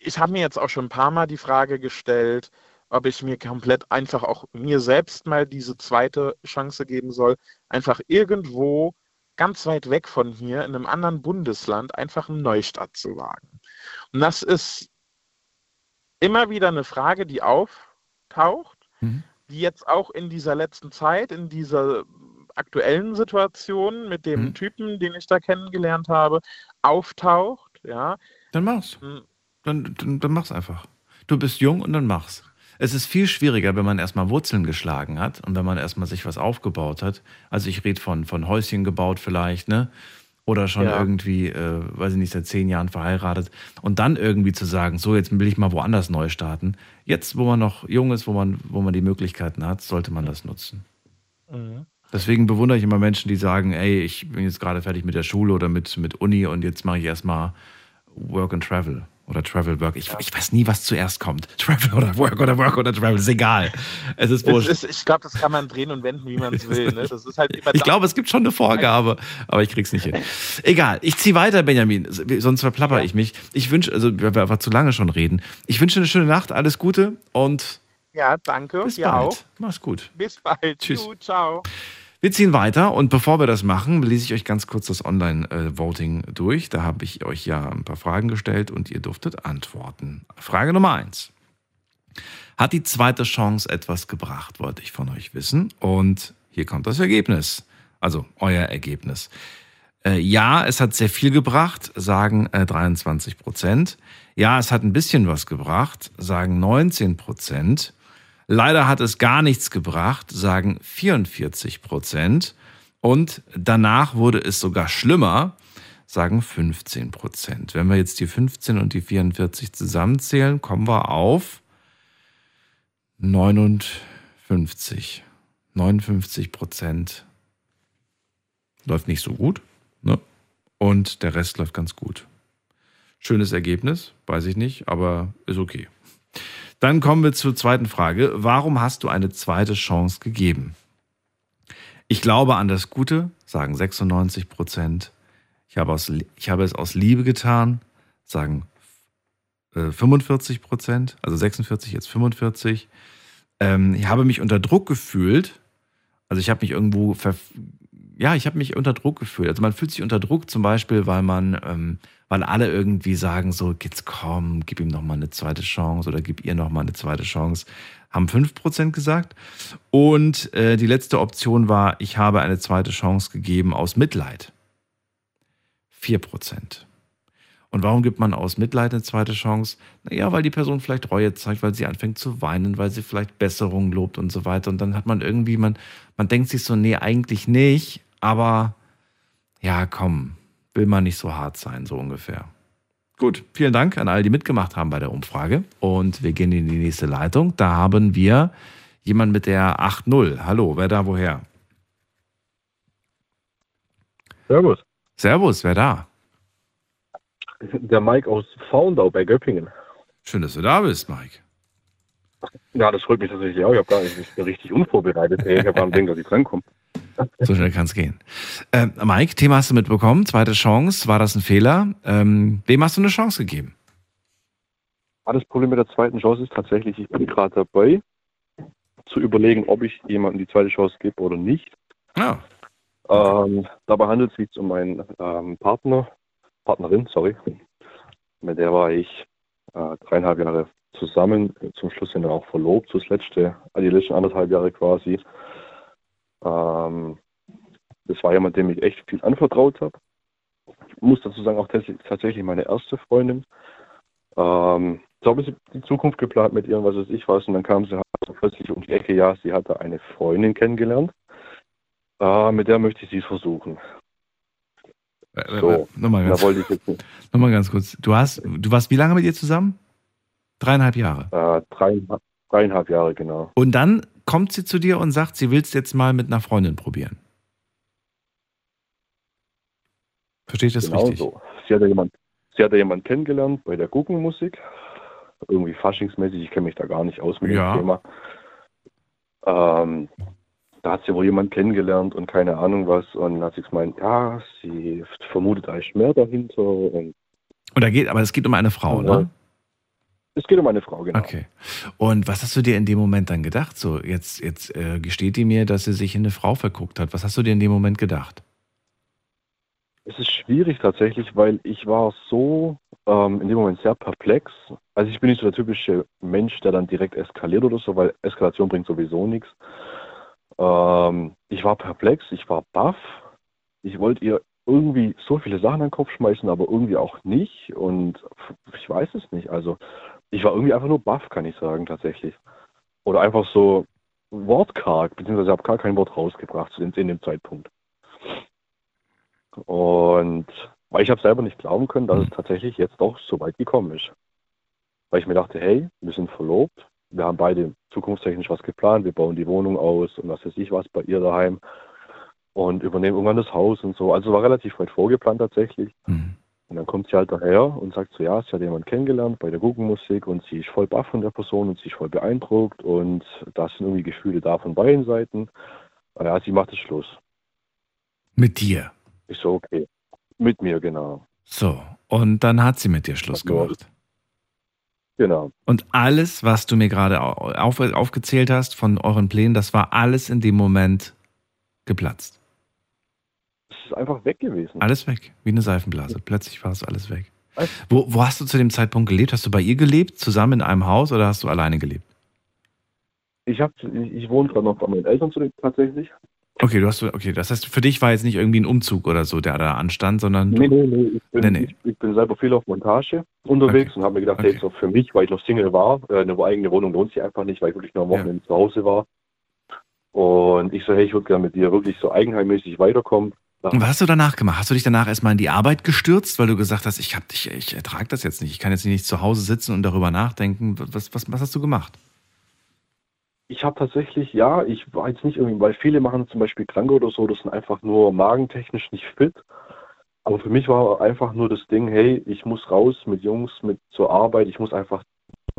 ich habe mir jetzt auch schon ein paar Mal die Frage gestellt, ob ich mir komplett einfach auch mir selbst mal diese zweite Chance geben soll, einfach irgendwo ganz weit weg von hier in einem anderen Bundesland einfach einen Neustart zu wagen. Und das ist immer wieder eine Frage, die auftaucht, mhm. die jetzt auch in dieser letzten Zeit, in dieser aktuellen Situation mit dem mhm. Typen, den ich da kennengelernt habe, auftaucht. Ja. Dann mach's. Hm. Dann, dann, dann mach's einfach. Du bist jung und dann mach's. Es ist viel schwieriger, wenn man erstmal Wurzeln geschlagen hat und wenn man erstmal sich was aufgebaut hat. Also ich rede von, von Häuschen gebaut vielleicht, ne? Oder schon ja. irgendwie, äh, weiß ich nicht, seit zehn Jahren verheiratet. Und dann irgendwie zu sagen, so, jetzt will ich mal woanders neu starten. Jetzt, wo man noch jung ist, wo man, wo man die Möglichkeiten hat, sollte man das nutzen. Mhm. Deswegen bewundere ich immer Menschen, die sagen, ey, ich bin jetzt gerade fertig mit der Schule oder mit, mit Uni und jetzt mache ich erstmal Work and Travel. Oder Travel Work. Ich, ich, weiß nie, was zuerst kommt. Travel oder Work oder Work oder Travel. Ist egal. Es ist wurscht. Ist, ich glaube, das kann man drehen und wenden, wie man es will. Ne? Das ist halt ich glaube, es gibt schon eine Vorgabe, aber ich krieg's nicht hin. Egal. Ich ziehe weiter, Benjamin. Sonst verplapper ja. ich mich. Ich wünsche, also wir einfach zu lange schon reden. Ich wünsche eine schöne Nacht. Alles Gute und. Ja, danke. Bis bald. Auch. Mach's gut. Bis bald. Tschüss. Du, ciao. Wir ziehen weiter und bevor wir das machen, lese ich euch ganz kurz das Online-Voting durch. Da habe ich euch ja ein paar Fragen gestellt und ihr durftet antworten. Frage Nummer eins. Hat die zweite Chance etwas gebracht, wollte ich von euch wissen. Und hier kommt das Ergebnis. Also euer Ergebnis. Äh, ja, es hat sehr viel gebracht, sagen äh, 23 Prozent. Ja, es hat ein bisschen was gebracht, sagen 19 Prozent. Leider hat es gar nichts gebracht, sagen 44 Prozent. Und danach wurde es sogar schlimmer, sagen 15 Prozent. Wenn wir jetzt die 15 und die 44 zusammenzählen, kommen wir auf 59. 59 Prozent läuft nicht so gut. Ne? Und der Rest läuft ganz gut. Schönes Ergebnis, weiß ich nicht, aber ist okay. Dann kommen wir zur zweiten Frage. Warum hast du eine zweite Chance gegeben? Ich glaube an das Gute, sagen 96 Prozent. Ich habe, aus, ich habe es aus Liebe getan, sagen äh, 45 Prozent, also 46, jetzt 45. Ähm, ich habe mich unter Druck gefühlt, also ich habe mich irgendwo, ja, ich habe mich unter Druck gefühlt. Also man fühlt sich unter Druck zum Beispiel, weil man ähm, weil alle irgendwie sagen so, jetzt komm, gib ihm noch mal eine zweite Chance oder gib ihr noch mal eine zweite Chance. Haben 5% gesagt. Und äh, die letzte Option war, ich habe eine zweite Chance gegeben aus Mitleid. 4%. Und warum gibt man aus Mitleid eine zweite Chance? Naja, weil die Person vielleicht Reue zeigt, weil sie anfängt zu weinen, weil sie vielleicht Besserung lobt und so weiter. Und dann hat man irgendwie, man, man denkt sich so, nee, eigentlich nicht, aber ja, komm, will man nicht so hart sein, so ungefähr. Gut, vielen Dank an alle, die mitgemacht haben bei der Umfrage. Und wir gehen in die nächste Leitung. Da haben wir jemanden mit der 8.0. Hallo, wer da woher? Servus. Servus, wer da? Der Mike aus Faundau bei Göppingen. Schön, dass du da bist, Mike. Ja, das freut mich tatsächlich auch. Ich habe gar nicht ich bin richtig unvorbereitet. Ey. Ich habe am Denken, dass ich drankomme. So schnell kann es gehen. Ähm, Mike, Thema hast du mitbekommen. Zweite Chance. War das ein Fehler? Ähm, wem hast du eine Chance gegeben? Ah, das Problem mit der zweiten Chance ist tatsächlich, ich bin gerade dabei, zu überlegen, ob ich jemandem die zweite Chance gebe oder nicht. Ja. Ähm, dabei handelt es sich um meinen ähm, Partner, Partnerin, sorry. Mit der war ich äh, dreieinhalb Jahre zusammen, zum Schluss sind wir auch verlobt, das letzte, also die letzten anderthalb Jahre quasi. Ähm, das war jemand, dem ich echt viel anvertraut habe. Ich muss dazu sagen, auch tatsächlich meine erste Freundin. Ähm, so habe ich die Zukunft geplant mit ihr, was weiß ich was, und dann kam sie halt plötzlich um die Ecke, ja, sie hatte eine Freundin kennengelernt. Äh, mit der möchte ich sie versuchen. So, nochmal ganz, da wollte ich jetzt nicht. nochmal ganz kurz. Du hast, du warst wie lange mit ihr zusammen? Dreieinhalb Jahre. Äh, dreieinhalb, dreieinhalb Jahre, genau. Und dann kommt sie zu dir und sagt, sie will es jetzt mal mit einer Freundin probieren. Verstehe ich das genau richtig? So. Sie hat ja jemand, sie hat ja jemand kennengelernt bei der Guggenmusik. Irgendwie faschingsmäßig, ich kenne mich da gar nicht aus mit Ja. dem Thema. Ähm, da hat sie wohl jemand kennengelernt und keine Ahnung was. Und dann hat sie gemeint, ja, sie vermutet eigentlich mehr dahinter. Und Und da geht, aber es geht um eine Frau, ne? Es geht um eine Frau, genau. Okay. Und was hast du dir in dem Moment dann gedacht? So, jetzt, jetzt äh, gesteht die mir, dass sie sich in eine Frau verguckt hat. Was hast du dir in dem Moment gedacht? Es ist schwierig tatsächlich, weil ich war so ähm, in dem Moment sehr perplex. Also ich bin nicht so der typische Mensch, der dann direkt eskaliert oder so, weil Eskalation bringt sowieso nichts. Ähm, ich war perplex, ich war baff. Ich wollte ihr irgendwie so viele Sachen an den Kopf schmeißen, aber irgendwie auch nicht. Und ich weiß es nicht. Also ich war irgendwie einfach nur baff, kann ich sagen, tatsächlich. Oder einfach so wortkarg, beziehungsweise habe gar kein Wort rausgebracht in, in dem Zeitpunkt. Und weil ich habe selber nicht glauben können, dass es tatsächlich jetzt doch so weit gekommen ist. Weil ich mir dachte, hey, wir sind verlobt, wir haben beide zukunftstechnisch was geplant, wir bauen die Wohnung aus und was weiß ich was bei ihr daheim und übernehmen irgendwann das Haus und so. Also war relativ weit vorgeplant tatsächlich. Und dann kommt sie halt daher und sagt so, ja, sie hat jemanden kennengelernt bei der Guggenmusik und sie ist voll baff von der Person und sie ist voll beeindruckt und da sind irgendwie Gefühle da von beiden Seiten. Ja, sie macht es Schluss. Mit dir. Ich so, okay. Mit mir, genau. So. Und dann hat sie mit dir Schluss gemacht. Genau. Und alles, was du mir gerade au- auf, aufgezählt hast von euren Plänen, das war alles in dem Moment geplatzt. Ist einfach weg gewesen. Alles weg, wie eine Seifenblase. Plötzlich war es alles weg. Wo, wo hast du zu dem Zeitpunkt gelebt? Hast du bei ihr gelebt, zusammen in einem Haus oder hast du alleine gelebt? Ich, hab, ich, ich wohne gerade noch bei meinen Eltern zu- tatsächlich. Okay, du hast okay, das heißt, für dich war jetzt nicht irgendwie ein Umzug oder so, der da anstand, sondern du, Nee, nee, nee. Ich bin, Nee, nee. Ich, ich bin selber viel auf Montage unterwegs und habe mir gedacht, hey, so für mich, weil ich noch Single war, äh, eine eigene Wohnung lohnt sich einfach nicht, weil ich wirklich nur am Wochenende zu Hause war. Und ich so, hey, ich würde gerne mit dir wirklich so eigenheimmäßig weiterkommen. Und was hast du danach gemacht? Hast du dich danach erstmal in die Arbeit gestürzt, weil du gesagt hast, ich hab dich, ich ertrage das jetzt nicht, ich kann jetzt nicht zu Hause sitzen und darüber nachdenken. Was, was, was hast du gemacht? Ich habe tatsächlich, ja, ich war jetzt nicht irgendwie, weil viele machen zum Beispiel krank oder so, das sind einfach nur magentechnisch nicht fit. Aber für mich war einfach nur das Ding, hey, ich muss raus mit Jungs, mit zur Arbeit, ich muss einfach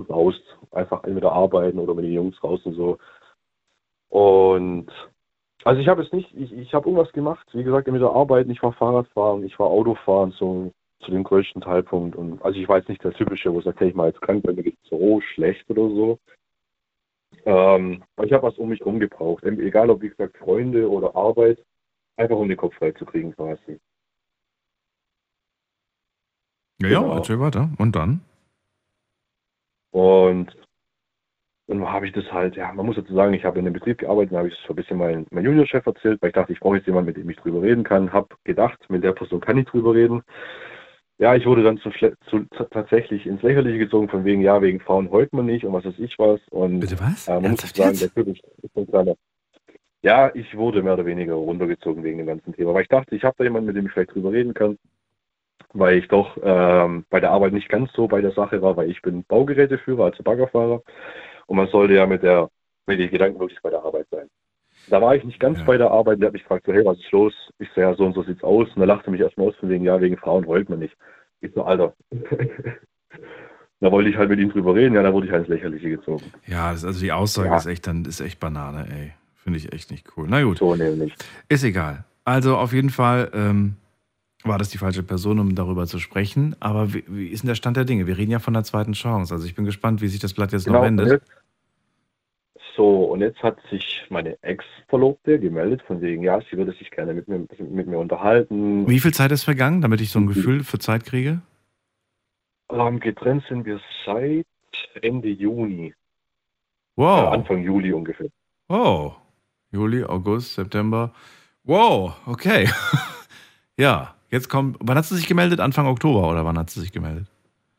raus, einfach entweder arbeiten oder mit den Jungs raus und so. Und also ich habe es nicht, ich, ich habe irgendwas gemacht, wie gesagt, entweder arbeiten, ich war Fahrradfahren, ich war Autofahren, so zu dem größten Teilpunkt. Und also ich war jetzt nicht der typische, wo sagt, hey, ich mal jetzt krank, weil mir geht's so schlecht oder so. Ähm, aber ich habe was um mich herum gebraucht. Egal ob, wie gesagt, Freunde oder Arbeit, einfach um den Kopf frei zu kriegen quasi. Ja, Genau. ja, erzähl weiter. Und dann? Und dann habe ich das halt, ja, man muss dazu sagen, ich habe in dem Betrieb gearbeitet, dann habe ich es so ein bisschen meinem mein Juniorchef erzählt, weil ich dachte, ich brauche jetzt jemanden, mit dem ich drüber reden kann. Habe gedacht, mit der Person kann ich drüber reden. Ja, ich wurde dann zu, zu, tatsächlich ins Lächerliche gezogen, von wegen, ja, wegen Frauen heult man nicht und was weiß ich was. Und Bitte was? Äh, man muss dazu sagen, kleiner, Ja, ich wurde mehr oder weniger runtergezogen wegen dem ganzen Thema. Weil ich dachte, ich habe da jemanden, mit dem ich vielleicht drüber reden kann. Weil ich doch ähm, bei der Arbeit nicht ganz so bei der Sache war, weil ich bin Baugeräteführer, also Baggerfahrer. Und man sollte ja mit der mit den Gedanken wirklich bei der Arbeit sein. Da war ich nicht ganz ja. bei der Arbeit, der hat mich gefragt, so, hey, was ist los? Ich so, ja, so und so sieht's aus. Und er lachte mich erstmal aus von wegen, ja, wegen Frauen heult man nicht. Ich so, Alter. da wollte ich halt mit ihm drüber reden, ja, da wurde ich halt ins Lächerliche gezogen. Ja, also die Aussage ja. ist echt dann, ist echt Banane, ey. Finde ich echt nicht cool. Na gut. So nämlich. Ist egal. Also auf jeden Fall ähm, war das die falsche Person, um darüber zu sprechen. Aber wie, wie, ist denn der Stand der Dinge? Wir reden ja von der zweiten Chance. Also ich bin gespannt, wie sich das Blatt jetzt genau, noch wendet. So, und jetzt hat sich meine Ex-Verlobte gemeldet, von wegen, ja, sie würde sich gerne mit mir, mit mir unterhalten. Wie viel Zeit ist vergangen, damit ich so ein Gefühl für Zeit kriege? Ähm, getrennt sind wir seit Ende Juni. Wow. Äh, Anfang Juli ungefähr. Wow. Juli, August, September. Wow, okay. ja, jetzt kommt. Wann hat sie sich gemeldet? Anfang Oktober oder wann hat sie sich gemeldet?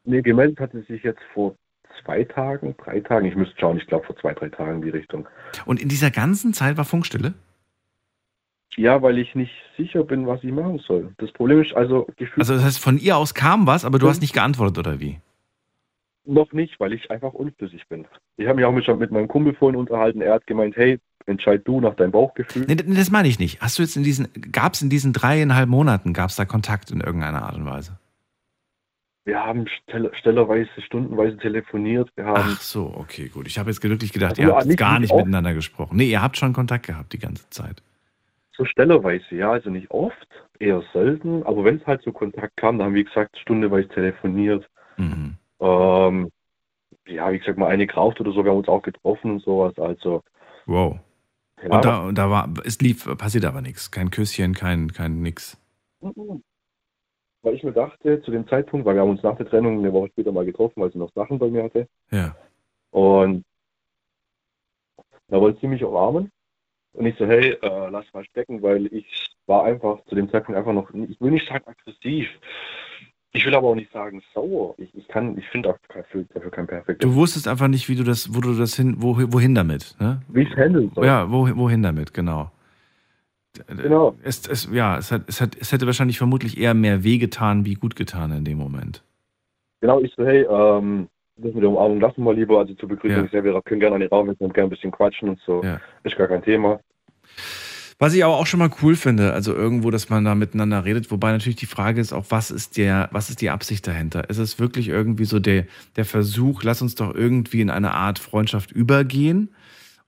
Nee, gemeldet hat sie sich jetzt vor zwei Tagen, drei Tagen. Ich müsste schauen, ich glaube vor zwei, drei Tagen in die Richtung. Und in dieser ganzen Zeit war Funkstille? Ja, weil ich nicht sicher bin, was ich machen soll. Das Problem ist also gefühlt. Also das heißt, von ihr aus kam was, aber du hast nicht geantwortet, oder wie? Noch nicht, weil ich einfach unschlüssig bin. Ich habe mich auch mit, mit meinem Kumpel vorhin unterhalten. Er hat gemeint, hey, entscheid du nach deinem Bauchgefühl. Nee, das meine ich nicht. Hast du jetzt in diesen, gab es in diesen dreieinhalb Monaten, gab es da Kontakt in irgendeiner Art und Weise? Wir haben stellerweise, stundenweise telefoniert. Ach so, okay, gut. Ich habe jetzt wirklich gedacht, also ihr habt nicht, gar nicht, nicht miteinander gesprochen. Nee, ihr habt schon Kontakt gehabt die ganze Zeit. So stellerweise, ja, also nicht oft, eher selten. Aber wenn es halt so Kontakt kam, dann haben wir, gesagt, stundenweise telefoniert. Mhm. Ähm, ja, wie gesagt, mal eine geraucht oder so. Wir haben uns auch getroffen und sowas. Also. Wow. Ja. Und da, und da war, es lief, passiert aber nichts. Kein Küsschen, kein, kein nix. Weil ich mir dachte, zu dem Zeitpunkt, weil wir haben uns nach der Trennung eine Woche später mal getroffen, weil sie noch Sachen bei mir hatte. Ja. Und da wollte sie mich umarmen. Und ich so, hey, äh, lass mal stecken, weil ich war einfach zu dem Zeitpunkt einfach noch, ich will nicht sagen aggressiv, ich will aber auch nicht sagen sauer. Ich, ich kann, ich finde dafür, dafür kein perfektes. Du wusstest einfach nicht, wie du das, wo du das hin, wo, wohin damit, ne? Wie ich es handeln soll. Ja, wo, wohin damit, genau. Genau. Es, es, ja, es, hat, es, hat, es hätte wahrscheinlich vermutlich eher mehr wehgetan wie gut getan in dem Moment. Genau, ich so, hey, ähm, das mit der Umarmung lassen wir mal lieber, also zur Begrüßung, ja. wir können gerne an den Raum und gerne ein bisschen quatschen und so. Ja. Ist gar kein Thema. Was ich aber auch schon mal cool finde, also irgendwo, dass man da miteinander redet, wobei natürlich die Frage ist auch, was ist der, was ist die Absicht dahinter? Ist es wirklich irgendwie so der, der Versuch, lass uns doch irgendwie in eine Art Freundschaft übergehen?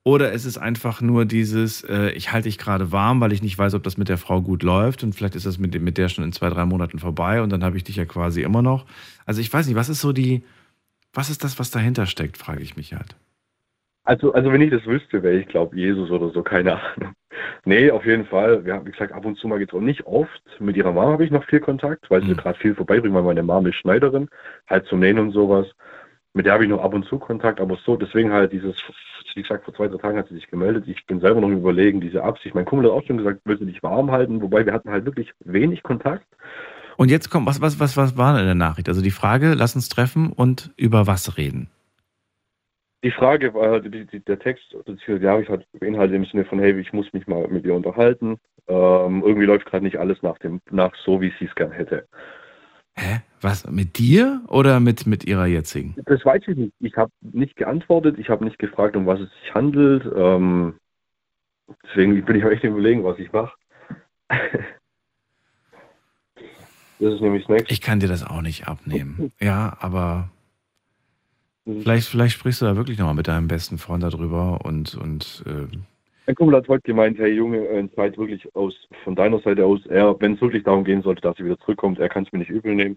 Oder ist es einfach nur dieses, äh, ich halte dich gerade warm, weil ich nicht weiß, ob das mit der Frau gut läuft und vielleicht ist das mit, mit der schon in zwei, drei Monaten vorbei und dann habe ich dich ja quasi immer noch. Also ich weiß nicht, was ist so die, was ist das, was dahinter steckt, frage ich mich halt. Also, also wenn ich das wüsste, wäre ich, glaube Jesus oder so, keine Ahnung. Nee, auf jeden Fall. Wir haben, wie gesagt, ab und zu mal getroffen. Nicht oft. Mit ihrer Mama habe ich noch viel Kontakt, weil sie mhm. gerade viel vorbeibringt, weil meine Mama ist Schneiderin, halt zum Nähen und sowas. Mit der habe ich noch ab und zu Kontakt, aber so, deswegen halt dieses, wie gesagt, vor zwei, drei Tagen hat sie sich gemeldet. Ich bin selber noch überlegen, diese Absicht. Mein Kumpel hat auch schon gesagt, willst du dich warm halten, wobei wir hatten halt wirklich wenig Kontakt. Und jetzt kommt, was, was, was, was war in der Nachricht? Also die Frage, lass uns treffen und über was reden? Die Frage war, die, die, der Text, die habe ich halt beinhaltet im Sinne von, hey, ich muss mich mal mit ihr unterhalten. Ähm, irgendwie läuft gerade nicht alles nach dem, nach so, wie sie es gern hätte. Hä? Was? Mit dir oder mit, mit ihrer jetzigen? Das weiß ich nicht. Ich habe nicht geantwortet, ich habe nicht gefragt, um was es sich handelt. Ähm, deswegen bin ich echt überlegen, was ich mache. das ist nämlich das Ich kann dir das auch nicht abnehmen. Ja, aber Mhm. Vielleicht, vielleicht sprichst du da wirklich nochmal mit deinem besten Freund darüber und. und äh mein Kumpel hat heute gemeint, hey Junge, entscheid wirklich aus, von deiner Seite aus, er, wenn es wirklich darum gehen sollte, dass sie wieder zurückkommt, er kann es mir nicht übel nehmen.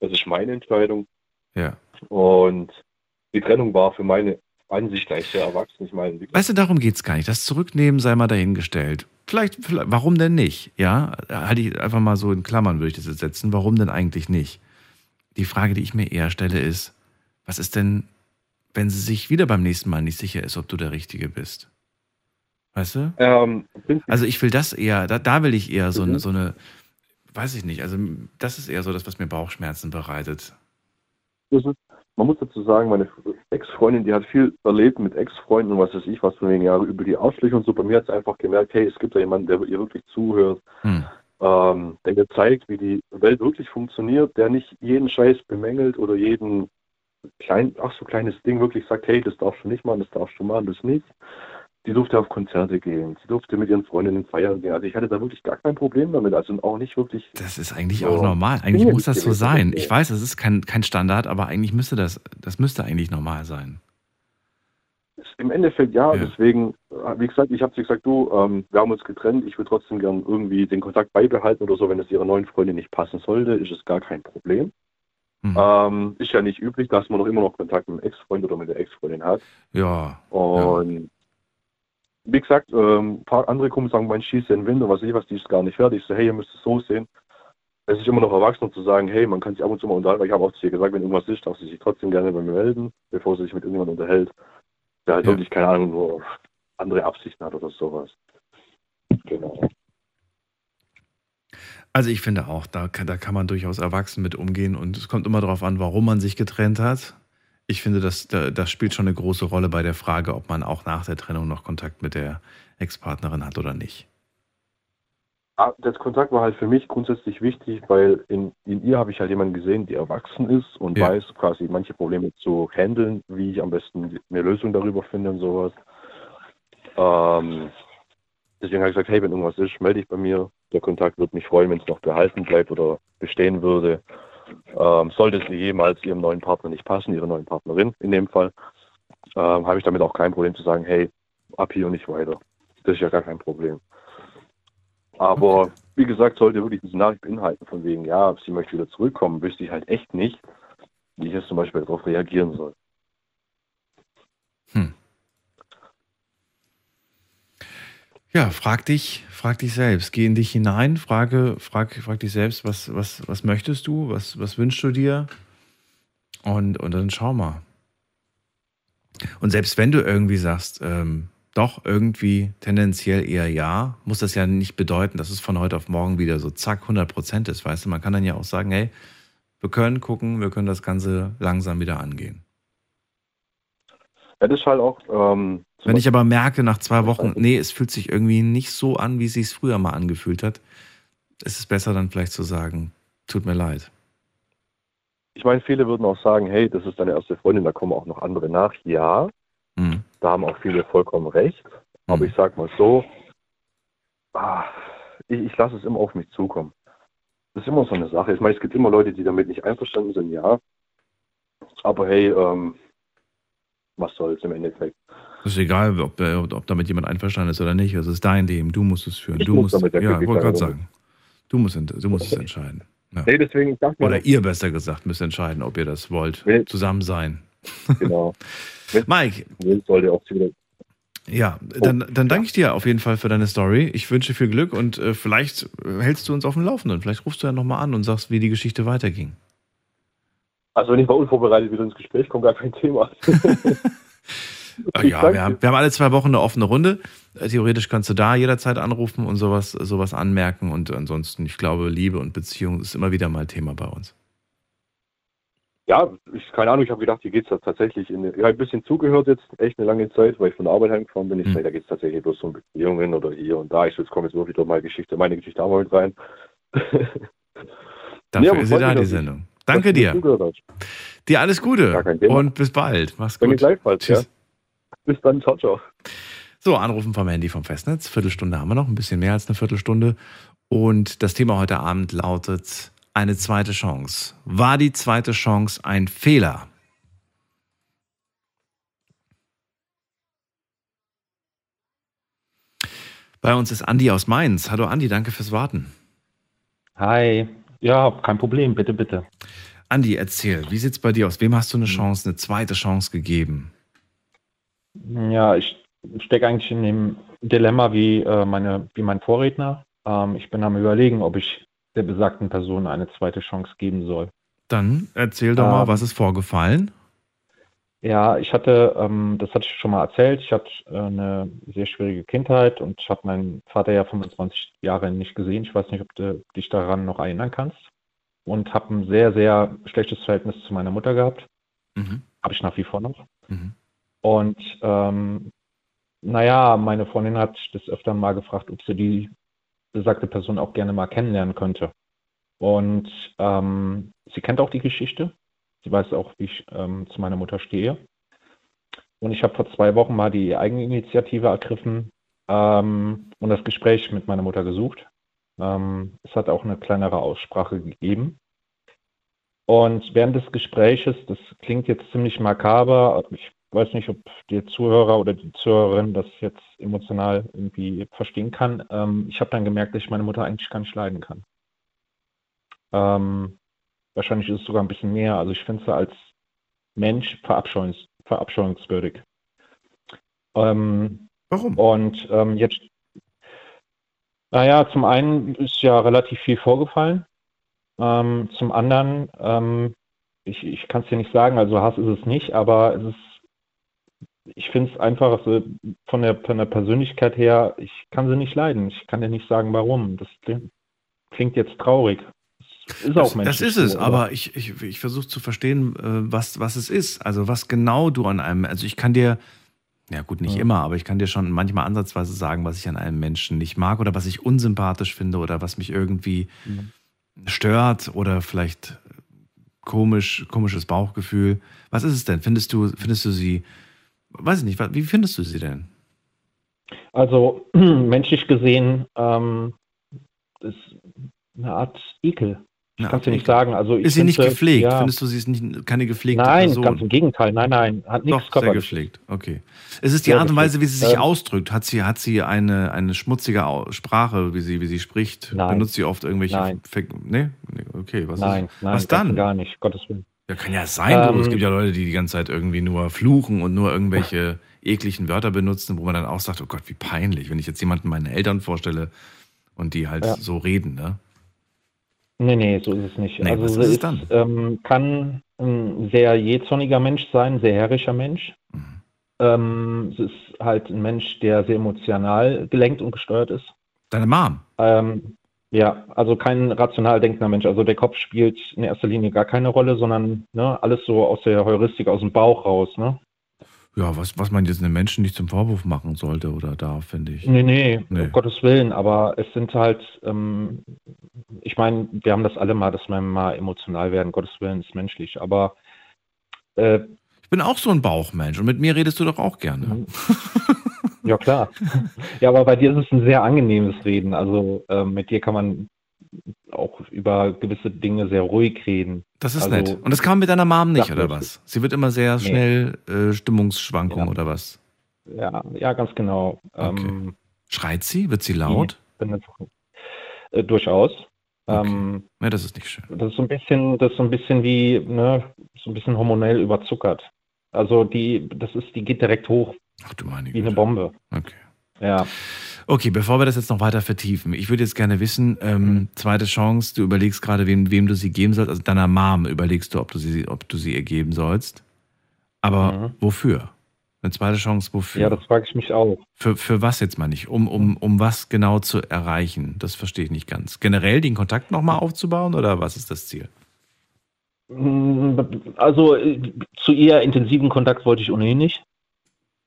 Das ist meine Entscheidung. Ja. Und die Trennung war für meine Ansicht gleich sehr erwachsen. Ich meine, weißt du, darum geht es gar nicht. Das Zurücknehmen sei mal dahingestellt. Vielleicht, vielleicht, warum denn nicht? Ja, halte ich einfach mal so in Klammern, würde ich das jetzt setzen. Warum denn eigentlich nicht? Die Frage, die ich mir eher stelle, ist, was ist denn, wenn sie sich wieder beim nächsten Mal nicht sicher ist, ob du der Richtige bist? Weißt du? Ähm, also ich will das eher, da, da will ich eher so, mhm. eine, so eine, weiß ich nicht, also das ist eher so das, was mir Bauchschmerzen bereitet. Ist, man muss dazu sagen, meine Ex-Freundin, die hat viel erlebt mit Ex-Freunden und was weiß ich, was von wegen Jahre über die Arschlöcher und so. Bei mir hat sie einfach gemerkt, hey, es gibt da jemanden, der ihr wirklich zuhört, Hm. ähm, der mir zeigt, wie die Welt wirklich funktioniert, der nicht jeden Scheiß bemängelt oder jeden klein, ach so kleines Ding wirklich sagt, hey, das darfst du nicht machen, das darfst du machen, das nicht. Die durfte auf Konzerte gehen, sie durfte mit ihren Freundinnen feiern gehen. Also ich hatte da wirklich gar kein Problem damit, also auch nicht wirklich. Das ist eigentlich so auch normal. Eigentlich muss das so sein. Ich weiß, es ist kein, kein Standard, aber eigentlich müsste das, das müsste eigentlich normal sein. Im Endeffekt ja, Ja. deswegen, äh, wie gesagt, ich habe gesagt, du, ähm, wir haben uns getrennt, ich will trotzdem gern irgendwie den Kontakt beibehalten oder so, wenn es ihrer neuen Freundin nicht passen sollte, ist es gar kein Problem. Mhm. Ähm, ist ja nicht üblich, dass man noch immer noch Kontakt mit dem Ex-Freund oder mit der Ex-Freundin hat. Ja. Und wie gesagt, ähm, ein paar andere Kumpels sagen, mein schießt in den Wind und was weiß ich was, die ist gar nicht fertig. Ich so, hey, ihr müsst es so sehen. Es ist immer noch erwachsen zu sagen, hey, man kann sich ab und zu mal unterhalten, weil ich habe auch zu ihr gesagt, wenn irgendwas ist, darf sie sich trotzdem gerne bei mir melden, bevor sie sich mit irgendjemandem unterhält, der halt Ja. wirklich, keine Ahnung, nur andere Absichten hat oder sowas. Genau. Also ich finde auch, da da kann man durchaus erwachsen mit umgehen und es kommt immer darauf an, warum man sich getrennt hat. Ich finde, das, da- das spielt schon eine große Rolle bei der Frage, ob man auch nach der Trennung noch Kontakt mit der Ex-Partnerin hat oder nicht. Ah, Das Kontakt war halt für mich grundsätzlich wichtig, weil in, in ihr habe ich halt jemanden gesehen, die erwachsen ist und Ja. weiß quasi manche Probleme zu handeln, wie ich am besten eine Lösung darüber finde und sowas. Ähm, deswegen habe ich gesagt, hey, wenn irgendwas ist, melde dich bei mir. Der Kontakt würde mich freuen, wenn es noch behalten bleibt oder bestehen würde. Ähm, sollte es jemals ihrem neuen Partner nicht passen, ihrer neuen Partnerin in dem Fall, ähm, habe ich damit auch kein Problem zu sagen, hey, ab hier und nicht weiter. Das ist ja gar kein Problem. Aber wie gesagt, sollte wirklich diese Nachricht beinhalten, von wegen, ja, sie möchte wieder zurückkommen, wüsste ich halt echt nicht, wie ich jetzt zum Beispiel darauf reagieren soll. Ja, frag dich, frag dich selbst. Geh in dich hinein, frage, frag, frag dich selbst, was, was, was möchtest du, was, was wünschst du dir? Und, und dann schau mal. Und selbst wenn du irgendwie sagst, ähm, doch irgendwie tendenziell eher ja, muss das ja nicht bedeuten, dass es von heute auf morgen wieder so zack 100 Prozent ist. Weißt du, man kann dann ja auch sagen, hey, wir können gucken, wir können das Ganze langsam wieder angehen. Ja, das ist halt auch, ähm, Wenn ich aber merke nach zwei Wochen, nee, es fühlt sich irgendwie nicht so an, wie es sich früher mal angefühlt hat, ist es besser dann vielleicht zu sagen, tut mir leid. ich meine, viele würden auch sagen, hey, das ist deine erste Freundin, da kommen auch noch andere nach. Ja, Mhm. da haben auch viele vollkommen recht. Aber ich sag mal so, ah, ich, ich lasse es immer auf mich zukommen. Das ist immer so eine Sache. Ich meine, es gibt immer Leute, die damit nicht einverstanden sind, ja. Aber hey, ähm, was soll's im Endeffekt? Ist egal, ob, äh, ob damit jemand einverstanden ist oder nicht. Es ist dein Leben, du musst es führen. Ich du muss musst, damit ja ja, ich wollte gerade sagen. Du musst, du musst es entscheiden. Ja. Nee, deswegen, ich dachte mal, Oder ihr besser gesagt müsst entscheiden, ob ihr das wollt. Zusammen sein. Genau. Mike. Sollte auch wieder Ja, dann, dann danke ich dir auf jeden Fall für deine Story. Ich wünsche viel Glück und äh, vielleicht äh, hältst du uns auf dem Laufenden. Vielleicht rufst du ja nochmal an und sagst, wie die Geschichte weiterging. Also wenn ich mal unvorbereitet wieder ins Gespräch komme, gar kein Thema. Ach Ich ja, wir haben, wir haben alle zwei Wochen eine offene Runde. Äh, Theoretisch kannst du da jederzeit anrufen und sowas, sowas anmerken. Und ansonsten, ich glaube, Liebe und Beziehung ist immer wieder mal Thema bei uns. Ja, ich, keine Ahnung, ich habe gedacht, hier geht es tatsächlich in. Ich habe ein bisschen zugehört jetzt, echt eine lange Zeit, weil ich von der Arbeit heimgefahren bin. Ich sage, da geht es tatsächlich bloß um Beziehungen oder hier und da. Ich jetzt komme jetzt wirklich wieder mal Geschichte, meine Geschichte auch mal mit rein. Dafür aber ist sie da, die Sendung. Danke dir. Dir alles Gute und bis bald. Mach's gut. Tschüss. Bis dann, ciao, ciao. So, Anrufen vom Handy vom Festnetz. Viertelstunde haben wir noch, ein bisschen mehr als eine Viertelstunde. Und das Thema heute Abend lautet eine zweite Chance. War die zweite Chance ein Fehler? Bei uns ist Andi aus Mainz. Hallo Andi, danke fürs Warten. Hi. Ja, kein Problem, bitte, bitte. Andi, erzähl, wie sieht's bei dir aus? Wem hast du eine Chance, eine zweite Chance gegeben? Ja, ich stecke eigentlich in dem Dilemma wie, äh, meine, wie mein Vorredner. Ähm, ich bin am Überlegen, ob ich der besagten Person eine zweite Chance geben soll. Dann erzähl doch mal, Ähm, was ist vorgefallen? Ja, ich hatte, ähm, das hatte ich schon mal erzählt, ich hatte äh, eine sehr schwierige Kindheit und ich habe meinen Vater ja 25 Jahre nicht gesehen. Ich weiß nicht, ob du dich daran noch erinnern kannst. Und habe ein sehr, sehr schlechtes Verhältnis zu meiner Mutter gehabt. Mhm. Habe ich nach wie vor noch. Mhm. Und ähm, naja, meine Freundin hat des Öfteren mal gefragt, ob sie die besagte Person auch gerne mal kennenlernen könnte. Und ähm, sie kennt auch die Geschichte. Sie weiß auch, wie ich ähm, zu meiner Mutter stehe. Und ich habe vor zwei Wochen mal die Eigeninitiative ergriffen ähm, und das Gespräch mit meiner Mutter gesucht. Ähm, es hat auch eine kleinere Aussprache gegeben. Und während des Gespräches, das klingt jetzt ziemlich makaber, ich weiß nicht, ob der Zuhörer oder die Zuhörerin das jetzt emotional irgendwie verstehen kann. Ähm, ich habe dann gemerkt, dass ich meine Mutter eigentlich gar nicht leiden kann. Ähm, wahrscheinlich ist es sogar ein bisschen mehr. Also ich finde sie als Mensch verabscheuungs verabscheuungswürdig. Ähm, Warum? Und ähm, jetzt, naja, zum einen ist ja relativ viel vorgefallen. Ähm, zum anderen, ähm, ich, ich kann es dir nicht sagen, also Hass ist es nicht, aber es ist, ich finde es einfach so von der, von der Persönlichkeit her, ich kann sie nicht leiden. Ich kann dir nicht sagen, warum. Das klingt, klingt jetzt traurig. Ist das, das ist es, so, aber ich, ich, ich versuche zu verstehen, äh, was, was es ist. Also was genau du an einem, also ich kann dir, ja gut, nicht ja. immer, aber ich kann dir schon manchmal ansatzweise sagen, was ich an einem Menschen nicht mag oder was ich unsympathisch finde oder was mich irgendwie mhm. stört oder vielleicht komisch, komisches Bauchgefühl. Was ist es denn? Findest du, findest du sie, weiß ich nicht, wie findest du sie denn? Also menschlich gesehen ähm, ist eine Art Ekel. Ich kann es dir nicht sagen. Also ist sie nicht gepflegt? Ja. Findest du, sie ist nicht, keine gepflegte nein, Person? Nein, ganz im Gegenteil. Nein, nein, hat nichts Doch, sehr gepflegt. Okay. Es ist die sehr Art und Weise, wie sie sich ähm, ausdrückt. Hat sie, hat sie eine, eine schmutzige Sprache, wie sie, wie sie spricht? Nein. Benutzt sie oft irgendwelche... Nein. Nee? Okay, was, nein, ist, nein, was dann? Gar nicht, Gottes Willen. Ja, kann ja sein. Ähm, es gibt ja Leute, die die ganze Zeit irgendwie nur fluchen und nur irgendwelche ekligen Wörter benutzen, wo man dann auch sagt, oh Gott, wie peinlich, wenn ich jetzt jemanden meinen Eltern vorstelle und die halt ja. so reden, ne? Nee, nee, so ist es nicht. Nee, also was ist es ist, dann? ähm, kann ein sehr jähzorniger Mensch sein, sehr herrischer Mensch. Mhm. Ähm, es ist halt ein Mensch, der sehr emotional gelenkt und gesteuert ist. Deine Mom? Ähm, ja, also kein rational denkender Mensch. Also der Kopf spielt in erster Linie gar keine Rolle, sondern ne, alles so aus der Heuristik, aus dem Bauch raus. Ne? Ja, was, was man jetzt einem Menschen nicht zum Vorwurf machen sollte oder darf, finde ich. Nee, nee, nee, um Gottes Willen, aber es sind halt, ähm, ich meine, wir haben das alle mal, dass wir mal emotional werden, Gottes Willen ist menschlich, aber äh, ich bin auch so ein Bauchmensch und mit mir redest du doch auch gerne. Ja, klar. Ja, aber bei dir ist es ein sehr angenehmes Reden. Also äh, mit dir kann man auch über gewisse Dinge sehr ruhig reden. Das ist also, nett. Und das kann man mit deiner Mom nicht, oder was? Sie wird immer sehr schnell nee. äh, Stimmungsschwankungen, ja. oder was? Ja, ja, ganz genau. Okay. Ähm, Schreit sie? Wird sie laut? Äh, durchaus. Okay. Ähm, ja, das ist nicht schön. Das ist so ein bisschen, das ist so ein bisschen wie, ne, so ein bisschen hormonell überzuckert. Also die, das ist, die geht direkt hoch. Ach du meine Wie eine Bombe. Okay. Ja. Okay, bevor wir das jetzt noch weiter vertiefen, ich würde jetzt gerne wissen, ähm, mhm. zweite Chance, du überlegst gerade, wem, wem du sie geben sollst, also deiner Mom überlegst du, ob du sie, ob du sie ihr geben sollst. Aber mhm. wofür? Eine zweite Chance, wofür? Ja, das frage ich mich auch. Für, für was jetzt mal nicht? Um, um, um was genau zu erreichen? Das verstehe ich nicht ganz. Generell den Kontakt nochmal aufzubauen oder was ist das Ziel? Mm, also zu eher intensiven Kontakt wollte ich ohnehin nicht.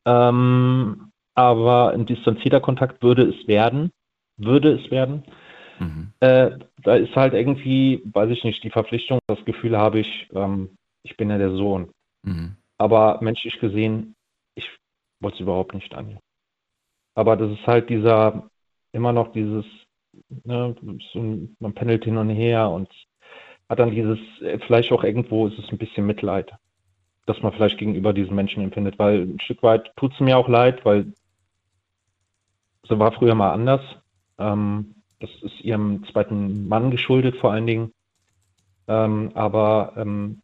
Ähm, aber ein distanzierter Kontakt würde es werden, würde es werden. Mhm. Äh, da ist halt irgendwie, weiß ich nicht, die Verpflichtung, das Gefühl habe ich, ähm, ich bin ja der Sohn. Mhm. Aber menschlich gesehen, ich wollte es überhaupt nicht an. Aber das ist halt dieser, immer noch dieses, ne, so, man pendelt hin und her und hat dann dieses, äh, vielleicht auch irgendwo ist es ein bisschen Mitleid, dass man vielleicht gegenüber diesen Menschen empfindet, weil ein Stück weit tut es mir auch leid, weil so war früher mal anders. Ähm, das ist ihrem zweiten Mann geschuldet vor allen Dingen. Ähm, aber ähm,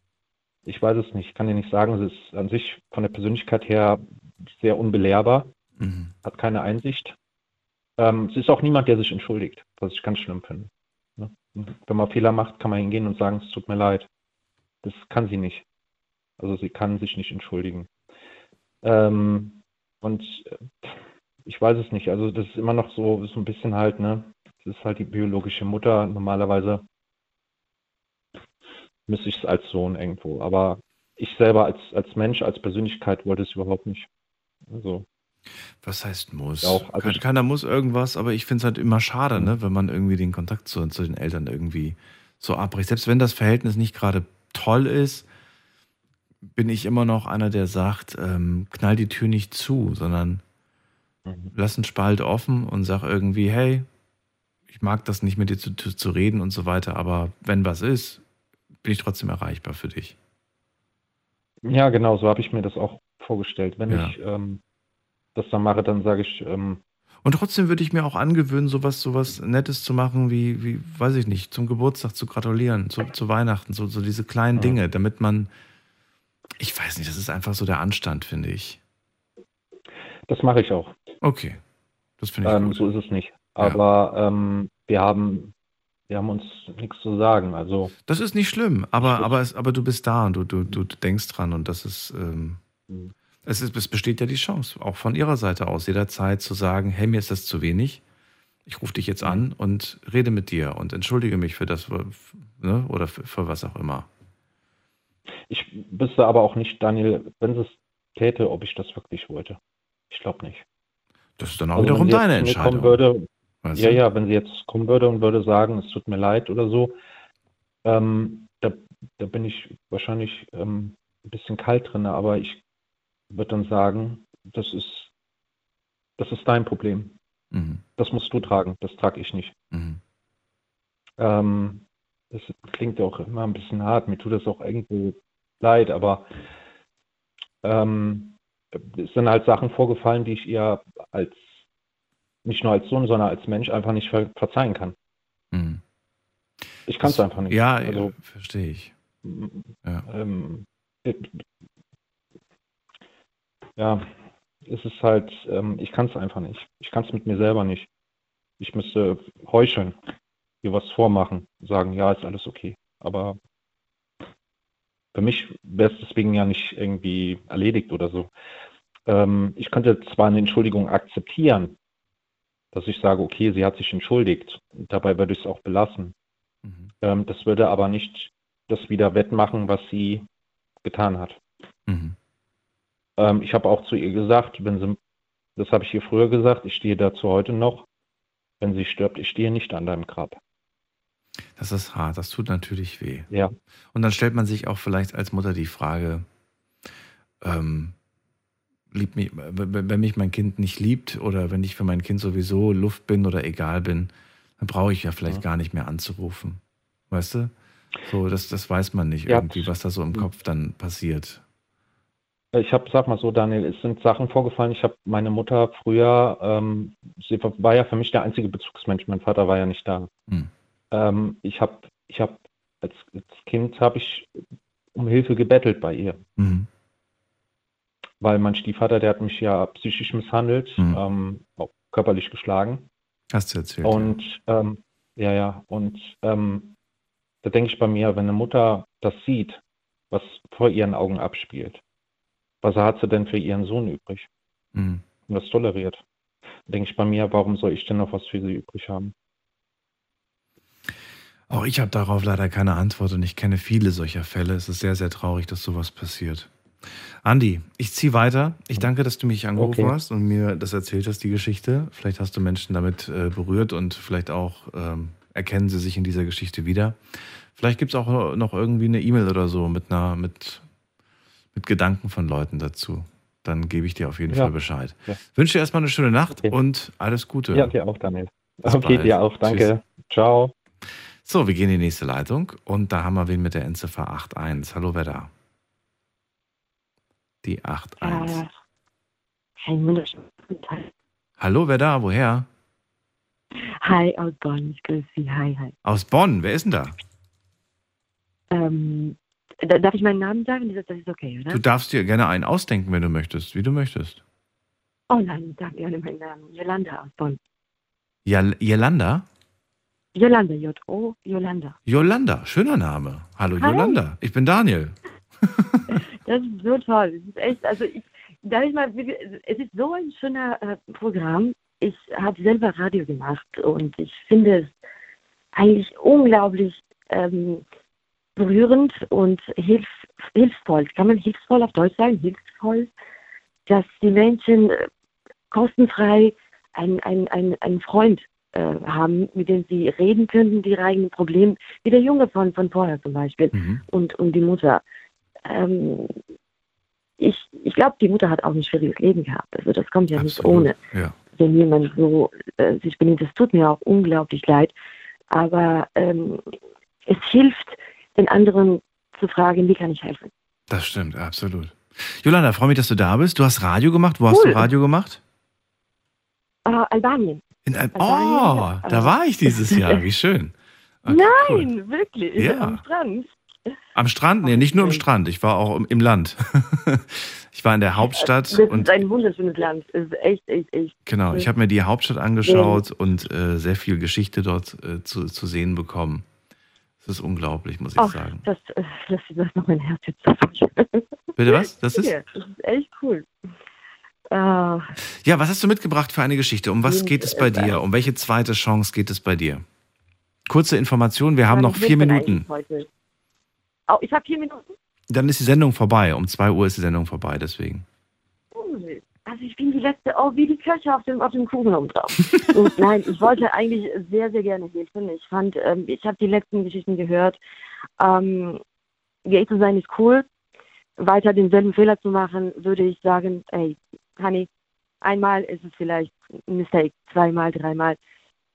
ich weiß es nicht, ich kann dir nicht sagen, sie ist an sich von der Persönlichkeit her sehr unbelehrbar, mhm. hat keine Einsicht. Ähm, sie ist auch niemand, der sich entschuldigt, was ich ganz schlimm finde. Ne? Wenn man Fehler macht, kann man hingehen und sagen, es tut mir leid. Das kann sie nicht. Also sie kann sich nicht entschuldigen. Ähm, und äh, ich weiß es nicht. Also das ist immer noch so, so ein bisschen halt, ne? Das ist halt die biologische Mutter. Normalerweise müsste ich es als Sohn irgendwo. Aber ich selber als, als Mensch, als Persönlichkeit wollte es überhaupt nicht. Also, Was heißt muss? Auch, also Kein- Keiner muss irgendwas, aber ich finde es halt immer schade, ne, wenn man irgendwie den Kontakt zu, zu den Eltern irgendwie so abbricht. Selbst wenn das Verhältnis nicht gerade toll ist, bin ich immer noch einer, der sagt, ähm, knall die Tür nicht zu, sondern Mhm. lass einen Spalt offen und sag irgendwie, hey, ich mag das nicht mit dir zu, zu, reden und so weiter, aber wenn was ist, bin ich trotzdem erreichbar für dich. ja, genau, so habe ich mir das auch vorgestellt. Wenn Ja. ich ähm, das dann mache, dann sage ich, ähm, Und trotzdem würde ich mir auch angewöhnen, sowas, sowas Nettes zu machen, wie, wie, weiß ich nicht, zum Geburtstag zu gratulieren, zu, zu Weihnachten, so, so diese kleinen Ja. Dinge, damit man, ich weiß nicht, das ist einfach so der Anstand, finde ich. das mache ich auch. Okay, das finde ich Ähm, gut. so ist es nicht. Aber ähm, wir haben, wir haben uns nichts zu sagen. Also Das ist nicht schlimm, aber, aber, es, aber du bist da und du, du, du denkst dran und das ist, ähm, Mhm. es, ist, es besteht ja die Chance, auch von ihrer Seite aus, jederzeit zu sagen, hey, mir ist das zu wenig, ich rufe dich jetzt an und rede mit dir und entschuldige mich für das, ne, oder für, für was auch immer. Ich wüsste aber auch nicht, Daniel, wenn sie es täte, ob ich das wirklich wollte. Ich glaube nicht. Das ist dann auch Also wiederum deine Entscheidung. Würde, Weißt ja, ja, wenn sie jetzt kommen würde und würde sagen, es tut mir leid oder so, ähm, da, da bin ich wahrscheinlich ähm, ein bisschen kalt drin, aber ich würde dann sagen, das ist, das ist dein Problem. Mhm. Das musst du tragen, das trage ich nicht. Mhm. Ähm, das klingt auch immer ein bisschen hart, mir tut das auch irgendwo leid, aber ähm, es sind halt Sachen vorgefallen, die ich ihr als, nicht nur als Sohn, sondern als Mensch einfach nicht ver verzeihen kann. Mhm. Ich kann es einfach nicht. Ja, also, ja verstehe ich. Ja. ähm, ja, es ist halt, ähm, ich kann es einfach nicht. Ich kann es mit mir selber nicht. Ich müsste heucheln, ihr was vormachen, sagen, ja, ist alles okay. Aber für mich wäre es deswegen ja nicht irgendwie erledigt oder so. Ähm, ich könnte zwar eine Entschuldigung akzeptieren, dass ich sage, okay, sie hat sich entschuldigt. Dabei würde ich es auch belassen. Ähm, das würde aber nicht das wieder wettmachen, was sie getan hat. Mhm. Ähm, ich habe auch zu ihr gesagt, wenn sie, das habe ich ihr früher gesagt, ich stehe dazu heute noch, wenn sie stirbt, ich stehe nicht an deinem Grab. Das ist hart, das tut natürlich weh. Ja. Und dann stellt man sich auch vielleicht als Mutter die Frage, ähm, liebt mich, wenn mich mein Kind nicht liebt oder wenn ich für mein Kind sowieso Luft bin oder egal bin, dann brauche ich ja vielleicht gar nicht mehr anzurufen. Weißt du? So, das, das weiß man nicht Ja. irgendwie, was da so im Kopf dann passiert. Ich habe, sag mal so, Daniel, es sind Sachen vorgefallen. Ich habe meine Mutter früher, ähm, sie war ja für mich der einzige Bezugsmensch. Mein Vater war ja nicht da. Hm. Ähm, ich habe, ich habe als, als Kind habe ich um Hilfe gebettelt bei ihr, Mhm. weil mein Stiefvater, der hat mich ja psychisch misshandelt, Mhm. ähm, auch körperlich geschlagen. Hast du erzählt. Und ähm, ja, ja, und ähm, da denke ich bei mir, wenn eine Mutter das sieht, was vor ihren Augen abspielt, was hat sie denn für ihren Sohn übrig Mhm. und das toleriert? Da denke ich bei mir, warum soll ich denn noch was für sie übrig haben? Auch ich habe darauf leider keine Antwort und ich kenne viele solcher Fälle. Es ist sehr, sehr traurig, dass sowas passiert. Andi, ich ziehe weiter. Ich danke, dass du mich angerufen Okay. hast und mir das erzählt hast, die Geschichte. Vielleicht hast du Menschen damit äh, berührt und vielleicht auch ähm, erkennen sie sich in dieser Geschichte wieder. Vielleicht gibt es auch noch irgendwie eine E-Mail oder so mit einer, mit, mit Gedanken von Leuten dazu. Dann gebe ich dir auf jeden Ja. Fall Bescheid. Ja. Wünsche dir erstmal eine schöne Nacht und alles Gute. Ja, dir auch, Daniel. Bis okay, bald. dir auch, danke. Ciao. So, wir gehen in die nächste Leitung und da haben wir wen mit der Endziffer 81. Hallo, wer da? Die 81. Äh, Tag. Hallo, wer da? Woher? Hi aus Bonn, ich grüße Sie. Hi, hi. Aus Bonn. Wer ist denn da? Ähm, da- darf ich meinen Namen sagen? Das ist, okay, oder? Du darfst dir gerne einen ausdenken, wenn du möchtest, wie du möchtest. Oh nein, ich sage gerne meinen Namen. Jolanda aus Bonn. Jolanda? Jolanda, J-O, Jolanda. Jolanda, schöner Name. Hallo, Hi. Jolanda. Ich bin Daniel. Das ist so toll. Es ist echt, also ich, darf ich mal, es ist so ein schöner äh, Programm. Ich habe selber Radio gemacht und ich finde es eigentlich unglaublich ähm, berührend und hilf, hilfsvoll. Kann man hilfsvoll auf Deutsch sagen? Hilfsvoll, dass die Menschen äh, kostenfrei einen, einen, einen, einen Freund haben, mit dem sie reden könnten, die eigenen Probleme, wie der Junge von, von vorher zum Beispiel und, und die Mutter. Ähm, ich ich glaube, die Mutter hat auch ein schwieriges Leben gehabt. Also das kommt ja nicht ohne, Ja. wenn jemand so äh, sich benimmt. Das tut mir auch unglaublich leid. Aber ähm, es hilft, den anderen zu fragen, wie kann ich helfen. Das stimmt, absolut. Jolanda, freue mich, dass du da bist. Du hast Radio gemacht. Wo hast Cool. du Radio gemacht? Ah, Albanien. In Al oh, ja. da war ich dieses Jahr. Wie schön. Nein, wirklich. Ja. Am Strand. Am Strand? Nee, nicht nur am Strand. Ich war auch im- Land. ich war in der Hauptstadt Das und ist ein wunderschönes Land. Es ist echt, echt, echt. genau, ich habe mir die Hauptstadt angeschaut und äh, sehr viel Geschichte dort äh, zu, zu sehen bekommen. Das ist unglaublich, muss ich Ach, sagen. das, äh, das lässt noch mein Herz jetzt Bitte was? Das ist? Ja, das ist echt cool. Äh, Ja, was hast du mitgebracht für eine Geschichte? Um was geht es bei äh, dir? Um welche zweite Chance geht es bei dir? Kurze Information, wir haben noch vier Minuten. Oh, ich habe vier Minuten. Dann ist die Sendung vorbei. Um 2 Uhr ist die Sendung vorbei, deswegen. Cool. Also ich bin die letzte, oh, wie die Kirche auf dem, auf dem Kuchen oben drauf. Und nein, ich wollte eigentlich sehr, sehr gerne helfen. Ich fand, ähm, ich habe die letzten Geschichten gehört. Ähm, gay zu sein ist cool. Weiter denselben Fehler zu machen, würde ich sagen, ey, Honey, einmal ist es vielleicht ein Mistake, zweimal, dreimal.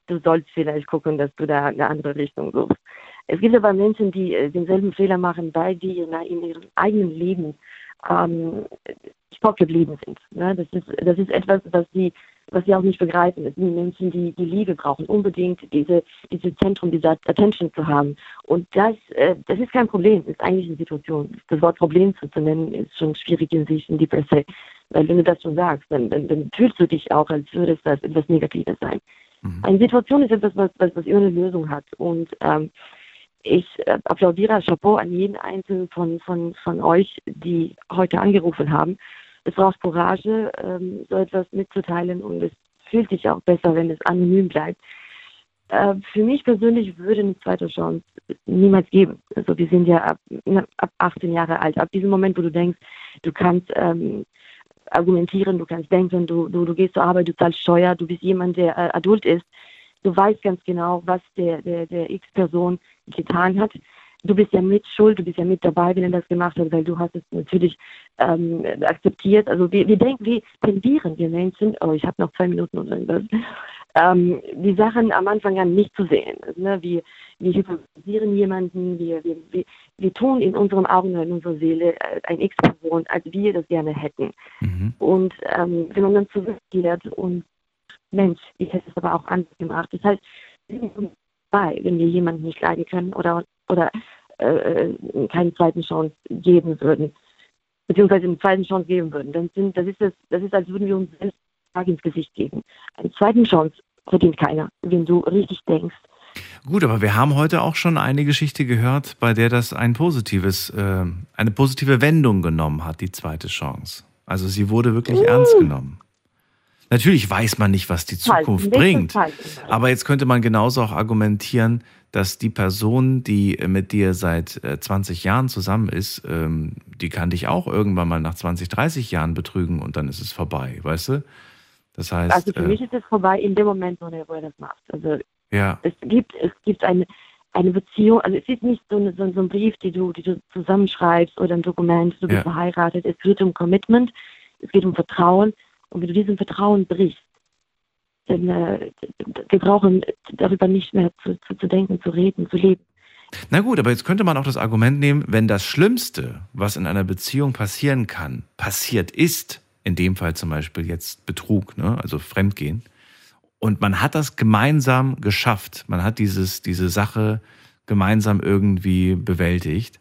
Du sollst vielleicht gucken, dass du da eine andere Richtung suchst. Es gibt aber Menschen, die äh, denselben Fehler machen, weil die in, ihrem eigenen Leben ähm, stock geblieben sind. Ne? Das, ist, das ist etwas, was sie, was sie auch nicht begreifen. Es sind Menschen, die die Liebe brauchen, unbedingt diese, diese Zentrum, diese Attention zu haben. Und das, äh, das ist kein Problem, das ist eigentlich eine Situation. Das Wort Problem zu, nennen, ist schon schwierig in sich, in die per se. Weil wenn du das schon sagst, dann, dann, dann fühlst du dich auch, als würde es das etwas Negatives sein. Eine Situation ist etwas, was, was, was immer eine Lösung hat. Und ähm, ich äh, applaudiere Chapeau an jeden einzelnen von, von, von euch, die heute angerufen haben. Es braucht Courage, ähm, so etwas mitzuteilen und es fühlt sich auch besser, wenn es anonym bleibt. Äh, für mich persönlich würde eine zweite Chance niemals geben. Also wir sind ja ab, ab 18 Jahre alt. Ab diesem Moment, wo du denkst, du kannst ähm, argumentieren, du kannst denken, du, du, du gehst zur Arbeit, du zahlst Steuer, du bist jemand, der äh, adult ist, du weißt ganz genau, was der, der, der X-Person getan hat. Du bist ja mit schuld, du bist ja mit dabei, wenn er das gemacht hat, weil du hast es natürlich ähm, akzeptiert. Also wir, wir denken, wir tendieren, wir Menschen, oh, ich habe noch zwei Minuten oder irgendwas, ähm, die Sachen am Anfang an nicht zu sehen. Also, ne? Wir, wir hypnotisieren jemanden, wir, wir, wir, wir tun in unseren Augen oder in unserer Seele äh, ein X-Person, als wir das gerne hätten. Und ähm, wenn man dann zurückkehrt und Mensch, ich hätte es aber auch anders gemacht. Das heißt, wir sind uns bei, wenn wir jemanden nicht leiden können oder, oder äh, keine zweiten Chance geben würden, beziehungsweise eine zweite Chance geben würden, dann sind, das ist das, das ist, als würden wir uns selbst Tag ins Gesicht geben. Eine zweite Chance verdient keiner, wenn du richtig denkst. Gut, aber wir haben heute auch schon eine Geschichte gehört, bei der das ein positives, äh, eine positive Wendung genommen hat, die zweite Chance. Also sie wurde wirklich ernst genommen. Natürlich weiß man nicht, was die Zukunft Falsch, bringt. falsch. Aber jetzt könnte man genauso auch argumentieren, dass die Person, die äh, mit dir seit äh, 20 Jahren zusammen ist, ähm, die kann dich auch irgendwann mal nach 20, 30 Jahren betrügen und dann ist es vorbei, weißt du? Das heißt, Also für äh, mich ist es vorbei in dem Moment, wo er, das macht. Also ja, es gibt, es gibt eine, eine Beziehung, also es ist nicht so, eine, so, so ein Brief, die du, die du zusammenschreibst oder ein Dokument, du bist Ja. verheiratet. Es geht um Commitment, es geht um Vertrauen. Und wenn du diesem Vertrauen brichst, dann äh, wir brauchen darüber nicht mehr zu, zu, zu denken, zu reden, zu leben. Na gut, aber jetzt könnte man auch das Argument nehmen, wenn das Schlimmste, was in einer Beziehung passieren kann, passiert ist, in dem Fall zum Beispiel jetzt Betrug, ne, also Fremdgehen, und man hat das gemeinsam geschafft, man hat dieses, diese Sache gemeinsam irgendwie bewältigt,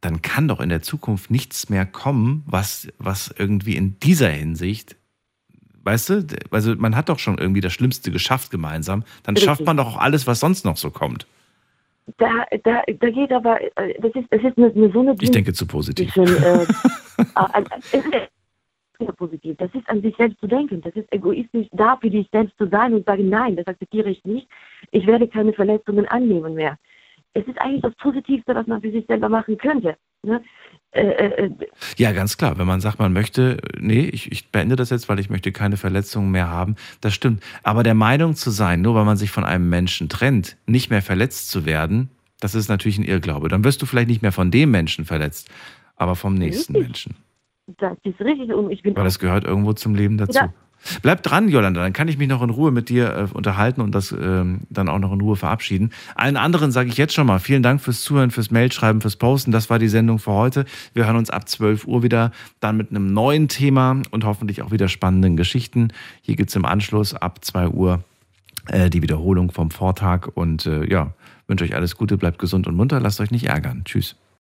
dann kann doch in der Zukunft nichts mehr kommen, was, was irgendwie in dieser Hinsicht, weißt du, also man hat doch schon irgendwie das Schlimmste geschafft gemeinsam, dann Richtig. schafft man doch auch alles, was sonst noch so kommt. Da, da, da geht aber, äh, das ist, das ist eine, eine so eine Ich denke zu positiv. zwischen, äh, sehr positiv. Das ist an sich selbst zu denken. Das ist egoistisch, da für dich selbst zu sein und sagen, nein, das akzeptiere ich nicht. Ich werde keine Verletzungen annehmen mehr. es ist eigentlich das Positivste, was man für sich selber machen könnte. Ne? Äh, äh, äh, Ja, ganz klar. Wenn man sagt, man möchte, nee, ich, ich beende das jetzt, weil ich möchte keine Verletzungen mehr haben, das stimmt. Aber der Meinung zu sein, nur weil man sich von einem Menschen trennt, nicht mehr verletzt zu werden, das ist natürlich ein Irrglaube. Dann wirst du vielleicht nicht mehr von dem Menschen verletzt, aber vom nächsten Richtig. Menschen. Das ist richtig und ich bin Weil das gehört irgendwo zum Leben dazu. Ja. Bleib dran, Jolanda, dann kann ich mich noch in Ruhe mit dir äh, unterhalten und das ähm, dann auch noch in Ruhe verabschieden. Allen anderen sage ich jetzt schon mal vielen Dank fürs Zuhören, fürs Mailschreiben, fürs Posten. Das war die Sendung für heute. Wir hören uns ab 12 Uhr wieder, dann mit einem neuen Thema und hoffentlich auch wieder spannenden Geschichten. Hier gibt's im Anschluss ab 2 Uhr äh, die Wiederholung vom Vortag und äh, ja, wünsche euch alles Gute, bleibt gesund und munter, lasst euch nicht ärgern. Tschüss.